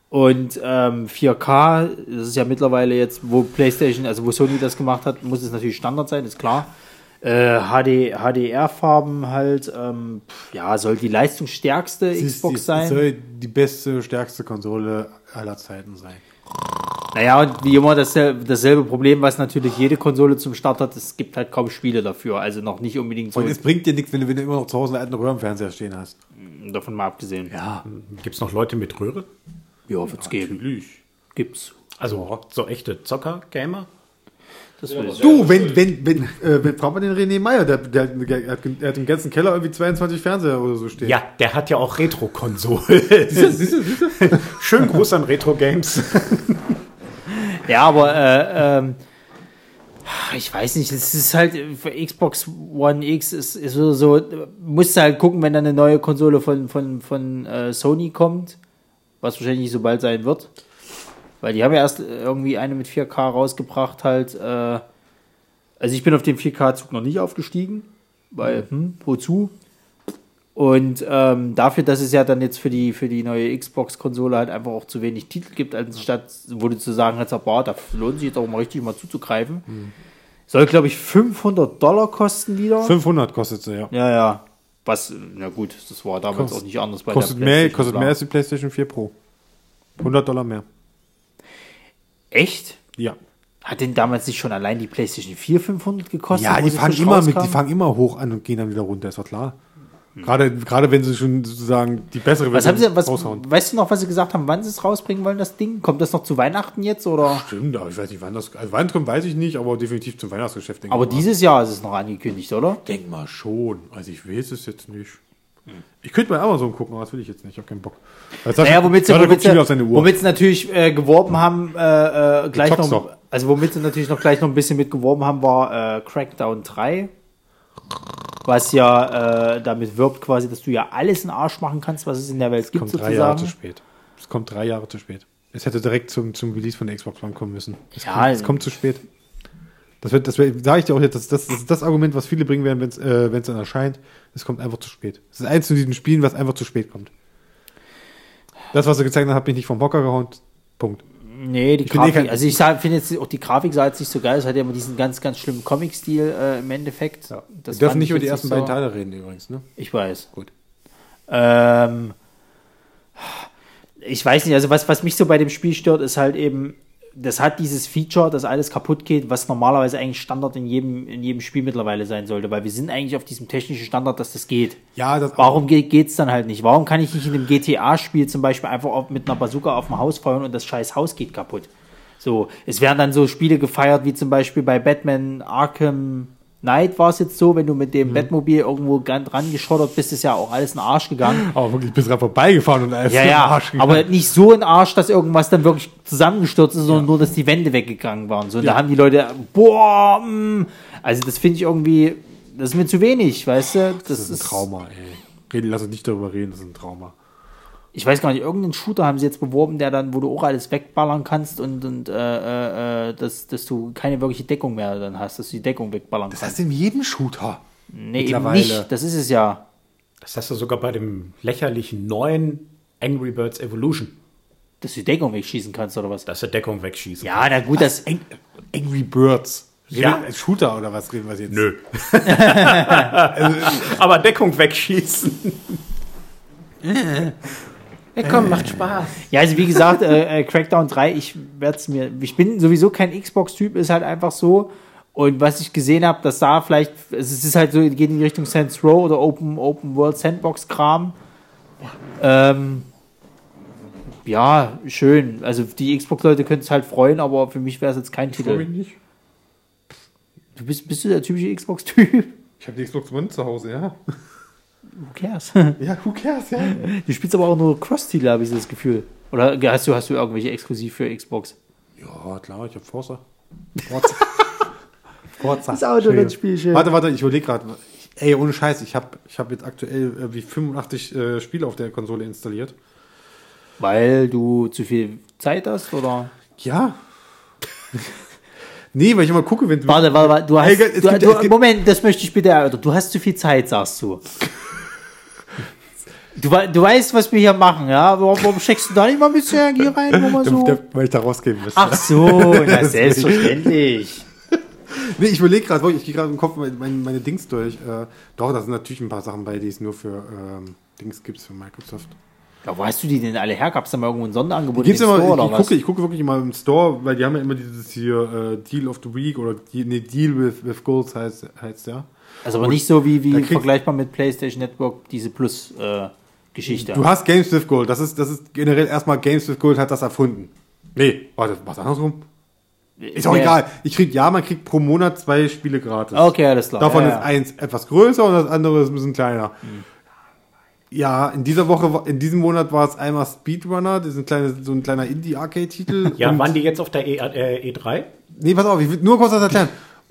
Und ähm, 4K, das ist ja mittlerweile jetzt, wo PlayStation, also wo Sony das gemacht hat, muss es natürlich Standard sein, ist klar. Äh, HD, HDR-Farben halt, ähm, pf, ja, soll die leistungsstärkste ist Xbox die, sein. soll die beste, stärkste Konsole aller Zeiten sein. Naja, und wie immer dasselbe, dasselbe Problem, was natürlich jede Konsole zum Start hat, es gibt halt kaum Spiele dafür. Also noch nicht unbedingt so Und es bringt dir nichts, wenn du, wenn du immer noch zu Hause einen alten Röhrenfernseher stehen hast. davon mal abgesehen. Ja, Gibt es noch Leute mit Röhre? Ja wird's geben. natürlich. Gibt's. Also so echte Zocker-Gamer? Ich. Du, wenn, wenn, wenn, äh, wenn frag mal den René Meyer, der, der, der, hat, der hat im ganzen Keller irgendwie 22 Fernseher oder so stehen. Ja, der hat ja auch Retro-Konsolen. Schön Gruß an Retro-Games. Ja, aber äh, ähm, ich weiß nicht, es ist halt für Xbox One X ist, ist so, so musst du halt gucken, wenn dann eine neue Konsole von, von, von äh, Sony kommt, was wahrscheinlich nicht so bald sein wird. Weil die haben ja erst irgendwie eine mit 4K rausgebracht, halt. Äh, also ich bin auf den 4K-Zug noch nicht aufgestiegen, weil, hm, wozu? Und ähm, dafür, dass es ja dann jetzt für die, für die neue Xbox-Konsole halt einfach auch zu wenig Titel gibt, anstatt, wo du zu sagen hast, boah, da lohnt sich jetzt auch mal richtig mal zuzugreifen. Soll, glaube ich, 500 Dollar kosten wieder. 500 kostet sie, ja. Ja, ja. Was, na gut, das war damals Kost- auch nicht anders bei Kostet der mehr, kostet klar. mehr als die PlayStation 4 Pro. 100 Dollar mehr. Echt? Ja. Hat denn damals nicht schon allein die PlayStation 4 500 gekostet? Ja, die fangen immer mit, die fangen immer hoch an und gehen dann wieder runter, ist doch klar. Gerade, gerade wenn sie schon sozusagen die bessere Was haben sie, was, raushauen. weißt du noch, was sie gesagt haben, wann sie es rausbringen wollen, das Ding? Kommt das noch zu Weihnachten jetzt oder? Stimmt, aber ich weiß nicht, wann das, also wann kommt, weiß ich nicht, aber definitiv zum Weihnachtsgeschäft. denke Aber ich mal. dieses Jahr ist es noch angekündigt, oder? Denk mal schon. Also ich weiß es jetzt nicht. Ich könnte bei Amazon gucken, aber das will ich jetzt nicht. Ich habe keinen Bock. Sascha- Naja, womit sie, womit sie, womit sie natürlich äh, geworben haben, äh, äh, gleich noch, doch. also womit sie natürlich noch gleich noch ein bisschen mit geworben haben, war äh, Crackdown 3. Was ja äh, damit wirbt quasi, dass du ja alles in den Arsch machen kannst, was es in der Welt gibt, kommt drei Jahre zu sozusagen. spät. Es kommt drei Jahre zu spät. Es hätte direkt zum, zum Release von der Xbox One kommen müssen. Es, Ja, kommt, es kommt zu spät. Das wird, das sage ich dir auch jetzt, das, das, das ist das Argument, was viele bringen werden, wenn es äh, wenn's dann erscheint. Es kommt einfach zu spät. Es ist eins von diesen Spielen, was einfach zu spät kommt. Das, was er gezeigt hat, hat mich nicht vom Hocker gehauen. Punkt. Nee, die Ich eh Grafik, kein- also ich finde jetzt auch die Grafik sah jetzt nicht so geil, es hat ja immer diesen ganz, ganz schlimmen Comic-Stil äh, im Endeffekt. Wir Das dürfen nicht ich über die ersten so- beiden Teile reden übrigens, ne? Ich weiß. Gut. Ähm, ich weiß nicht, also was, was mich so bei dem Spiel stört, ist halt eben, das hat dieses Feature, dass alles kaputt geht, was normalerweise eigentlich Standard in jedem, in jedem Spiel mittlerweile sein sollte, weil wir sind eigentlich auf diesem technischen Standard, dass das geht. Ja, das Warum geht geht's dann halt nicht? Warum kann ich nicht in einem GTA-Spiel zum Beispiel einfach auf, mit einer Bazooka auf dem Haus feuern und das scheiß Haus geht kaputt? So, es werden dann so Spiele gefeiert, wie zum Beispiel bei Batman Arkham Night war es jetzt so, wenn du mit Mhm. dem Bettmobil irgendwo dran geschottert bist, ist ja auch alles in den Arsch gegangen. Aber wirklich, bist dran vorbeigefahren und alles Ja, im ja, Arsch gegangen. aber nicht so in den Arsch, dass irgendwas dann wirklich zusammengestürzt ist, sondern nur, dass die Wände weggegangen waren. So, und Ja. da haben die Leute, boah, mm, also das finde ich irgendwie, das ist mir zu wenig, weißt du? Das, das ist ein Trauma, ey. Reden, lass uns nicht darüber reden, das ist ein Trauma. Ich weiß gar nicht, irgendeinen Shooter haben sie jetzt beworben, der dann, wo du auch alles wegballern kannst und, und äh, äh, dass, dass du keine wirkliche Deckung mehr dann hast, dass du die Deckung wegballern Das kannst. heißt in jedem Shooter. Nee, eben nicht. Das ist es ja. Das hast du sogar bei dem lächerlichen neuen Angry Birds Evolution, Dass du die Deckung wegschießen kannst oder was? dass du Deckung wegschießen. Ja, na gut, das. Ang Angry Birds. Ja. Shooter oder was reden wir jetzt? Nö. Aber Deckung wegschießen. ja, komm, macht Spaß. Ja, also wie gesagt, äh, äh, Crackdown 3, ich werde es mir. Ich bin sowieso kein Xbox-Typ, ist halt einfach so. Und was ich gesehen habe, das sah vielleicht, es ist halt so, geht in die Richtung Saints Row oder Open, Open World Sandbox-Kram. Ähm, ja, schön. Also die Xbox-Leute können es halt freuen, aber für mich wäre es jetzt kein Titel. nicht. Du bist, bist du der typische Xbox-Typ? Ich habe die Xbox One zu Hause, ja. Who cares? Ja, who cares, ja. Du spielst aber auch nur Cross-Titel, habe ich das Gefühl. Oder hast du, hast du irgendwelche exklusiv für Xbox? Ja, klar, ich habe Forza. Forza. Forza. Das Autorennspiel, schön. Warte, warte, ich überlege gerade. Ey, ohne Scheiß, ich habe ich hab jetzt aktuell wie 85 äh, Spiele auf der Konsole installiert. Weil du zu viel Zeit hast, oder? Ja. nee, weil ich immer gucke, wenn du. Warte, warte, warte, du hast, Ey, es du, gibt- du, gibt- Moment, das möchte ich bitte erörtern. Du hast zu viel Zeit, sagst du. Du, du weißt, was wir hier machen, ja? Warum, warum steckst du da nicht mal ein bisschen Energie rein, wo man Der, so... der, weil ich da rausgehen müsste. Ach so, na, selbstverständlich. Nee, ich überlege gerade, ich gehe gerade im Kopf meine, meine, Dings durch. Äh, doch, da sind natürlich ein paar Sachen bei, die es nur für ähm, Dings gibt, für Microsoft. Ja, wo hast du die denn alle her? Gab es da mal irgendwo ein Sonderangebot Gibt's im immer, Store ich, oder ich, was? gucke, ich gucke wirklich immer im Store, weil die haben ja immer dieses hier äh, Deal of the Week oder nee, Deal with, with Goals heißt, heißt ja. Also aber nicht so wie, wie vergleichbar mit PlayStation Network, diese Plus-Geschichte. Du hast Games with Gold. Das ist, das ist generell erstmal Games with Gold hat das erfunden. Nee, warte, was andersrum? Ist auch Ja. egal. Ich krieg, ja, man kriegt pro Monat zwei Spiele gratis. Okay, alles klar. Davon ja, ist ja. eins etwas größer und das andere ist ein bisschen kleiner. Ja, in dieser Woche, war- in diesem Monat war es einmal Speedrunner, das ist ein kleiner, so ein kleiner Indie-Arcade-Titel. Ja, und, waren die jetzt auf der e, äh, E3? Nee, pass auf, ich will nur kurz was erklären.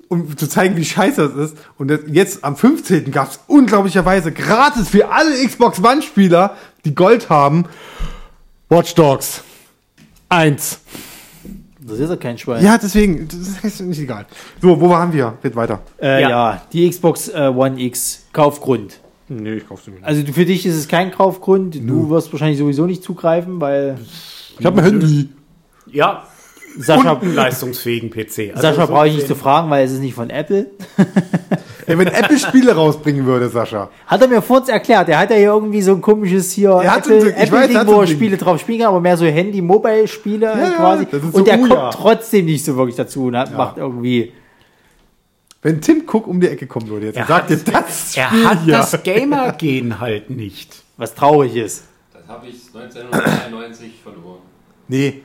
Um zu zeigen, wie scheiße das ist. Und jetzt am 15. gab es unglaublicherweise gratis für alle Xbox One-Spieler, die Gold haben, Watch Dogs 1. Das ist ja kein Schwein. Ja, deswegen, das ist nicht egal. So, wo waren wir? Geht weiter. Äh, Ja. ja. die Xbox äh, One X, Kaufgrund. Nee, ich kauf's mir nicht. Also für dich ist es kein Kaufgrund. Du wirst wahrscheinlich sowieso nicht zugreifen, weil Ich habe ein Handy. Ja, Sascha, und einen leistungsfähigen PC. Also Sascha so brauche ich nicht zu fragen, weil es ist nicht von Apple. Ey, wenn Apple Spiele rausbringen würde, Sascha. Hat er mir vorhin erklärt. Er hat ja hier irgendwie so ein komisches hier Er Apple, weiß, Apple er Ding, hat wo er Ding. Spiele drauf spielen kann, aber mehr so Handy-Mobile-Spiele ja, quasi. so Und der Uja. kommt trotzdem nicht so wirklich dazu und hat, macht irgendwie. Wenn Tim Cook um die Ecke kommen würde, jetzt Er und sagt dir das Er Spiel hat hier. das Gamer-Gen halt nicht. Was traurig ist. Das habe ich 1993 verloren. Nee.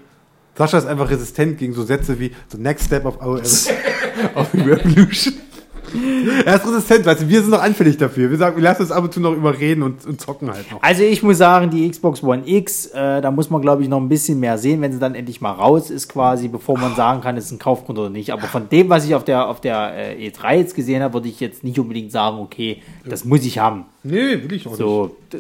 Sascha ist einfach resistent gegen so Sätze wie The Next Step of Our of Revolution. Er ist resistent, weißt du, wir sind noch anfällig dafür. Wir sagen, wir lassen uns ab und zu noch überreden und, und zocken halt noch. Also ich muss sagen, die Xbox One X, äh, da muss man glaube ich noch ein bisschen mehr sehen, wenn sie dann endlich mal raus ist quasi, bevor man sagen kann, es ist ein Kaufgrund oder nicht. Aber von dem, was ich auf der, auf der äh, E3 jetzt gesehen habe, würde ich jetzt nicht unbedingt sagen, okay, das muss ich haben. Nee, will ich auch nicht. So, d-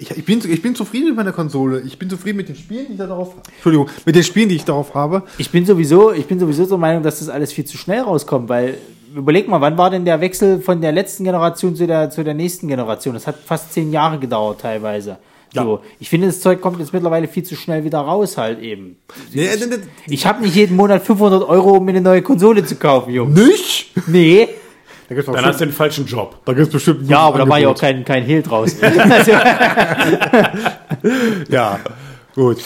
Ich, ich, bin, ich bin zufrieden mit meiner Konsole. Ich bin zufrieden mit den Spielen, die ich da darauf Entschuldigung, mit den Spielen, die ich darauf habe. ich bin sowieso, ich bin sowieso der Meinung, dass das alles viel zu schnell rauskommt, weil überleg mal, wann war denn der Wechsel von der letzten Generation zu der, zu der nächsten Generation? Das hat fast zehn Jahre gedauert teilweise. So, ich finde, das Zeug kommt jetzt mittlerweile viel zu schnell wieder raus halt eben. Nee, äh, nee, Ich habe nicht jeden Monat 500 Euro, um mir eine neue Konsole zu kaufen, Jungs. nicht? Nee. Da gibt's, Dann hast du den falschen Job. da gibt's bestimmt ein Ja, aber da war ja auch kein, kein Hehl draus. Ja, gut.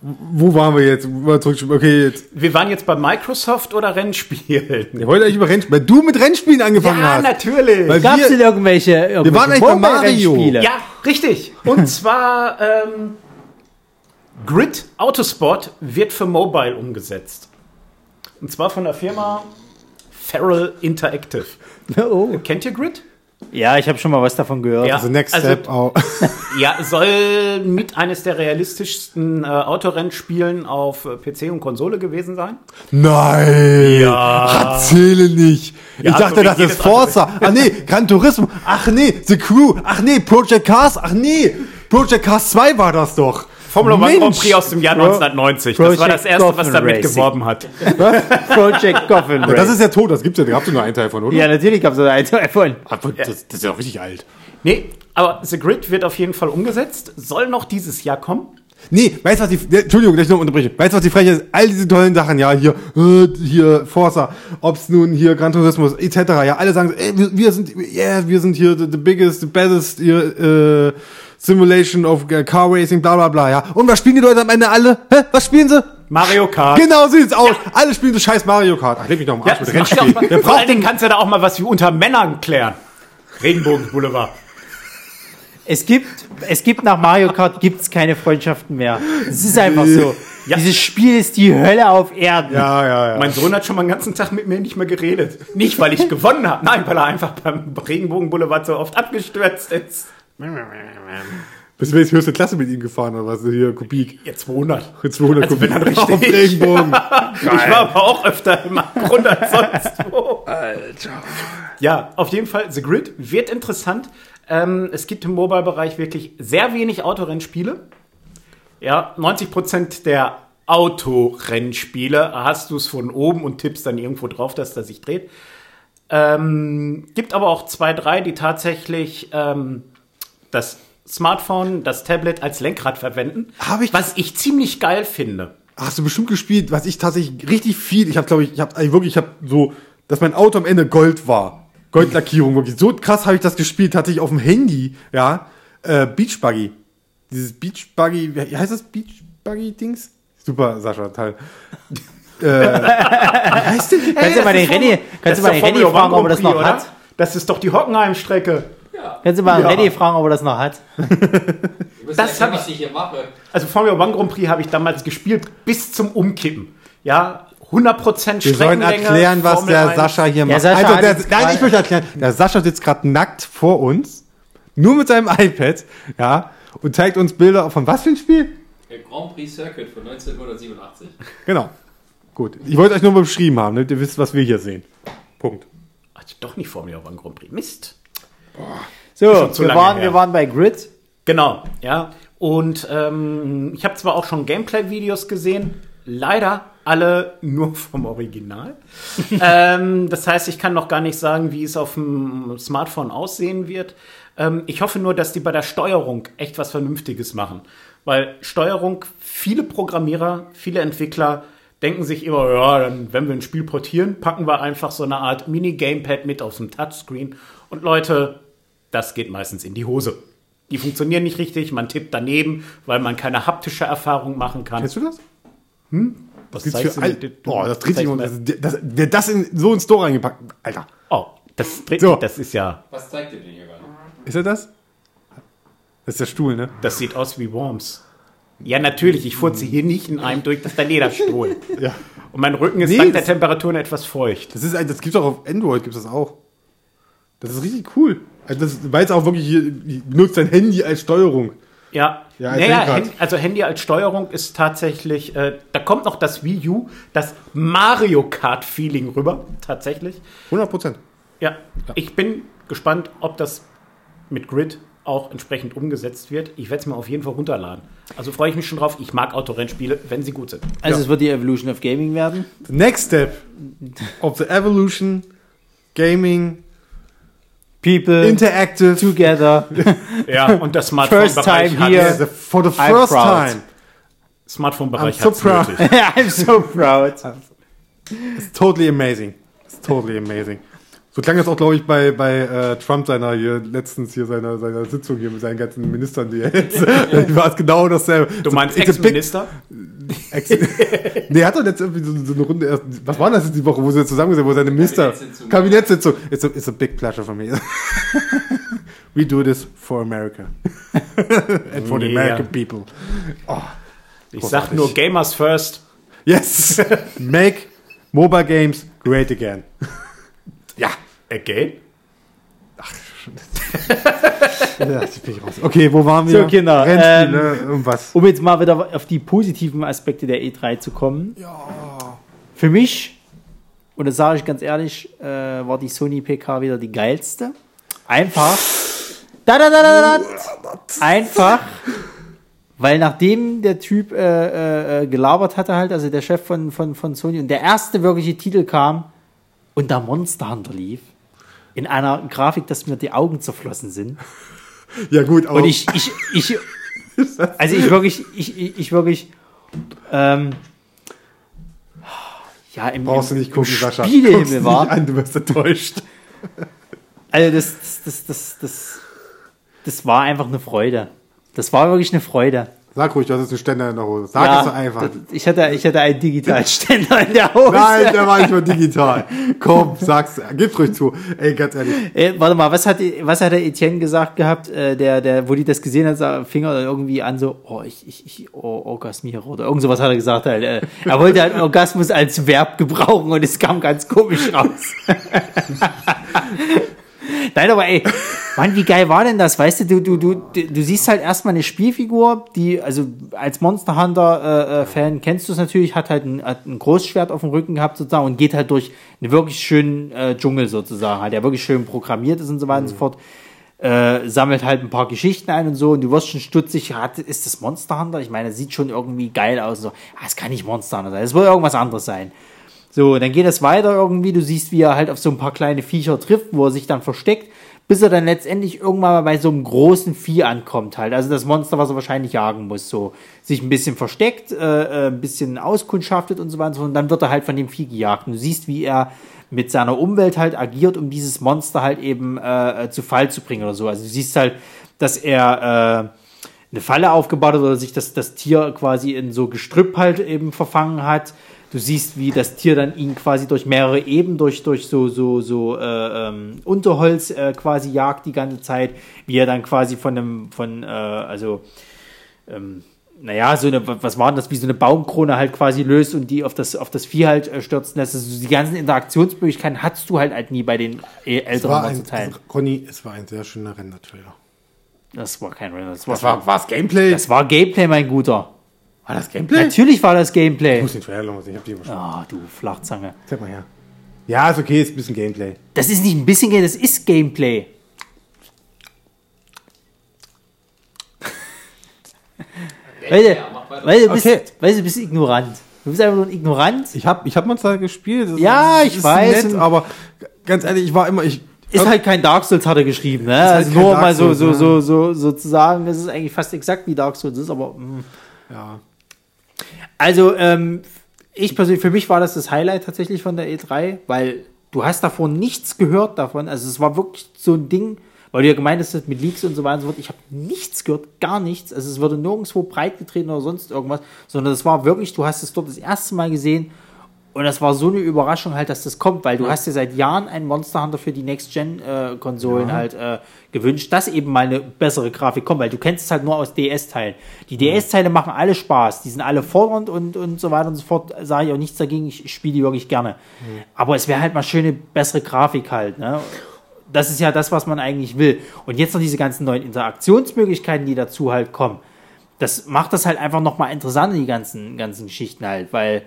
Wo waren wir jetzt? Mal zurück. Okay, jetzt. Wir waren jetzt bei Microsoft oder Rennspielen? Wir wollten eigentlich über Rennspiele. Weil du mit Rennspielen angefangen hast. natürlich. Weil Gab es wir, denn irgendwelche, irgendwelche waren eigentlich bei? Mario. Ja, richtig. Und zwar ähm, Grid Autosport wird für Mobile umgesetzt. Und zwar von der Firma Feral Interactive. Oh. Kennt ihr Grid? Ja, ich habe schon mal was davon gehört. Ja. Also Next Also- Step auch. Ja, soll mit eines der realistischsten äh, Autorennspielen auf äh, PC und Konsole gewesen sein. Nein! Ja. Erzähle nicht! Ja, ich dachte, so wie das ist Forza. Ach nee, Gran Turismo. Ach nee, The Crew. Ach nee, Project Cars. Ach nee, Project Cars 2 war das doch. Formula One. Grand Prix aus dem Jahr Pro- 1990. Das war das erste, was Gotham damit Racing. geworben hat. Project Gotham Das ist ja tot, das gibt's ja, da habt ihr nur einen Teil von, oder? ja, natürlich gab es da einen davon. Aber das, das ist ja auch richtig alt. Nee, aber The Grid wird auf jeden Fall umgesetzt. Soll noch dieses Jahr kommen. Nee, weißt du was die, ja, Entschuldigung, dass ich noch unterbreche. Weißt du was die Frechheit ist? All diese tollen Sachen, ja, hier, äh, hier, Forza, ob's nun hier Gran Turismo, etc., ja, alle sagen so, ey, wir, wir sind, yeah, wir sind hier the, the biggest, the baddest, hier, äh, Simulation of äh, Car Racing, bla, bla, bla, ja. Und was spielen die Leute am Ende alle? Hä? Was spielen sie? Mario Kart. Genau so sieht's aus. Alle spielen so scheiß Mario Kart. Ach, leg mich doch mal Ja, Arsch mit ja Rennspiel. Wer vor allen braucht Dingen kannst du da auch mal was wie unter Männern klären. Regenbogen Boulevard. Es gibt, es gibt nach Mario Kart gibt's keine Freundschaften mehr. Es ist einfach so. Ja. Dieses Spiel ist die Hölle auf Erden. Ja, ja, ja. Mein Sohn hat schon mal den ganzen Tag mit mir nicht mehr geredet. Nicht, weil ich gewonnen habe. Nein, weil er einfach beim Regenbogen Boulevard so oft abgestürzt ist. Bist du jetzt höchste Klasse mit ihm gefahren, oder was? Hier, Kubik. Jetzt 200. 200 Also wenn dann Kubik. richtig. Auf Regenbogen. Ich war aber auch öfter im Abgrund als sonst wo. Alter. Ja, auf jeden Fall, The Grid wird interessant. Ähm, es gibt im Mobile-Bereich wirklich sehr wenig Autorennspiele. Ja, 90% der Autorennspiele hast du es von oben und tippst dann irgendwo drauf, dass das sich dreht. Ähm, gibt aber auch zwei, drei, die tatsächlich ähm, das Smartphone, das Tablet als Lenkrad verwenden. Hab ich- was ich ziemlich geil finde. Hast du bestimmt gespielt, was ich tatsächlich richtig viel, ich habe glaube ich, ich habe wirklich, ich habe so, dass mein Auto am Ende Gold war. Goldlackierung, wirklich. So krass habe ich das gespielt, hatte ich auf dem Handy, ja, äh, Beach Buggy. Dieses Beach Buggy, wie heißt das Beach Buggy Dings? Super, Sascha, Teil. äh, wie heißt denn? Kannst du mal den René, kannst du mal den René fragen, ob er das noch oder? hat? Das ist doch die Hockenheim-Strecke. Kannst du mal Ja. René fragen, ob er das noch hat? Das erkennen, hab was ich hier mache. Also Formula One Grand Prix habe ich damals gespielt bis zum Umkippen. Ja, 100% Wir sollen Streckenlänge. erklären, was Formel der 1. Sascha hier Ja, macht. Sascha also, der, nein, ich möchte erklären, der Sascha sitzt gerade nackt vor uns, nur mit seinem iPad, ja, und zeigt uns Bilder von was für ein Spiel? Der Grand Prix Circuit von 1987. Genau. Gut. Ich wollte euch nur mal beschrieben haben, damit ihr wisst, was wir hier sehen. Punkt. Also doch nicht Formula One Grand Prix. Mist. So, wir waren, her. wir waren bei Grid. Genau, ja. Und ähm, ich habe zwar auch schon Gameplay-Videos gesehen, leider alle nur vom Original. ähm, das heißt, ich kann noch gar nicht sagen, wie es auf dem Smartphone aussehen wird. Ähm, ich hoffe nur, dass die bei der Steuerung echt was Vernünftiges machen. Weil Steuerung, viele Programmierer, viele Entwickler denken sich immer, ja, dann, wenn wir ein Spiel portieren, packen wir einfach so eine Art Mini-Gamepad mit auf dem Touchscreen. Und Leute, das geht meistens in die Hose. Die funktionieren nicht richtig, man tippt daneben, weil man keine haptische Erfahrung machen kann. Kennst du das? Was Gibt's zeigst für? Du- boah, das dreht sich um. Das, das, wer das in so ins Store reingepackt. Alter. Oh, das dreht So. das ist ja, Was zeigt ihr denn hier gerade? Ist er das? Das ist der Stuhl, ne? das sieht aus wie Worms. Ja, natürlich, ich furze hier nicht in einem durch, das ist der Lederstuhl. Ja. Und mein Rücken ist Nee, dank der das- Temperaturen etwas feucht. Das ist ein- das gibt's auch auf Android, gibt's das auch. Das ist richtig cool. Also das, es auch wirklich hier, nutzt dein Handy als Steuerung. Ja, Ja, als naja, Lenkrad. Hand, also Handy als Steuerung ist tatsächlich, äh, da kommt noch das Wii U, das Mario Kart Feeling rüber, tatsächlich. 100 Prozent. Ja, ich bin gespannt, ob das mit Grid auch entsprechend umgesetzt wird. Ich werde es mir auf jeden Fall runterladen. Also freue ich mich schon drauf. Ich mag Autorennspiele, wenn sie gut sind. Also es wird die Evolution of Gaming werden. The next step of the evolution, gaming, People interactive, together. Ja, und das Smartphone-Bereich time hat here. Yeah, the- for the I'm first proud. time. Smartphone-Bereich I'm so proud. I'm so proud. It's totally amazing. It's totally amazing. So klang das auch, glaube ich, bei, bei äh, Trump seiner hier letztens hier seiner, seiner Sitzung hier mit seinen ganzen Ministern, die er jetzt war es genau dasselbe. Du meinst It's a big- Ex-Minister? Ex nee, er hat doch jetzt irgendwie so, so eine Runde erst, was war das jetzt die Woche, wo sie zusammen sind, wo seine Minister, Kabinettssitzung. Kabinettssitzung, it's a, it's a big pleasure for me. We do this for America. And for the Yeah. American people. Ich sag nur Gamers First. Yes! Make mobile games great again. Again? Ja, jetzt bin ich raus. Okay, wo waren wir? So, Kinder, Rennspiele, irgendwas. Um jetzt mal wieder auf die positiven Aspekte der E3 zu kommen. Ja. Für mich, und das sage ich ganz ehrlich, äh, war die Sony PK wieder die geilste. Einfach. Da, da, da, da, da, einfach. Weil nachdem der Typ äh, äh, gelabert hatte, halt, also der Chef von, von, von Sony, und der erste wirkliche Titel kam und der Monster Hunter lief, in einer Grafik, dass mir die Augen zerflossen sind. Ja, gut, aber Und ich, ich, ich, also ich wirklich, ich, ich, ich wirklich, ähm, ja, im, brauchst du nicht gucken, Sascha. Spielehimmel war. an, du wirst enttäuscht. Also das, das, das, das, das war einfach eine Freude. Das war wirklich eine Freude. Sag ruhig, du hast jetzt einen Ständer in der Hose. Sag ja, es so einfach. Ich hatte, ich hatte einen digitalen Ständer in der Hose. Nein, der war nicht mal digital. Komm, sag's, gib ruhig zu. Ey, ganz ehrlich. Äh, warte mal, was hat, was hat der Etienne gesagt gehabt, äh, der, der, wo die das gesehen hat, fing er irgendwie an so, oh, ich, ich, ich oh, orgasmiere oder irgend sowas hat er gesagt halt. Äh, er wollte halt Orgasmus als Verb gebrauchen und es kam ganz komisch raus. Nein, aber ey, Mann, wie geil war denn das? Weißt du, du, du, du, du siehst halt erstmal eine Spielfigur, die, also als Monster Hunter äh, äh, Fan kennst du es natürlich, hat halt ein, hat ein Großschwert auf dem Rücken gehabt sozusagen und geht halt durch einen wirklich schönen äh, Dschungel sozusagen, halt, der wirklich schön programmiert ist und so weiter und so fort. Äh, sammelt halt ein paar Geschichten ein und so und du wirst schon stutzig, hat, ist das Monster Hunter? Ich meine, das sieht schon irgendwie geil aus. So, ah, es kann nicht Monster Hunter sein, es wird irgendwas anderes sein. So, dann geht es weiter irgendwie. Du siehst, wie er halt auf so ein paar kleine Viecher trifft, wo er sich dann versteckt, bis er dann letztendlich irgendwann mal bei so einem großen Vieh ankommt halt. Also das Monster, was er wahrscheinlich jagen muss. So, sich ein bisschen versteckt, äh, äh, ein bisschen auskundschaftet und so weiter. und so. Und dann wird er halt von dem Vieh gejagt. Und du siehst, wie er mit seiner Umwelt halt agiert, um dieses Monster halt eben äh, äh, zu Fall zu bringen oder so. Also du siehst halt, dass er äh, eine Falle aufgebaut hat oder sich das, das Tier quasi in so Gestrüpp halt eben verfangen hat. Du siehst, wie das Tier dann ihn quasi durch mehrere Eben, durch, durch so, so, so äh, ähm, Unterholz äh, quasi jagt die ganze Zeit, wie er dann quasi von einem, von, äh, also, ähm, naja, so eine, was war denn das, wie so eine Baumkrone halt quasi löst und die auf das, auf das Vieh halt äh, stürzen lässt. Also die ganzen Interaktionsmöglichkeiten hattest du halt, halt nie bei den Es älteren war ein, Monster-Teilen. Conny, es war ein sehr schöner Render-Trailer. Das war kein Render, das war, Das war, war's Gameplay? das war Gameplay, mein Guter. War das Gameplay? Natürlich war das Gameplay. Ich muss den Trailer noch sehen, ich hab die immer schon. Ah, du Flachzange. Zeig mal her. Ja, ist okay, ist ein bisschen Gameplay. Das ist nicht ein bisschen Gameplay, das ist Gameplay. Weil du, weil du, bist, Okay. weil du bist ignorant. Du bist einfach nur ein Ignorant. Ich hab, ich hab Monster gespielt. das Ja, ist- ich ist weiß. Nett, aber ganz ehrlich, ich war immer, ich, Ist halt kein Dark Souls, hat er geschrieben. Ne? halt also nur Dark mal so, Souls, so, so, so, so zu sagen, das ist eigentlich fast exakt wie Dark Souls ist, aber mh. ja. Also, ähm, ich persönlich, für mich war das das Highlight tatsächlich von der E3, weil du hast davon nichts gehört davon. Also es war wirklich so ein Ding, weil du ja gemeint hast mit Leaks und so weiter und so fort. Ich habe nichts gehört, gar nichts. Also es wurde nirgendwo breitgetreten oder sonst irgendwas, sondern es war wirklich, du hast es dort das erste Mal gesehen und das war so eine Überraschung halt, dass das kommt, weil du hast dir seit Jahren einen Monster Hunter für die Next-Gen-Konsolen halt äh, gewünscht, dass eben mal eine bessere Grafik kommt, weil du kennst es halt nur aus DS-Teilen. Die DS-Teile machen alle Spaß, die sind alle fordernd und, und so weiter und so fort, sage ich auch nichts dagegen, ich spiele die wirklich gerne. Aber es wäre halt mal schöne, bessere Grafik halt, ne? Das ist ja das, was man eigentlich will. Und jetzt noch diese ganzen neuen Interaktionsmöglichkeiten, die dazu halt kommen. Das macht das halt einfach nochmal interessant, die ganzen, ganzen Geschichten halt, weil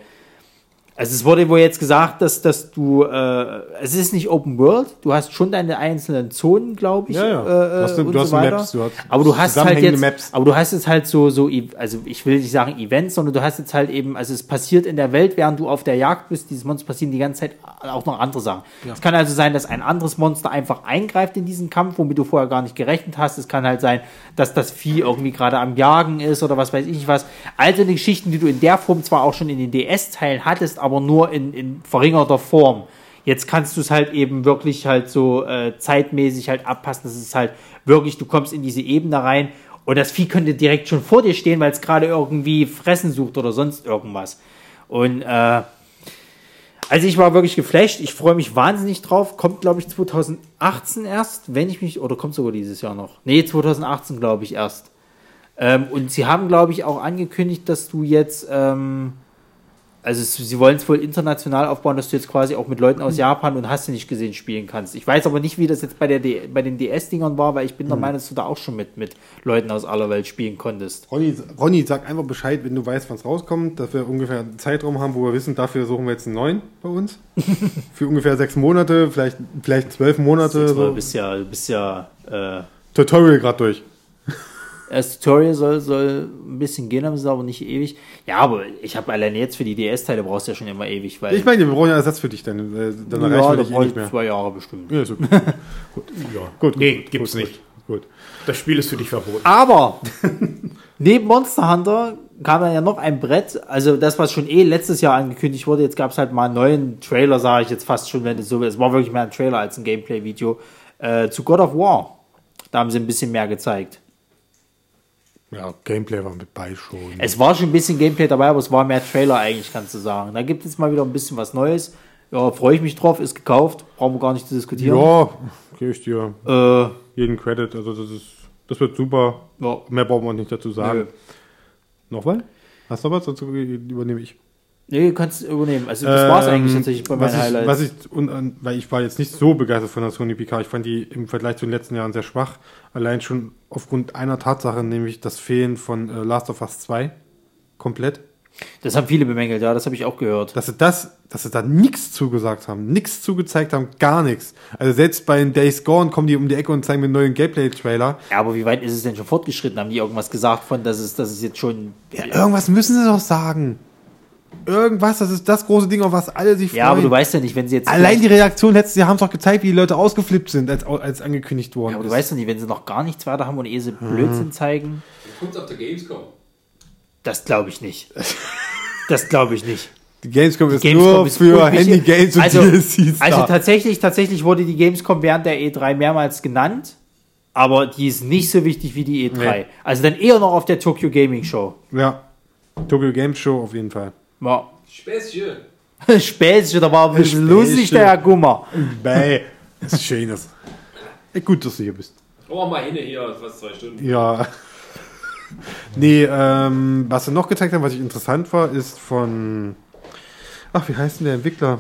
also es wurde wohl jetzt gesagt, dass, dass du, äh, es ist nicht Open World, du hast schon deine einzelnen Zonen, glaube ich. Ja, ja. Äh, Du hast- und du hast so weiter. Maps, du hast aber du hast halt zusammenhängende jetzt, Maps. aber du hast jetzt halt so, so, E- also ich will nicht sagen Events, sondern du hast jetzt halt eben, also es passiert in der Welt, während du auf der Jagd bist, dieses Monster passieren die ganze Zeit auch noch andere Sachen. Es kann also sein, dass ein anderes Monster einfach eingreift in diesen Kampf, womit du vorher gar nicht gerechnet hast. Es kann halt sein, dass das Vieh irgendwie gerade am Jagen ist oder was weiß ich was. All so eine Geschichten, die du in der Form zwar auch schon in den DS-Teilen hattest, aber nur in, in verringerter Form. Jetzt kannst du es halt eben wirklich halt so äh, zeitmäßig halt abpassen. Das ist halt wirklich, du kommst in diese Ebene rein und das Vieh könnte direkt schon vor dir stehen, weil es gerade irgendwie Fressen sucht oder sonst irgendwas. Und äh, also ich war wirklich geflasht. Ich freue mich wahnsinnig drauf. Kommt, glaube ich, 2018 erst, wenn ich mich, oder kommt sogar dieses Jahr noch? Nee, 2018, glaube ich, erst. Ähm, und sie haben, glaube ich, auch angekündigt, dass du jetzt, ähm, Also es, sie wollen es wohl international aufbauen, dass du jetzt quasi auch mit Leuten aus Japan und hast du nicht gesehen spielen kannst. Ich weiß aber nicht, wie das jetzt bei, der D bei den DS-Dingern war, weil ich bin der Meinung, dass du da auch schon mit, mit Leuten aus aller Welt spielen konntest. Ronny, Ronny, sag einfach Bescheid, wenn du weißt, wann es rauskommt, dass wir ungefähr einen Zeitraum haben, wo wir wissen, dafür suchen wir jetzt einen neuen bei uns. Für ungefähr sechs Monate, vielleicht, vielleicht zwölf Monate. Mal, So. Du bist ja, du bist ja äh, Tutorial gerade durch. Das Tutorial soll, soll ein bisschen gehen, aber ist aber nicht ewig. Ja, aber ich habe alleine jetzt für die DS-Teile brauchst du ja schon immer ewig, weil Ich meine, wir brauchen ja Ersatz für dich, dann, äh, dann ja, erreichen wir dich eh nicht ich mehr. zwei Jahre bestimmt. Ja, ist okay. Ja. Gut, nee, gut, gibt's gut, nicht. Gut. Das Spiel ist für dich verboten. Aber neben Monster Hunter kam dann ja noch ein Brett, also das, was schon eh letztes Jahr angekündigt wurde, jetzt gab es halt mal einen neuen Trailer, sage ich jetzt fast schon, wenn es so ist. Es war wirklich mehr ein Trailer als ein Gameplay-Video äh, zu God of War. Da haben sie ein bisschen mehr gezeigt. Ja, Gameplay war mit bei schon. Es war schon ein bisschen Gameplay dabei, aber es war mehr Trailer eigentlich, kannst du sagen. Da gibt es mal wieder ein bisschen was Neues. Ja, freue ich mich drauf, ist gekauft, brauchen wir gar nicht zu diskutieren. Ja, gebe ich dir Äh, jeden Credit. Also das ist, das wird super. ja. Mehr brauchen wir nicht dazu sagen. Nö. Noch was? Hast du was? Sonst übernehme ich. Nee, du kannst übernehmen. Also das war's eigentlich tatsächlich bei Ähm, was meinen ich, Highlights. Was ich, und, und, weil ich war jetzt nicht so begeistert von der Sony PK. Ich fand die im Vergleich zu den letzten Jahren sehr schwach. Allein schon aufgrund einer Tatsache, nämlich das Fehlen von äh, Last of Us 2. Komplett. Das haben viele bemängelt, ja, das habe ich auch gehört. Dass sie das, dass sie da nichts zugesagt haben, nichts zugezeigt haben, gar nichts. Also selbst bei Days Gone kommen die um die Ecke und zeigen mir einen neuen Gameplay-Trailer. Ja, aber wie weit ist es denn schon fortgeschritten? Haben die irgendwas gesagt von, dass es, dass es jetzt schon. Ja, irgendwas müssen sie doch sagen. Irgendwas, das ist das große Ding, auf was alle sich freuen. Ja, aber du weißt ja nicht, wenn sie jetzt. Allein die Reaktion letztes Jahr haben es doch gezeigt, wie die Leute ausgeflippt sind, als, als angekündigt worden Ja, aber du ist. weißt ja nicht, wenn sie noch gar nichts weiter haben und eh so Mhm. Blödsinn zeigen. Kommt auf der Gamescom. Das glaube ich nicht. Das glaube ich nicht. Die Gamescom ist Gamescom nur ist für. Handy-Games und also, DLCs Also da. tatsächlich, tatsächlich wurde die Gamescom während der E3 mehrmals genannt, aber die ist nicht so wichtig wie die E3. Nee. Also dann eher noch auf der Tokyo Gaming Show. Ja. Tokyo Game Show auf jeden Fall. Ja. Späßchen. Späßchen, da war ein bisschen lustig, der Herr Gummer. Das ist schönes. Gut, dass du hier bist. Oh, mal hin hier, fast zwei Stunden. Ja. Nee, ähm, was sie noch gezeigt haben, was ich interessant war, ist von. Ach, wie heißt denn der Entwickler?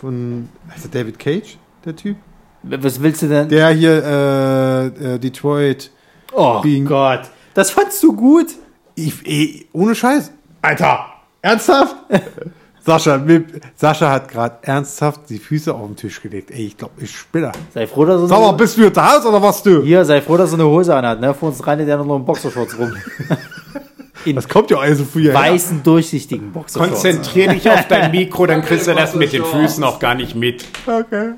Von. Heißt der David Cage, der Typ? Was willst du denn? Der hier, äh, äh, Detroit. oh Being- Gott. Das fandst du gut? Ich, eh, ohne Scheiß. Alter, ernsthaft? Sascha, Sascha hat gerade ernsthaft die Füße auf den Tisch gelegt. Ey, ich glaube, ich spinne. Sei froh, dass er Sag mal, bist du jetzt da oder was du? hier, sei froh, dass er eine Hose anhat, ne? Vor uns rennt der noch in Boxershorts rum. In Das kommt ja also früher. weißen, durchsichtigen Boxershorts. Konzentrier dich auf dein Mikro, dann kriegst du das mit den Füßen auch gar nicht mit. Okay.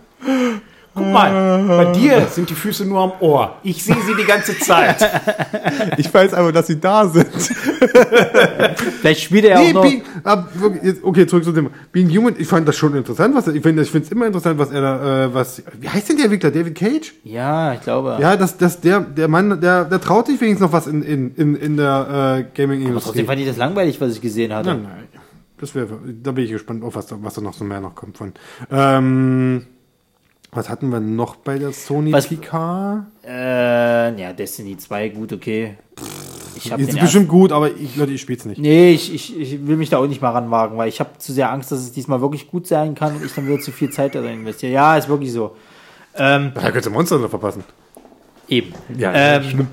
Guck mal, bei dir sind die Füße nur am Ohr. Ich sehe sie die ganze Zeit. Ich weiß aber, dass sie da sind. Vielleicht spielt er ja Nee, auch noch. Being, jetzt, okay, zurück zu dem. Being Human, ich fand das schon interessant. Was, er- ich finde ich finde es immer interessant, was er da, äh, was, wie heißt denn der Entwickler? David Cage? Ja, ich glaube. Ja, dass, dass der, der Mann, der, der traut sich wenigstens noch was in, in, in, in der äh, Aber trotzdem Gaming-Industrie. fand ich das langweilig, was ich gesehen hatte. Nein, nein. Das wäre, da bin ich gespannt, auf was da, was da noch so mehr noch kommt von. Ähm, was hatten wir noch bei der Sony Was- PK? Äh, ja, Destiny 2, gut, okay. Ich habe Ist bestimmt gut, aber ich, Leute, ich spiel's nicht. Nee, ich, ich, ich will mich da auch nicht mal ranwagen, weil ich habe zu sehr Angst, dass es diesmal wirklich gut sein kann und ich dann wieder zu viel Zeit da rein investiere. Ja, ist wirklich so. Ähm, Da könntest du Monster noch verpassen. eben. Ja, ähm,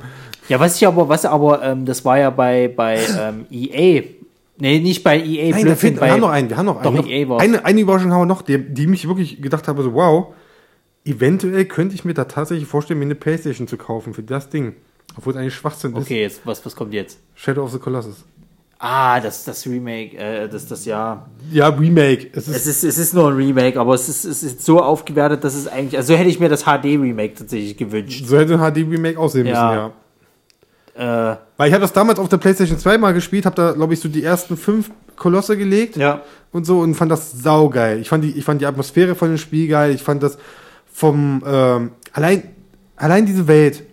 ja, was ich aber, was aber, ähm, das war ja bei, bei ähm, EA. Nee, nicht bei EA, Nein, da Blödsinn, fehlt, wir bei, haben noch einen, wir haben noch Doch, einen. EA Noch, war's. eine, eine Überraschung haben wir noch, die, die mich wirklich gedacht habe, so wow, eventuell könnte ich mir da tatsächlich vorstellen, mir eine Playstation zu kaufen für das Ding. Obwohl es eigentlich Schwachsinn ist. Okay, jetzt, was, was kommt jetzt? Shadow of the Colossus. Ah, das, das Remake, äh, das, das ja. Ja, Remake. Es ist, Es ist, es ist nur ein Remake, aber es ist, es ist so aufgewertet, dass es eigentlich, also so hätte ich mir das HD-Remake tatsächlich gewünscht. so hätte ein HD-Remake aussehen Ja. müssen, ja. Äh, Weil ich habe das damals auf der PlayStation 2 mal gespielt, habe da, glaube ich, so die ersten fünf Kolosse gelegt ja. und so und fand das saugeil. Ich fand die, ich fand die Atmosphäre von dem Spiel geil. Ich fand das vom ähm, allein allein diese Welt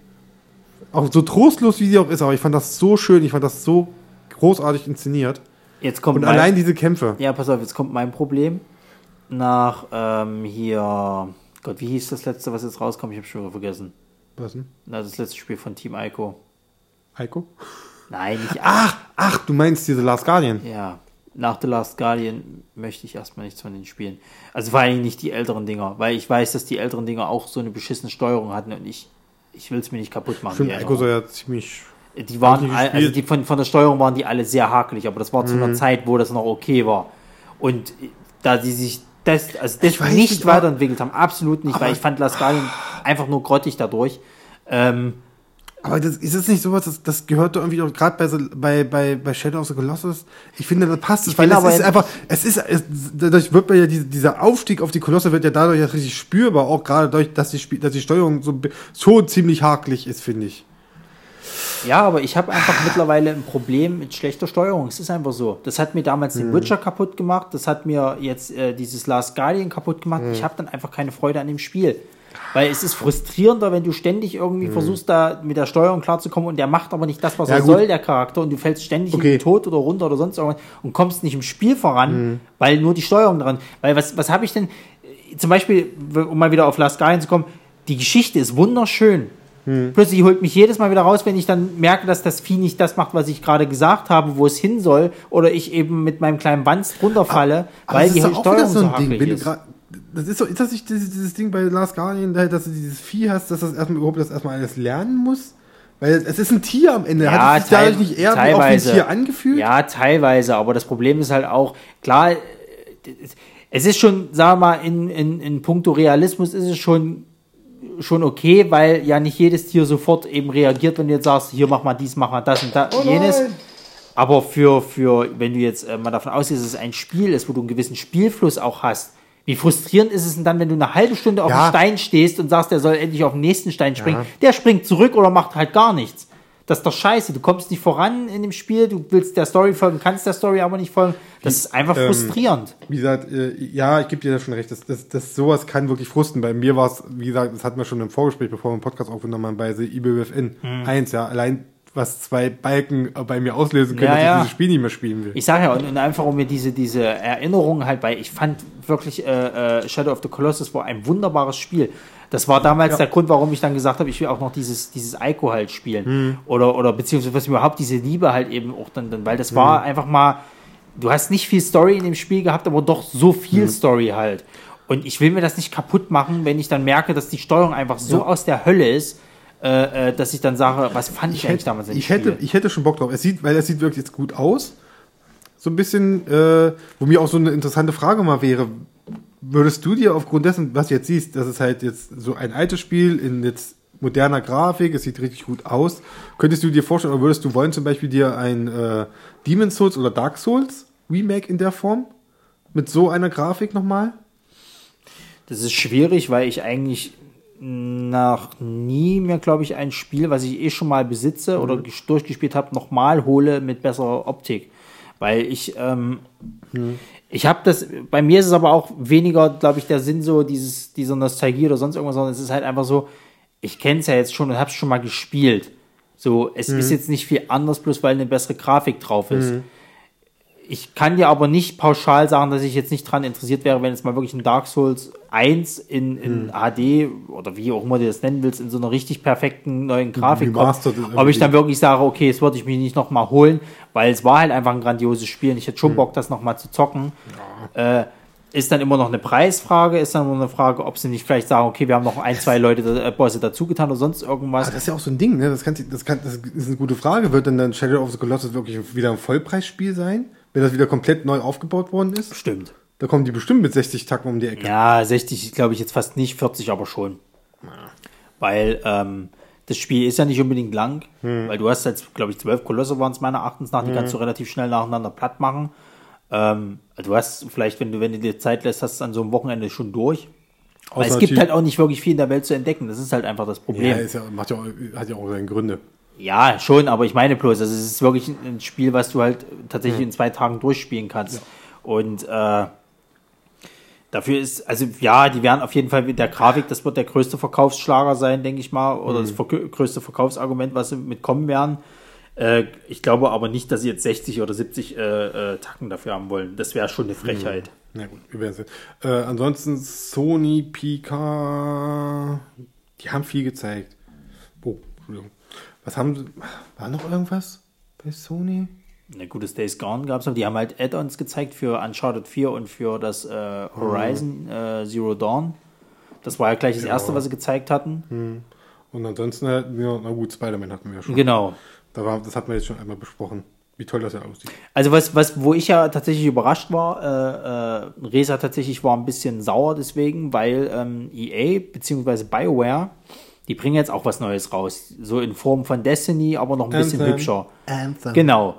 auch so trostlos wie sie auch ist, aber ich fand das so schön. Ich fand das so großartig inszeniert Jetzt kommt und mein- allein diese Kämpfe. Ja, pass auf, jetzt kommt mein Problem. Nach ähm, hier, Gott, wie hieß das letzte, was jetzt rauskommt? Ich habe schon vergessen. Was denn? Na, das letzte Spiel von Team Ico. Heiko? Nein, nicht. Ach, ach, du meinst diese Last Guardian? Ja. Nach The Last Guardian möchte ich erstmal nichts von den Spielen. Also vor allem nicht die älteren Dinger, weil ich weiß, dass die älteren Dinger auch so eine beschissene Steuerung hatten und ich, ich will es mir nicht kaputt machen. Stimmt, die Echo soll ja ziemlich. Die waren, also die von, von der Steuerung waren die alle sehr hakelig, aber das war zu Mhm. einer Zeit, wo das noch okay war. Und da sie sich das, also das nicht nicht, weiterentwickelt haben, absolut nicht, weil ich fand Last Guardian einfach nur grottig dadurch. Ähm, Aber das, ist es nicht sowas, das, das gehört doch irgendwie auch gerade bei, so- bei, bei, bei Shadow of the Colossus. Ich finde, das passt. Ich weil es aber ist einfach, es ist, es, dadurch wird man ja, diese, dieser Aufstieg auf die Kolosse wird ja dadurch ja richtig spürbar, auch gerade dadurch, dass die, Spiel- dass die Steuerung so schon ziemlich hakelig ist, finde ich. Ja, aber ich habe einfach mittlerweile ein Problem mit schlechter Steuerung. Es ist einfach so. Das hat mir damals Mhm. den Witcher kaputt gemacht. Das hat mir jetzt äh, dieses Last Guardian kaputt gemacht. Mhm. Ich habe dann einfach keine Freude an dem Spiel. Weil es ist frustrierender, wenn du ständig irgendwie versuchst, da mit der Steuerung klarzukommen und der macht aber nicht das, was. Ja, er gut. soll, der Charakter, und du fällst ständig in Okay. den Tod oder runter oder sonst irgendwas und kommst nicht im Spiel voran, weil nur die Steuerung dran. Weil was, was habe ich denn? Zum Beispiel, um mal wieder auf Last Guardian zu kommen, die Geschichte ist wunderschön. Plötzlich holt mich jedes Mal wieder raus, wenn ich dann merke, dass das Vieh nicht das macht, was ich gerade gesagt habe, wo es hin soll, oder ich eben mit meinem kleinen Wanst runterfalle, Aber weil das die Steuerung so, so ein Ding. Wenn du ist. Das ist so, ist das nicht dieses, dieses Ding bei Last Guardian, da- dass du dieses Vieh hast, dass das erstmal überhaupt das erstmal alles lernen muss? Weil es ist ein Tier am Ende. Ja, Hat es sich dadurch nicht eher auf ein teilweise. Tier angefühlt? Ja, teilweise, aber das Problem ist halt auch, klar, es ist schon, sagen wir mal, in, in, in puncto Realismus ist es schon, schon okay, weil ja nicht jedes Tier sofort eben reagiert, wenn du jetzt sagst, hier mach mal dies, mach mal das und da, Oh jenes. Aber für, für, wenn du jetzt äh, mal davon ausgehst, dass es ein Spiel ist, wo du einen gewissen Spielfluss auch hast, wie frustrierend ist es denn dann, wenn du eine halbe Stunde auf Ja. einem Stein stehst und sagst, der soll endlich auf den nächsten Stein springen? Ja. Der springt zurück oder macht halt gar nichts. Das ist doch scheiße. Du kommst nicht voran in dem Spiel, du willst der Story folgen, kannst der Story aber nicht folgen. Das ist einfach ähm, frustrierend. Wie gesagt, äh, ja, ich gebe dir da schon recht. Das, das, das, sowas kann wirklich frusten. Bei mir war es, wie gesagt, das hatten wir schon im Vorgespräch, bevor wir den Podcast aufgenommen haben, bei The Within Mhm. 1, ja. Allein was zwei Balken äh, bei mir auslösen können, Ja, dass ja. ich dieses Spiel nicht mehr spielen will. Ich sage ja, und, und einfach um mir diese, diese Erinnerungen halt bei, ich fand wirklich äh, äh, Shadow of the Colossus war ein wunderbares Spiel. Das war damals der Grund, warum ich dann gesagt habe, ich will auch noch dieses, dieses Ico halt spielen. Hm. Oder, oder beziehungsweise was mir überhaupt diese Liebe halt eben auch dann, dann weil Hm. das war einfach mal, du hast nicht viel Story in dem Spiel gehabt, aber doch so viel Hm. Story halt. Und ich will mir das nicht kaputt machen, wenn ich dann merke, dass die Steuerung einfach so aus der Hölle ist, äh, äh, dass ich dann sage, was fand ich, eigentlich damals in dem ich hätte, ich hätte schon Bock drauf. Es sieht, weil es sieht wirklich jetzt gut aus. So ein bisschen, äh, wo mir auch so eine interessante Frage mal wäre, würdest du dir aufgrund dessen, was du jetzt siehst, dass es halt jetzt so ein altes Spiel in jetzt moderner Grafik, es sieht richtig gut aus, könntest du dir vorstellen, oder würdest du wollen zum Beispiel dir ein äh, Demon's Souls oder Dark Souls Remake in der Form? Mit so einer Grafik nochmal? Das ist schwierig, weil ich eigentlich nach nie mehr, glaube ich, ein Spiel, was ich eh schon mal besitze oder ges- durchgespielt habe, nochmal hole mit besserer Optik. Weil ich, ähm, ich habe das, bei mir ist es aber auch weniger, glaube ich, der Sinn so dieses, dieser Nostalgie oder sonst irgendwas, sondern es ist halt einfach so, ich kenne es ja jetzt schon und habe es schon mal gespielt. So, es ist jetzt nicht viel anders, bloß weil eine bessere Grafik drauf ist. Ich kann dir aber nicht pauschal sagen, dass ich jetzt nicht dran interessiert wäre, wenn jetzt mal wirklich ein Dark Souls 1 in, in HD oder wie auch immer du das nennen willst, in so einer richtig perfekten neuen Grafik kommt. Ob ich dann wirklich sage, okay, es würde ich mich nicht nochmal holen, weil es war halt einfach ein grandioses Spiel und ich hätte schon Hm. Bock, das nochmal zu zocken. Äh, ist dann immer noch eine Preisfrage, ist dann immer eine Frage, ob sie nicht vielleicht sagen, okay, wir haben noch ein, zwei Leute, äh, Bosse dazugetan oder sonst irgendwas. Aber das ist ja auch so ein Ding, ne? Das, kann, das, kann, das ist eine gute Frage. Wird denn dann Shadow of the Colossus wirklich wieder ein Vollpreisspiel sein? Wenn das wieder komplett neu aufgebaut worden ist? Stimmt. Da kommen die bestimmt mit 60 Tacken um die Ecke. Ja, 60 glaube ich jetzt fast nicht, 40 aber schon. Weil ähm, das Spiel ist ja nicht unbedingt lang, weil du hast jetzt, glaube ich, zwölf Kolosse waren es meiner Erachtens nach, die kannst du relativ schnell nacheinander platt machen. Ähm, du hast vielleicht, wenn du, wenn du dir Zeit lässt, hast du an so einem Wochenende schon durch. Weil es gibt halt auch nicht wirklich viel in der Welt zu entdecken. Das ist halt einfach das Ja, Problem. ist ja, macht ja auch, hat ja auch seine Gründe. Ja, schon, aber ich meine bloß, also es ist wirklich ein- Spiel, was du halt tatsächlich in zwei Tagen durchspielen kannst. Und äh, dafür ist, also ja, die werden auf jeden Fall mit der Grafik, das wird der größte Verkaufsschlager sein, denke ich mal, oder das verk- größte Verkaufsargument, was sie mitkommen werden. Äh, ich glaube aber nicht, dass sie jetzt 60 oder 70 äh, äh, Tacken dafür haben wollen. Das wäre schon eine Frechheit. Na gut, wir werden sehen. Äh, ansonsten Sony, Pika, die haben viel gezeigt. Oh, Entschuldigung. Was haben sie, war noch irgendwas bei Sony? Na gut, das Days Gone gab es, aber die haben halt Add-ons gezeigt für Uncharted 4 und für das äh, Horizon äh, Zero Dawn. Das war ja gleich das erste, was sie gezeigt hatten. Und ansonsten hatten wir, na gut, Spider-Man hatten wir ja schon. Genau. Da war, das hatten wir jetzt schon einmal besprochen, wie toll das ja aussieht. Also was, was, wo ich ja tatsächlich überrascht war, äh, äh, Resa tatsächlich war ein bisschen sauer deswegen, weil ähm, EA bzw. BioWare, die bringen jetzt auch was Neues raus. So in Form von Destiny, aber noch ein bisschen Anthem. hübscher. Anthem. Genau.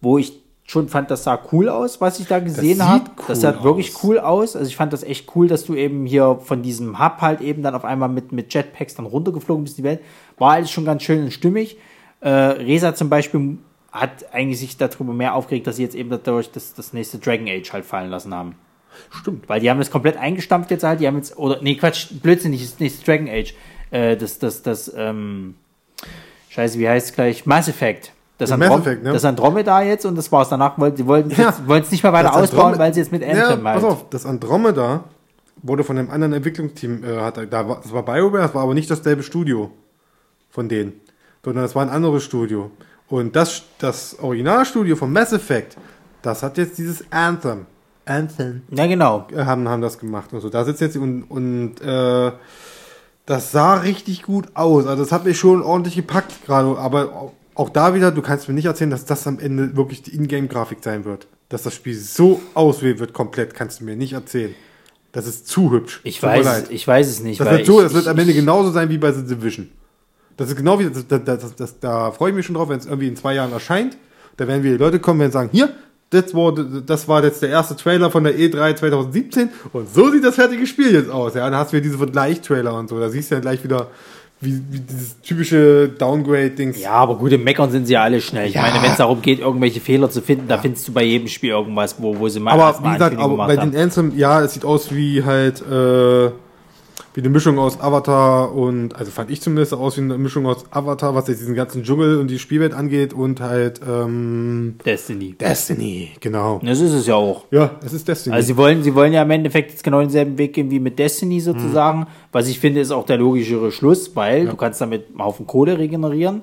Wo ich schon fand, das sah cool aus, was ich da gesehen habe. cool das sah wirklich aus. cool aus. Also ich fand das echt cool, dass du eben hier von diesem Hub halt eben dann auf einmal mit, mit Jetpacks dann runtergeflogen bist in die Welt. War alles schon ganz schön und stimmig. Äh, Resa zum Beispiel hat eigentlich sich darüber mehr aufgeregt, dass sie jetzt eben dadurch das, das nächste Dragon Age halt fallen lassen haben. Stimmt. Weil die haben das komplett eingestampft jetzt halt, die haben jetzt, oder, nee, Quatsch, blödsinnig, das nächste Dragon Age. Äh, das, das, das, ähm, scheiße, wie heißt es gleich? Mass Effect. Das, Ja, Mass Androm Effect, ne? das Andromeda jetzt und das war's. Danach wollten sie wollten Ja. es nicht mehr weiter Das ausbauen, Androme- weil sie jetzt mit Ja, Anthem pass halt. auf, das Andromeda wurde von einem anderen Entwicklungsteam, äh, hat, da war, das war BioWare, das war aber nicht dasselbe Studio von denen, sondern das war ein anderes Studio. Und das, das Originalstudio von Mass Effect, das hat jetzt dieses Anthem. Anthem. Ja, genau. äh, haben, haben das gemacht und so. Da sitzt jetzt und, und äh, das sah richtig gut aus. Also das hat mich schon ordentlich gepackt gerade. Aber auch, da wieder, du kannst mir nicht erzählen, dass das am Ende wirklich die Ingame-Grafik sein wird. Dass das Spiel so aussehen wird komplett, kannst du mir nicht erzählen. Das ist zu hübsch. Ich Tut weiß, ich weiß es nicht. Das wird so, ich, das wird am Ende genauso sein wie bei The Division. Das ist genau wie, das, das, das, das, da freue ich mich schon drauf, wenn es irgendwie in zwei Jahren erscheint. Da werden wir die Leute kommen, werden sagen, hier, das war, das war jetzt der erste Trailer von der E3 2017 und so sieht das fertige Spiel jetzt aus. Ja, dann hast du wieder diese Vergleich-Trailer und so. Da siehst du ja gleich wieder, wie, wie dieses typische Downgrade-Dings. ja, aber gut, im Meckern sind sie ja alle schnell. Ich Ja. meine, wenn es darum geht, irgendwelche Fehler zu finden, da findest du bei jedem Spiel irgendwas, wo, wo sie mal Aber wie gesagt, aber bei den Anthem, ja, es sieht aus wie halt, äh, wie eine Mischung aus Avatar und, also fand ich zumindest aus wie eine Mischung aus Avatar, was jetzt diesen ganzen Dschungel und die Spielwelt angeht und halt, ähm, Destiny. Destiny, genau. Das ist es ja auch. Ja, es ist Destiny. Also sie wollen, sie wollen ja im Endeffekt jetzt genau denselben Weg gehen wie mit Destiny sozusagen. Mhm. Was ich finde, ist auch der logischere Schluss, weil du kannst damit einen Haufen Kohle regenerieren.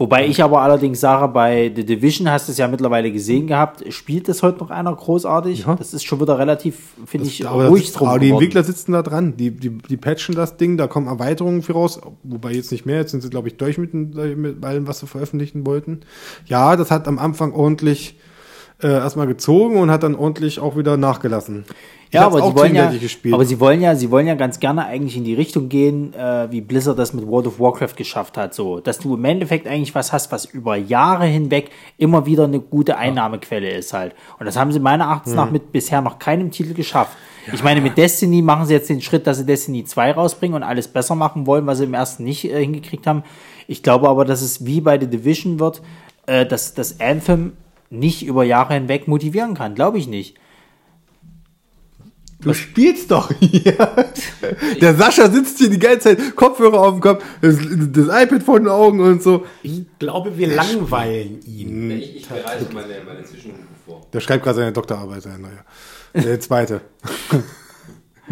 Wobei ich aber allerdings sage, bei The Division hast du es ja mittlerweile gesehen gehabt, spielt das heute noch einer großartig? Ja. Das ist schon wieder relativ, finde ich, ruhig das, drum aber die geworden. Entwickler sitzen da dran, die, die, die patchen das Ding, da kommen Erweiterungen für raus, wobei jetzt nicht mehr, jetzt sind sie, glaube ich, durch mit, mit allem, was sie veröffentlichen wollten. Ja, das hat am Anfang ordentlich äh, erstmal gezogen und hat dann ordentlich auch wieder nachgelassen. Ich Ja, aber sie wollen ja, aber sie wollen ja, sie wollen ja ganz gerne eigentlich in die Richtung gehen, äh, wie Blizzard das mit World of Warcraft geschafft hat, so, dass du im Endeffekt eigentlich was hast, was über Jahre hinweg immer wieder eine gute Einnahmequelle ist halt. Und das haben sie meiner Erachtens Mhm. nach mit bisher noch keinem Titel geschafft. Ich meine, mit Destiny machen sie jetzt den Schritt, dass sie Destiny 2 rausbringen und alles besser machen wollen, was sie im ersten nicht äh, hingekriegt haben. Ich glaube aber, dass es wie bei The Division wird, äh, dass das Anthem nicht über Jahre hinweg motivieren kann. Glaube ich nicht. Du spielst doch hier. Der Sascha sitzt hier die ganze Zeit, Kopfhörer auf dem Kopf, das, das iPad vor den Augen und so. Ich glaube, wir langweilen ihn. Ich, ich bereite meine, meine Zwischenrufe vor. Der schreibt gerade seine Doktorarbeit, seine neue. Der zweite.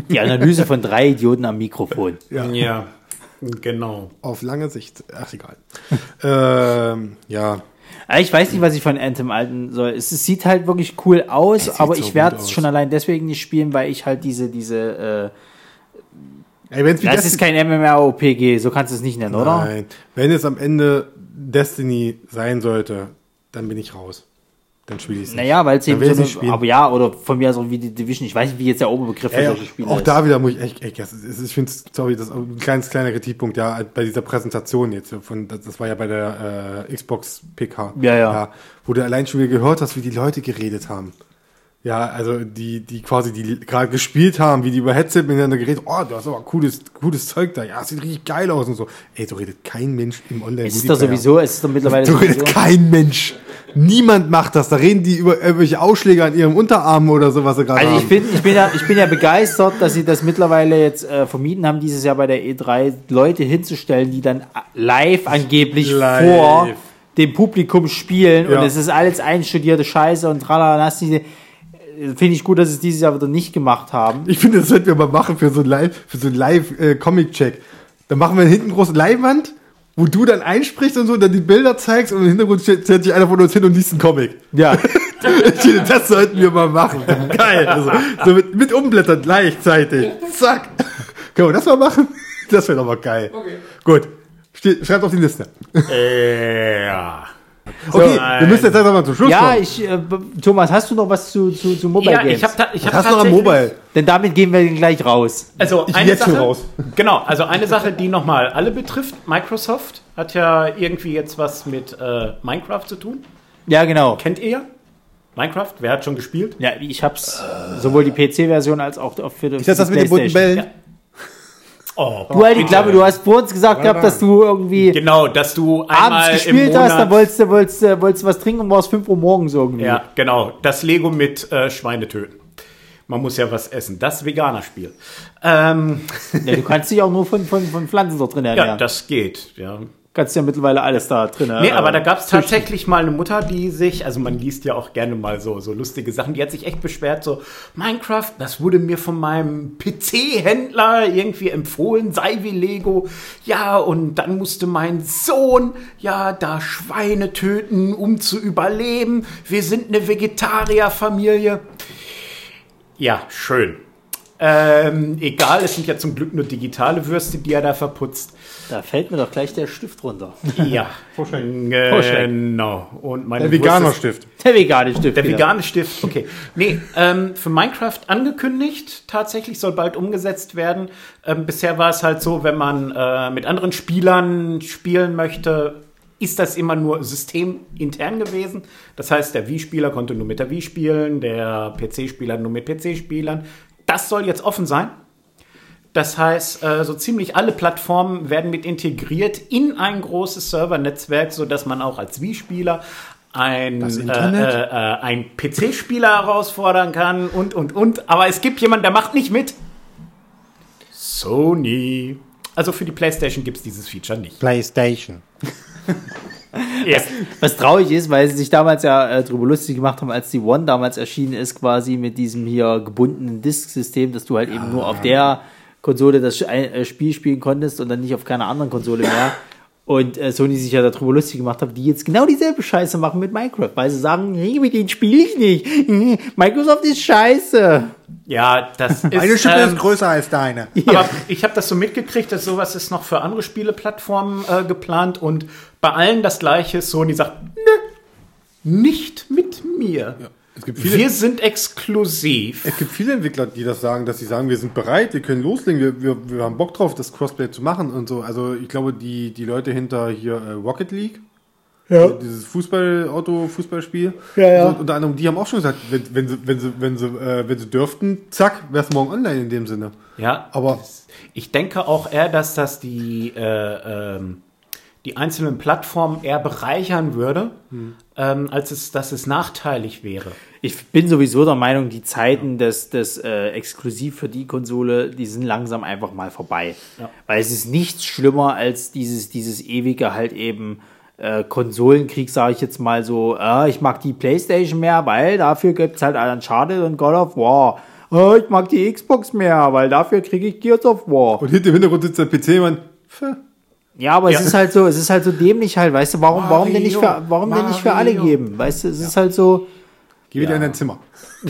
Die Analyse von drei Idioten am Mikrofon. Ja, genau. Auf lange Sicht. Ach, egal. ähm, ja. Ja, Ich weiß nicht, was ich von Anthem halten soll. Es, es sieht halt wirklich cool aus, aber so ich werde es schon allein deswegen nicht spielen, weil ich halt diese, diese, Ey, äh, wie das Destiny- ist kein MMORPG, so kannst du es nicht nennen, oder? Nein. Wenn es am Ende Destiny sein sollte, dann bin ich raus. Dann spiele ich es. Naja, weil es eben so ich nicht spielen. aber ja, oder von mir aus auch wie die Division, ich weiß nicht, wie jetzt der Oberbegriff für solche Spiele auch ist. da wieder muss ich echt, echt ich finde, sorry, das ist ein ganz kleiner Kritikpunkt, ja, bei dieser Präsentation jetzt, von, das, war ja bei der äh, Xbox PK. Ja, ja. Wo du allein schon wieder gehört hast, wie die Leute geredet haben. Ja, also die, die quasi, die gerade gespielt haben, wie die über Headset miteinander geredet, oh, du hast aber cooles, cooles Zeug da, ja, sieht richtig geil aus und so. Ey, so redet kein Mensch im online es ist doch sowieso, es ist doch mittlerweile So redet kein Mensch. Niemand macht das. Da reden die über irgendwelche Ausschläge an ihrem Unterarm oder so, was sie gerade Also ich, haben. bin, ich, bin ja, ich bin ja begeistert, dass sie das mittlerweile jetzt äh, vermieden haben, dieses Jahr bei der E3 Leute hinzustellen, die dann live angeblich Live. vor dem Publikum spielen Ja. und es ist alles einstudierte Scheiße und tralala. äh, Finde ich gut, dass sie es dieses Jahr wieder nicht gemacht haben. Ich finde, das sollten wir mal machen für so ein Live, für so ein Live-Comic-Check. Dann machen wir hinten große Leinwand wo du dann einsprichst und so, dann die Bilder zeigst und im Hintergrund stellt sich einer von uns hin und liest einen Comic. Ja. Das sollten wir mal machen. Geil. Also, so mit, mit Umblättern gleichzeitig. Zack. Können wir das mal machen? Das wäre doch mal geil. Okay. Gut. Schreibt auf die Liste. Äh, ja. Okay, nein. wir müssen jetzt einfach mal zum Schluss Ja, kommen. ich, äh, Thomas, hast du noch was zu, zu, zu Mobile Ja, Games? ich habe ich hab Hast du noch am tatsächlich- Mobile? Denn damit gehen wir gleich raus. Also Ich eine jetzt schon Sache, raus. Genau, also eine Sache, die nochmal alle betrifft. Microsoft hat ja irgendwie jetzt was mit äh, Minecraft zu tun. Ja, genau. Kennt ihr? Minecraft? Wer hat schon gespielt? Ja, ich hab's sowohl die PC-Version als auch für die Ist das das mit den bunten. Bällen? Oh, Du halt die Klappe, du hast vor uns gesagt gehabt, dass du irgendwie Genau, dass du abends gespielt hast, dann wolltest du, wolltest, wolltest was trinken und warst 5 Uhr morgens irgendwie. Ja, genau. Das Lego mit äh, Schweine töten. Man muss ja was essen. Das Veganer-Spiel. Ähm, Ja, du kannst dich auch nur von, von, von Pflanzen dort drin ja, ernähren. das geht. Ja. Kannst ja mittlerweile alles da drin Nee, äh, aber da gab es tatsächlich mal eine Mutter, die sich, also man liest ja auch gerne mal so, so lustige Sachen, die hat sich echt beschwert, so, Minecraft, das wurde mir von meinem PC-Händler irgendwie empfohlen, sei wie Lego. Ja, und dann musste mein Sohn, ja, da Schweine töten, um zu überleben. Wir sind eine Vegetarierfamilie. Ja, schön. Ähm, egal, es sind ja zum Glück nur digitale Würste, die er da verputzt. Da fällt mir doch gleich der Stift runter. Ja, Vorschlag. genau. Und meine Der Wurst ist- Veganer-Stift. Der vegane Stift. Der wieder. vegane Stift, okay. Nee, ähm, für Minecraft angekündigt, tatsächlich soll bald umgesetzt werden. Ähm, bisher war es halt so, wenn man äh, mit anderen Spielern spielen möchte, ist das immer nur systemintern gewesen. Das heißt, der Wii-Spieler konnte nur mit der Wii spielen, der PC-Spieler nur mit PC-Spielern. Das soll jetzt offen sein. Das heißt, äh, so ziemlich alle Plattformen werden mit integriert in ein großes Servernetzwerk, sodass man auch als Wii-Spieler ein, äh, äh, ein PC-Spieler herausfordern kann und, und, und. Aber es gibt jemanden, der macht nicht mit. Sony. Also für die PlayStation gibt es dieses Feature nicht. PlayStation. Ja. Was traurig ist, weil sie sich damals ja äh, drüber lustig gemacht haben, als die One damals erschienen ist, quasi mit diesem hier gebundenen Disk-System, dass du halt eben nur auf der Konsole das äh, Spiel spielen konntest und dann nicht auf keiner anderen Konsole mehr. Und äh, Sony sich ja darüber lustig gemacht hat, die jetzt genau dieselbe Scheiße machen mit Minecraft, weil sie sagen, nee, mit denen spiele ich nicht. Microsoft ist scheiße. ja, das ist. Meine Schippe ähm, ist größer als deine. Aber ich habe das so mitgekriegt, dass sowas ist noch für andere Spieleplattformen äh, geplant und bei allen das gleiche. Sony sagt, nö, nicht mit mir. Gibt viele, Wir sind exklusiv. es gibt viele Entwickler, die das sagen, dass sie sagen, wir sind bereit, wir können loslegen, wir, wir, wir haben Bock drauf, das Crossplay zu machen und so. Also ich glaube, die, die Leute hinter hier äh, Rocket League, Ja. dieses Fußball, Auto-Fußballspiel, Ja, ja. also unter anderem, die haben auch schon gesagt, wenn, wenn sie, wenn sie, wenn sie, äh, wenn sie dürften, zack, wäre es morgen online in dem Sinne. Ja, Aber ich denke auch eher, dass das die, äh, ähm, die einzelnen Plattformen eher bereichern würde, ähm, als es, dass es nachteilig wäre. Ich bin sowieso der Meinung, die Zeiten des, des äh, exklusiv für die Konsole, die sind langsam einfach mal vorbei. Ja. Weil es ist nichts schlimmer als dieses, dieses ewige halt eben äh, Konsolenkrieg, sage ich jetzt mal so, äh, ich mag die Playstation mehr, weil dafür gibt's halt Uncharted und God of War. Äh, ich mag die Xbox mehr, weil dafür kriege ich Gears of War. und hinter im Hintergrund sitzt der PC-Mann. Ja, aber Ja. es ist halt so, es ist halt so dämlich halt, weißt du, warum, warum denn nicht für, warum denn nicht für alle Mario. geben? Weißt du, es ist halt so, Geh wieder in dein Zimmer.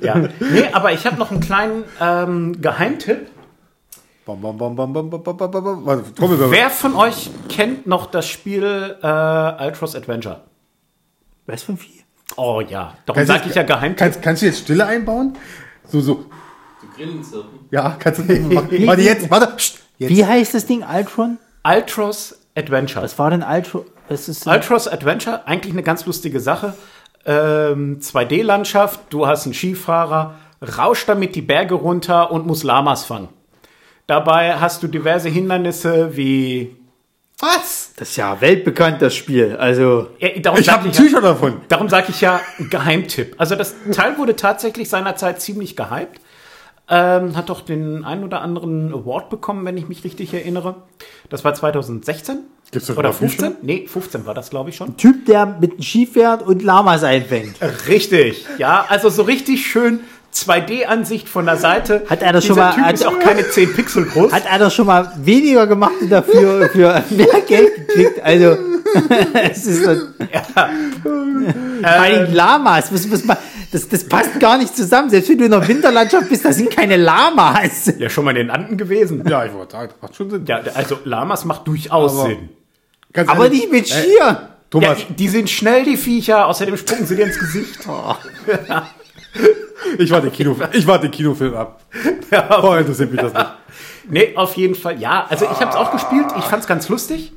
Ja. nee, aber ich habe noch einen kleinen ähm, Geheimtipp. Bam, bam, bam, bam, bam, bam, bam, bam, bam. Warte, Trommelwirbel. Wer von euch kennt noch das Spiel äh, Ultros Adventure? was für ein Vieh? Oh ja, darum du- sage ich ja Geheimtipp. Kannst, kannst du jetzt Stille einbauen? So, so. Zu Grillen zirpen. Ja, kannst du machen. Warte, jetzt, warte. Psst, jetzt. Wie heißt das Ding, Ultron? Ultros Adventure. Was war denn Ultron? Was ist Ultros Adventure, eigentlich eine ganz lustige Sache. Ähm, 2D-Landschaft, du hast einen Skifahrer, rauscht damit die Berge runter und muss Lamas fangen. Dabei hast du diverse Hindernisse wie. Was? Das ist ja weltbekannt, das Spiel. Also, Ja, darum Ich habe ein ich ja- T-Shirt davon. Darum sage ich ja Geheimtipp. Also das Teil wurde tatsächlich seinerzeit ziemlich gehypt. Ähm, hat doch den einen oder anderen Award bekommen, wenn ich mich richtig erinnere. Das war 2016. Gibt's das oder überhaupt nicht 15? Nee, 15 war das, glaube ich, schon. Typ, der mit einem Ski fährt und Lamas einfängt. Richtig. Ja, also so richtig schön 2D-Ansicht von der Seite. Hat einer schon Dieser mal- Typ hat- ist auch keine 10 Pixel groß. Hat einer schon mal weniger gemacht und dafür für mehr Geld gekriegt? Also, es ist so, bei den Lamas, was, was, das, das passt gar nicht zusammen. Selbst wenn du in der Winterlandschaft bist, da sind keine Lamas. ja, schon mal in den Anden gewesen. Ja, ich wollte sagen, das macht schon Sinn. Ja, also Lamas macht durchaus Aber- Sinn. Ganz Aber ehrlich, nicht mit ey, Skier. Thomas, Ja, die, sind schnell, die Viecher, außerdem spucken sie dir ins Gesicht. Ich warte den Kinofilm, ich warte den Kinofilm ab. Ja. Vorher interessiert mich das nicht. Nee, auf jeden Fall. Ja, also ich habe es auch gespielt. Ich fand's ganz lustig.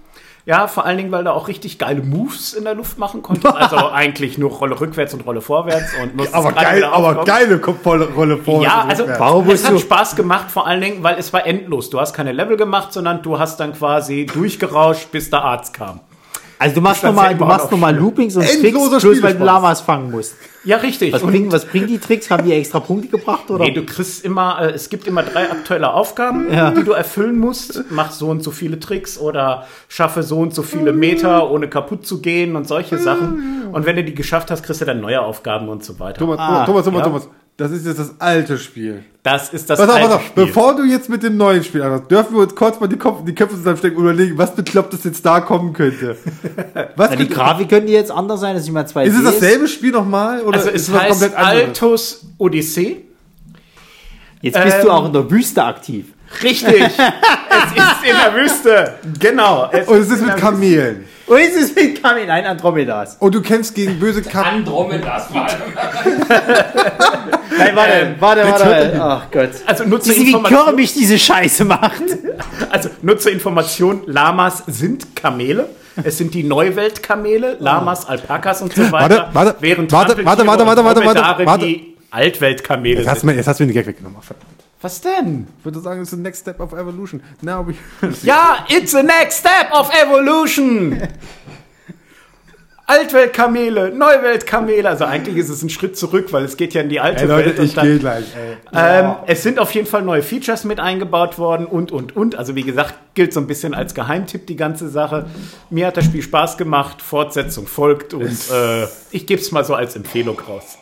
Ja, vor allen Dingen, weil du auch richtig geile Moves in der Luft machen konntest. Also eigentlich nur Rolle rückwärts und Rolle vorwärts und musstest Aber gerade geil, aber geile Rolle vor. Ja, also Warum es hat du- Spaß gemacht, vor allen Dingen, weil es war endlos. Du hast keine Level gemacht, sondern du hast dann quasi durchgerauscht, bis der Arzt kam. Also du machst nochmal, du ja machst noch mal Loopings und Endloser Tricks, bloß weil du. Lamas fangen musst. Ja, richtig. Was bringen, was bringen die Tricks? Haben die extra Punkte gebracht oder? Nee, du kriegst immer, äh, es gibt immer drei aktuelle Aufgaben, Ja. die du erfüllen musst. Mach so und so viele Tricks oder schaffe so und so viele Meter, ohne kaputt zu gehen und solche Sachen. Und wenn du die geschafft hast, kriegst du dann neue Aufgaben und so weiter. Thomas, Ah, Thomas, Thomas, ja. Thomas, das ist jetzt das alte Spiel. Das ist das Pass auf, alte pass auf, Spiel. bevor du jetzt mit dem neuen Spiel anfängst, dürfen wir uns kurz mal die, Kopf, die Köpfe zusammenstecken und überlegen, was beklopptes jetzt da kommen könnte. Was Na, die Grafik könnte jetzt anders sein, dass ich mal zwei ist es dasselbe Spiel nochmal? Oder Also ist es heißt komplett anderes? Altus Odyssee. Jetzt bist Ähm, du auch in der Wüste aktiv. Richtig. es ist in der Wüste. Genau. Es Und es ist in mit Kamelen. Und es ist mit Kamin, nein, Andromedas. Und du kämpfst gegen böse Kamen. Andromedas allem. Nein, warte, Ähm, warte, warte. Ach Gott. Also nutze wie Information. Kirby diese Scheiße macht? Also nutze Information. Lamas sind Kamele. Es sind die Neuweltkamele, Lamas, Alpakas und so weiter. Warte, warte, während warte, warte, warte, und warte, warte, Dromedare warte. die Altweltkamele Jetzt hast, du sind. mir, jetzt hast du mir den Gag weggenommen. Was denn? Ich würde sagen, es ist the next step of evolution. Now we Ja, it's the next step of evolution. Altweltkamele, Neuweltkamele. Also eigentlich ist es ein Schritt zurück, weil es geht ja in die alte Ey Leute, Welt. und ich dann- gehe gleich, ey. Ähm, es sind auf jeden Fall neue Features mit eingebaut worden und, und, und. Also wie gesagt, gilt so ein bisschen als Geheimtipp die ganze Sache. Mir hat das Spiel Spaß gemacht, Fortsetzung folgt und äh, ich gebe es mal so als Empfehlung raus.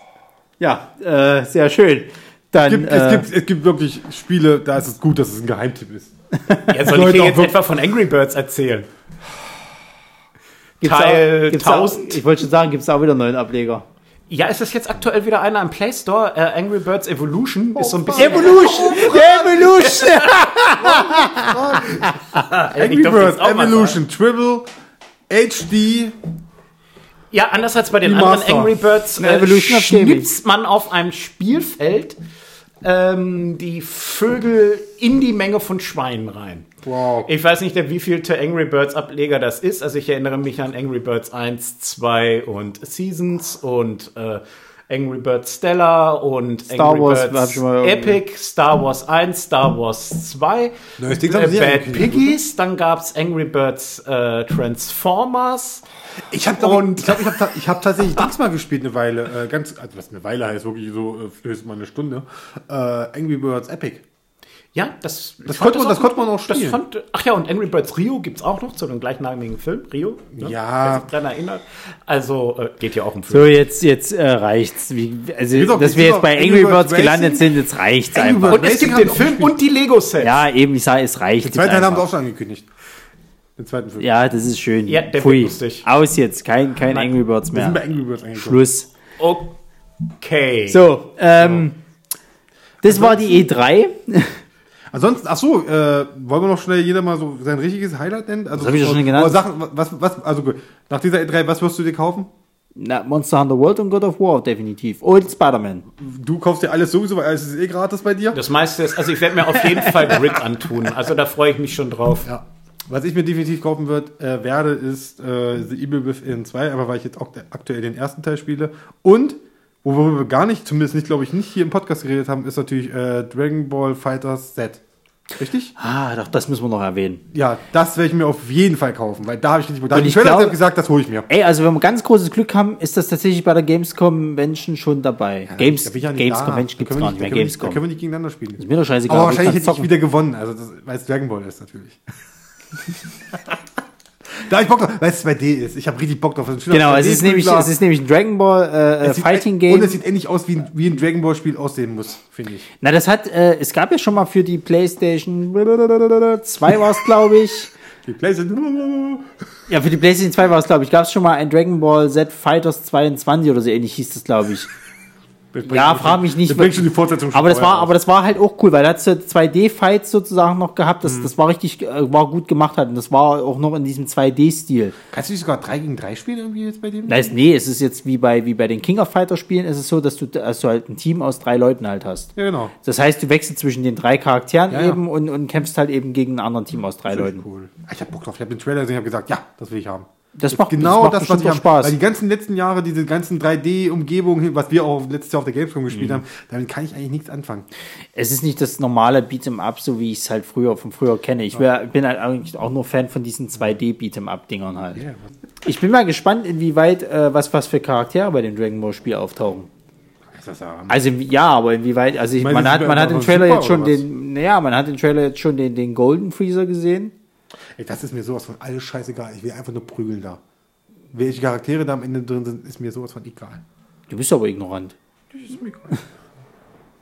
Ja, äh, sehr schön. Dann, Es gibt, äh, es, gibt, es gibt wirklich Spiele, da ist es gut, dass es ein Geheimtipp ist. Ja, soll ich Leute, dir jetzt etwa von Angry Birds erzählen? gibt's Teil auch, gibt's 1000? Auch, ich wollte schon sagen, gibt es auch wieder einen neuen Ableger. Ja, ist das jetzt aktuell wieder einer im Play Store? Äh, Angry Birds Evolution ist so ein bisschen... Evolution! Evolution! Angry Birds, Evolution, Tribble, HD. Ja, anders als bei den Die anderen Master. Angry Birds äh, schnipst man auf einem Spielfeld ähm, die Vögel in die Menge von Schweinen rein. Wow. Ich weiß nicht, der wievielte Angry Birds Ableger das ist. Also ich erinnere mich an Angry Birds 1, 2 und Seasons und äh, Angry Birds Stella und Star Angry Wars, Birds Epic, Star Wars 1, Star Wars 2, Neues Ding äh, Bad Piggies, dann gab's Angry Birds äh, Transformers. Ich habe Und- ich glaub, ich hab, ta- ich hab tatsächlich Dings mal gespielt eine Weile. Äh, ganz, also was eine Weile heißt, wirklich so äh, höchstens mal eine Stunde. Äh, Angry Birds Epic. Ja, das, Das konnte man- das konnte man auch das spielen. fand, ach ja, und Angry Birds Rio gibt's auch noch zu dem gleichnamigen Film. Rio. Ne? Ja. Wer sich dran erinnert. Also, äh, geht ja auch um So, Film. jetzt, jetzt äh, reicht's. Wie, also, auch- dass wir jetzt bei Angry Birds Birds gelandet sind, jetzt reicht's Angry einfach. Und es gibt den Film und die Lego-Sets. Ja, eben, ich sage, es reicht. Den jetzt zweiten Teil haben sie auch schon angekündigt. Den zweiten Film. Ja, das ist schön. Ja, der wird Pfui. lustig. Aus jetzt, kein, kein Nein. Angry Birds Wir sind bei mehr. Angry Birds angekommen. Schluss. Okay. So, ähm, das war die E E3. Ansonsten, ach so, äh, wollen wir noch schnell jeder mal so sein richtiges Highlight nennen? Also, Das hab ich ja schon genannt. Sachen, was, was, also gut. Nach dieser E3, was wirst du dir kaufen? Na, Monster Hunter World und God of War, definitiv. Und Spider-Man. Du kaufst dir alles sowieso, weil alles ist eh gratis bei dir. Das meiste ist, also ich werde mir auf jeden Fall Grid antun. Also da freue ich mich schon drauf. Ja. Was ich mir definitiv kaufen wird, äh, werde, ist äh, The Evil Within 2, aber weil ich jetzt auch aktuell den ersten Teil spiele. Und, worüber wir gar nicht, zumindest nicht, glaube ich, nicht hier im Podcast geredet haben, ist natürlich äh, Dragon Ball Fighters Z. Richtig? Ah, doch, das müssen wir noch erwähnen. Ja, das werde ich mir auf jeden Fall kaufen, weil da habe ich richtig da hab Und ich glaube- gesagt, das hole ich mir. Ey, also wenn wir ganz großes Glück haben, ist das tatsächlich bei der Gamescom Convention schon dabei. Ja Games da. Convention Da gibt's können wir gar nicht mehr. Gamescom. Da können wir nicht gegeneinander spielen. ist mir doch scheißegal. Aber ich wahrscheinlich hätte ich wieder gewonnen, also das, weil es Dragon Ball ist natürlich. Da hab ich Bock drauf, weil es 2D ist. Ich habe richtig Bock drauf. Genau, es ist, 2D-Prügler. nämlich, es ist nämlich ein Dragon Ball äh, Fighting Game. Und es sieht endlich aus, wie ein, wie ein Dragon Ball Spiel aussehen muss, finde ich. Na, das hat, äh, es gab ja schon mal für die PlayStation 2 war es, glaube ich. Die PlayStation. Ja, für die PlayStation 2 war es, glaube ich, gab es schon mal ein Dragon Ball Z Fighters 22 oder so ähnlich hieß das, glaube ich. Ja, frag mich nicht. Das bringt schon die Fortsetzung schon Aber das war, aber das war halt auch cool, weil da hat 2D-Fights sozusagen noch gehabt. Mhm. Das, das war richtig, äh, war gut gemacht halt. Und das war auch noch in diesem 2D-Stil. Kannst du nicht sogar 3 gegen 3 spielen irgendwie jetzt bei dem? Nice, nee, es ist jetzt wie bei, wie bei den King of Fighter Spielen, ist es so, dass du, dass du halt ein Team aus drei Leuten halt hast. Ja, genau. Das heißt, du wechselst zwischen den drei Charakteren Ja, ja. eben und, und kämpfst halt eben gegen ein anderes Team aus drei Leuten. Cool. Ich hab Bock drauf. Ich habe den Trailer gesehen und habe gesagt, ja, das will ich haben. Das macht, Genau macht das, was ich habe. Spaß. Weil die ganzen letzten Jahre, diese ganzen 3D-Umgebungen, was wir auch letztes Jahr auf der Gamescom Mhm. gespielt haben, damit kann ich eigentlich nichts anfangen. es ist nicht das normale Beat'em Up, so wie ich es halt früher von früher kenne. Ich wär, bin halt eigentlich auch nur Fan von diesen 2D Beat'em Up Dingern halt. Ja, Ich bin mal gespannt, inwieweit äh, was was für Charaktere bei dem Dragon Ball Spiel auftauchen. das. Also ja, aber inwieweit? Also ich, man hat man hat im einfach Trailer jetzt schon den, naja, man hat im Trailer jetzt schon den den Golden Freezer gesehen. Ey, das ist mir sowas von alles scheißegal. Ich will einfach nur prügeln da. Welche Charaktere da am Ende drin sind, ist mir sowas von egal. Du bist aber ignorant.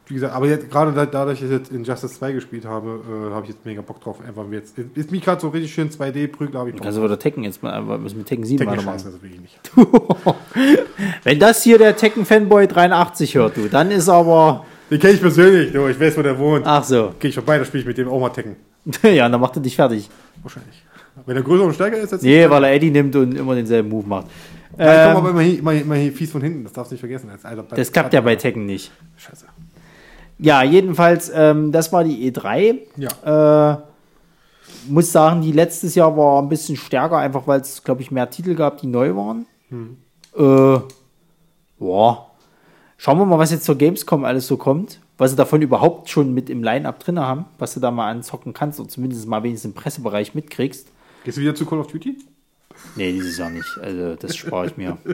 Wie gesagt, aber jetzt, gerade da, dadurch, dass ich jetzt in Justice 2 gespielt habe, äh, habe ich jetzt mega Bock drauf. Einfach jetzt. Ist mich gerade so richtig schön 2D-Prügel, habe ich Du Bock kannst aber der Tekken jetzt mal, aber müssen mit Tekken 7 Tekken will ich nicht. Wenn das hier der Tekken Fanboy 83 hört, du, dann ist aber Den kenne ich persönlich, du. Ich weiß, wo der wohnt. ach so. Gehe ich vorbei, dann spiele ich mit dem auch mal Tekken. ja, dann macht er dich fertig. Wahrscheinlich. Wenn er größer und stärker ist, als Nee, weil er Eddie nimmt und immer denselben Move macht. ich komme Ähm, aber immer, hier- immer, immer hier fies von hinten. Das darfst du nicht vergessen. Als alter das klappt ja bei Tekken nicht. Scheiße. Ja, jedenfalls, ähm, das war die E3. Ja. Äh, muss sagen, die letztes Jahr war ein bisschen stärker, einfach weil es, glaube ich, mehr Titel gab, die neu waren. Äh, boah. Schauen wir mal, was jetzt zur Gamescom alles so kommt. Was sie davon überhaupt schon mit im Line-Up drin haben, was du da mal anzocken kannst und zumindest mal wenigstens im Pressebereich mitkriegst. Gehst du wieder zu Call of Duty? Nee, dieses Jahr nicht. Also, das spare ich mir.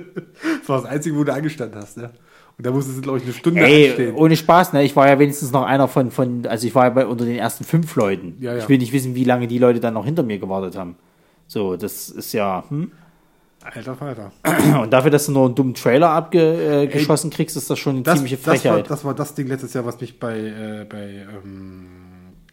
Das war das Einzige, wo du angestanden hast, ne? Und da musstest du, glaube ich, eine Stunde Ey, anstehen. ohne Spaß, ne? Ich war ja wenigstens noch einer von, von also ich war ja bei, unter den ersten fünf Leuten. Ja, ja. Ich will nicht wissen, wie lange die Leute dann noch hinter mir gewartet haben. So, das ist ja, hm? Alter Falter. Und dafür, dass du nur einen dummen Trailer abgeschossen äh, geschossen kriegst, ist das schon eine Das, ziemliche das, war, Frechheit. das war das Ding letztes Jahr, was mich bei, äh, bei ähm,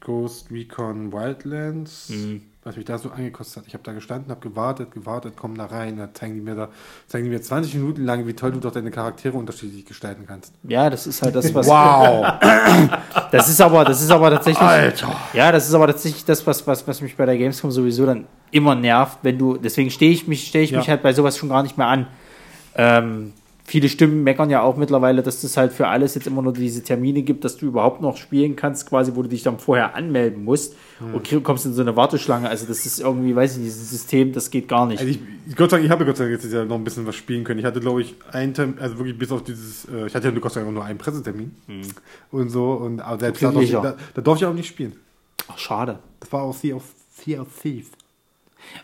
Ghost Recon Wildlands, Mhm. Was mich da so angekostet hat. Ich habe da gestanden, habe gewartet, gewartet, komm da rein, da zeigen die mir da, zeigen die mir 20 Minuten lang, wie toll du doch deine Charaktere unterschiedlich gestalten kannst. ja, das ist halt das, was. Wow! Das ist aber, das ist aber tatsächlich. Alter! Ja, das ist aber tatsächlich das, was, was, was mich bei der Gamescom sowieso dann immer nervt, wenn du, deswegen stehe ich mich, stehe ich Ja. mich halt bei sowas schon gar nicht mehr an. Ähm, viele Stimmen meckern ja auch mittlerweile, dass es halt für alles jetzt immer nur diese Termine gibt, dass du überhaupt noch spielen kannst, quasi, wo du dich dann vorher anmelden musst und krieg- kommst in so eine Warteschlange. Also das ist irgendwie, weiß ich nicht, dieses System, das geht gar nicht. Also ich, Gott sei Dank, ich habe Gott sei Dank jetzt ja noch ein bisschen was spielen können. Ich hatte, glaube ich, einen Termin, also wirklich bis auf dieses, äh, ich hatte ja Gott sei Dank nur einen Pressetermin und so, und aber selbst da, durfte ich- Glücklicher. da, da durfte ich auch nicht spielen. Ach, schade. Das war auch Sea of, sea of Thieves.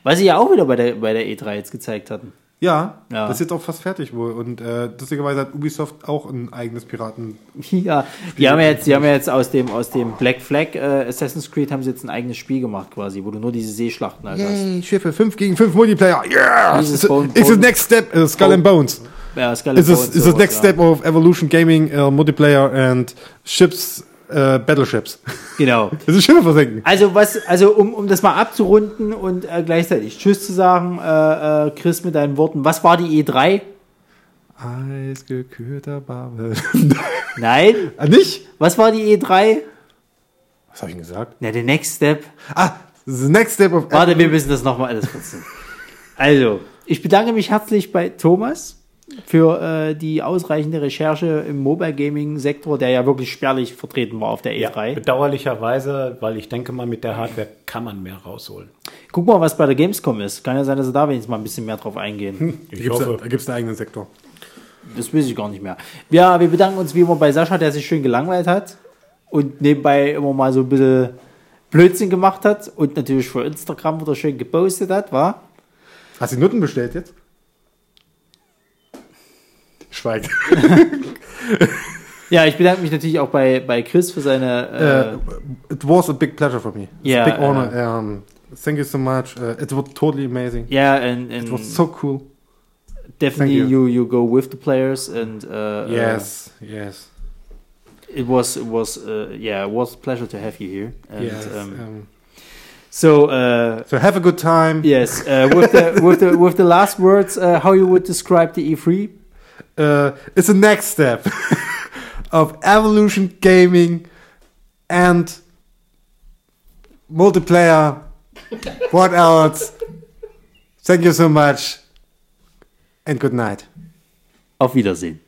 Was sie ja auch wieder bei der, bei der E3 jetzt gezeigt hatten. Ja, Ja. das ist jetzt auch fast fertig wohl. Und äh, lustigerweise hat Ubisoft auch ein eigenes Piraten. Ja, die haben ja jetzt, die haben ja jetzt aus dem, aus dem Black Flag äh, Assassin's Creed haben sie jetzt ein eigenes Spiel gemacht quasi, wo du nur diese Seeschlachten halt hast. Yay, Schiffe, 5 gegen 5 Multiplayer. Yeah! It's, Bone- the Bone- next step, uh, Skull and Bones. Ja, Skeleton It's, a, und it's the next ja. step of Evolution Gaming, uh, Multiplayer and Ships, uh, Battleships. Genau. Das ist Schiffe versenken. Also was, also um, um das mal abzurunden und äh, gleichzeitig Tschüss zu sagen, äh, äh, Chris mit deinen Worten, was war die E3? Eisgekühlter Babel. Nein, ah, nicht? was war die E3? Was habe ich denn gesagt? Na, der Next Step. Ah, the next step of Warte, wir müssen das nochmal alles putzen. Also, ich bedanke mich herzlich bei Thomas für äh, die ausreichende Recherche im Mobile Gaming Sektor, der ja wirklich spärlich vertreten war auf der Ja, E3. bedauerlicherweise, weil ich denke mal, mit der Hardware kann man mehr rausholen. Guck mal, was bei der Gamescom ist. Kann ja sein, dass sie da wenigstens mal ein bisschen mehr drauf eingehen. Da Ich hoffe. da gibt's einen eigenen Sektor. Das weiß ich gar nicht mehr. Ja, wir bedanken uns wie immer bei Sascha, der sich schön gelangweilt hat und nebenbei immer mal so ein bisschen Blödsinn gemacht hat und natürlich für Instagram wieder schön gepostet hat, war? Hast du die Nutten bestellt jetzt? Schweigt. Ja, ich bedanke mich natürlich auch bei, bei Chris für seine. Uh, it was a big pleasure for me. It's Ja, a big honor äh, um, thank you so much. Uh, it was totally amazing. Yeah, and, and It was so cool. definitely thank you. you go with the players and uh, Yes, yes, uh, it was it was uh, yeah it was a pleasure to have you here. And, yes. um, um, so uh, so have a good time. yes, uh, with the with the with the last words, uh, how you would describe the E E3? Uh, it's the next step of evolution gaming and multiplayer. what else? Thank you so much and good night. Auf Wiedersehen.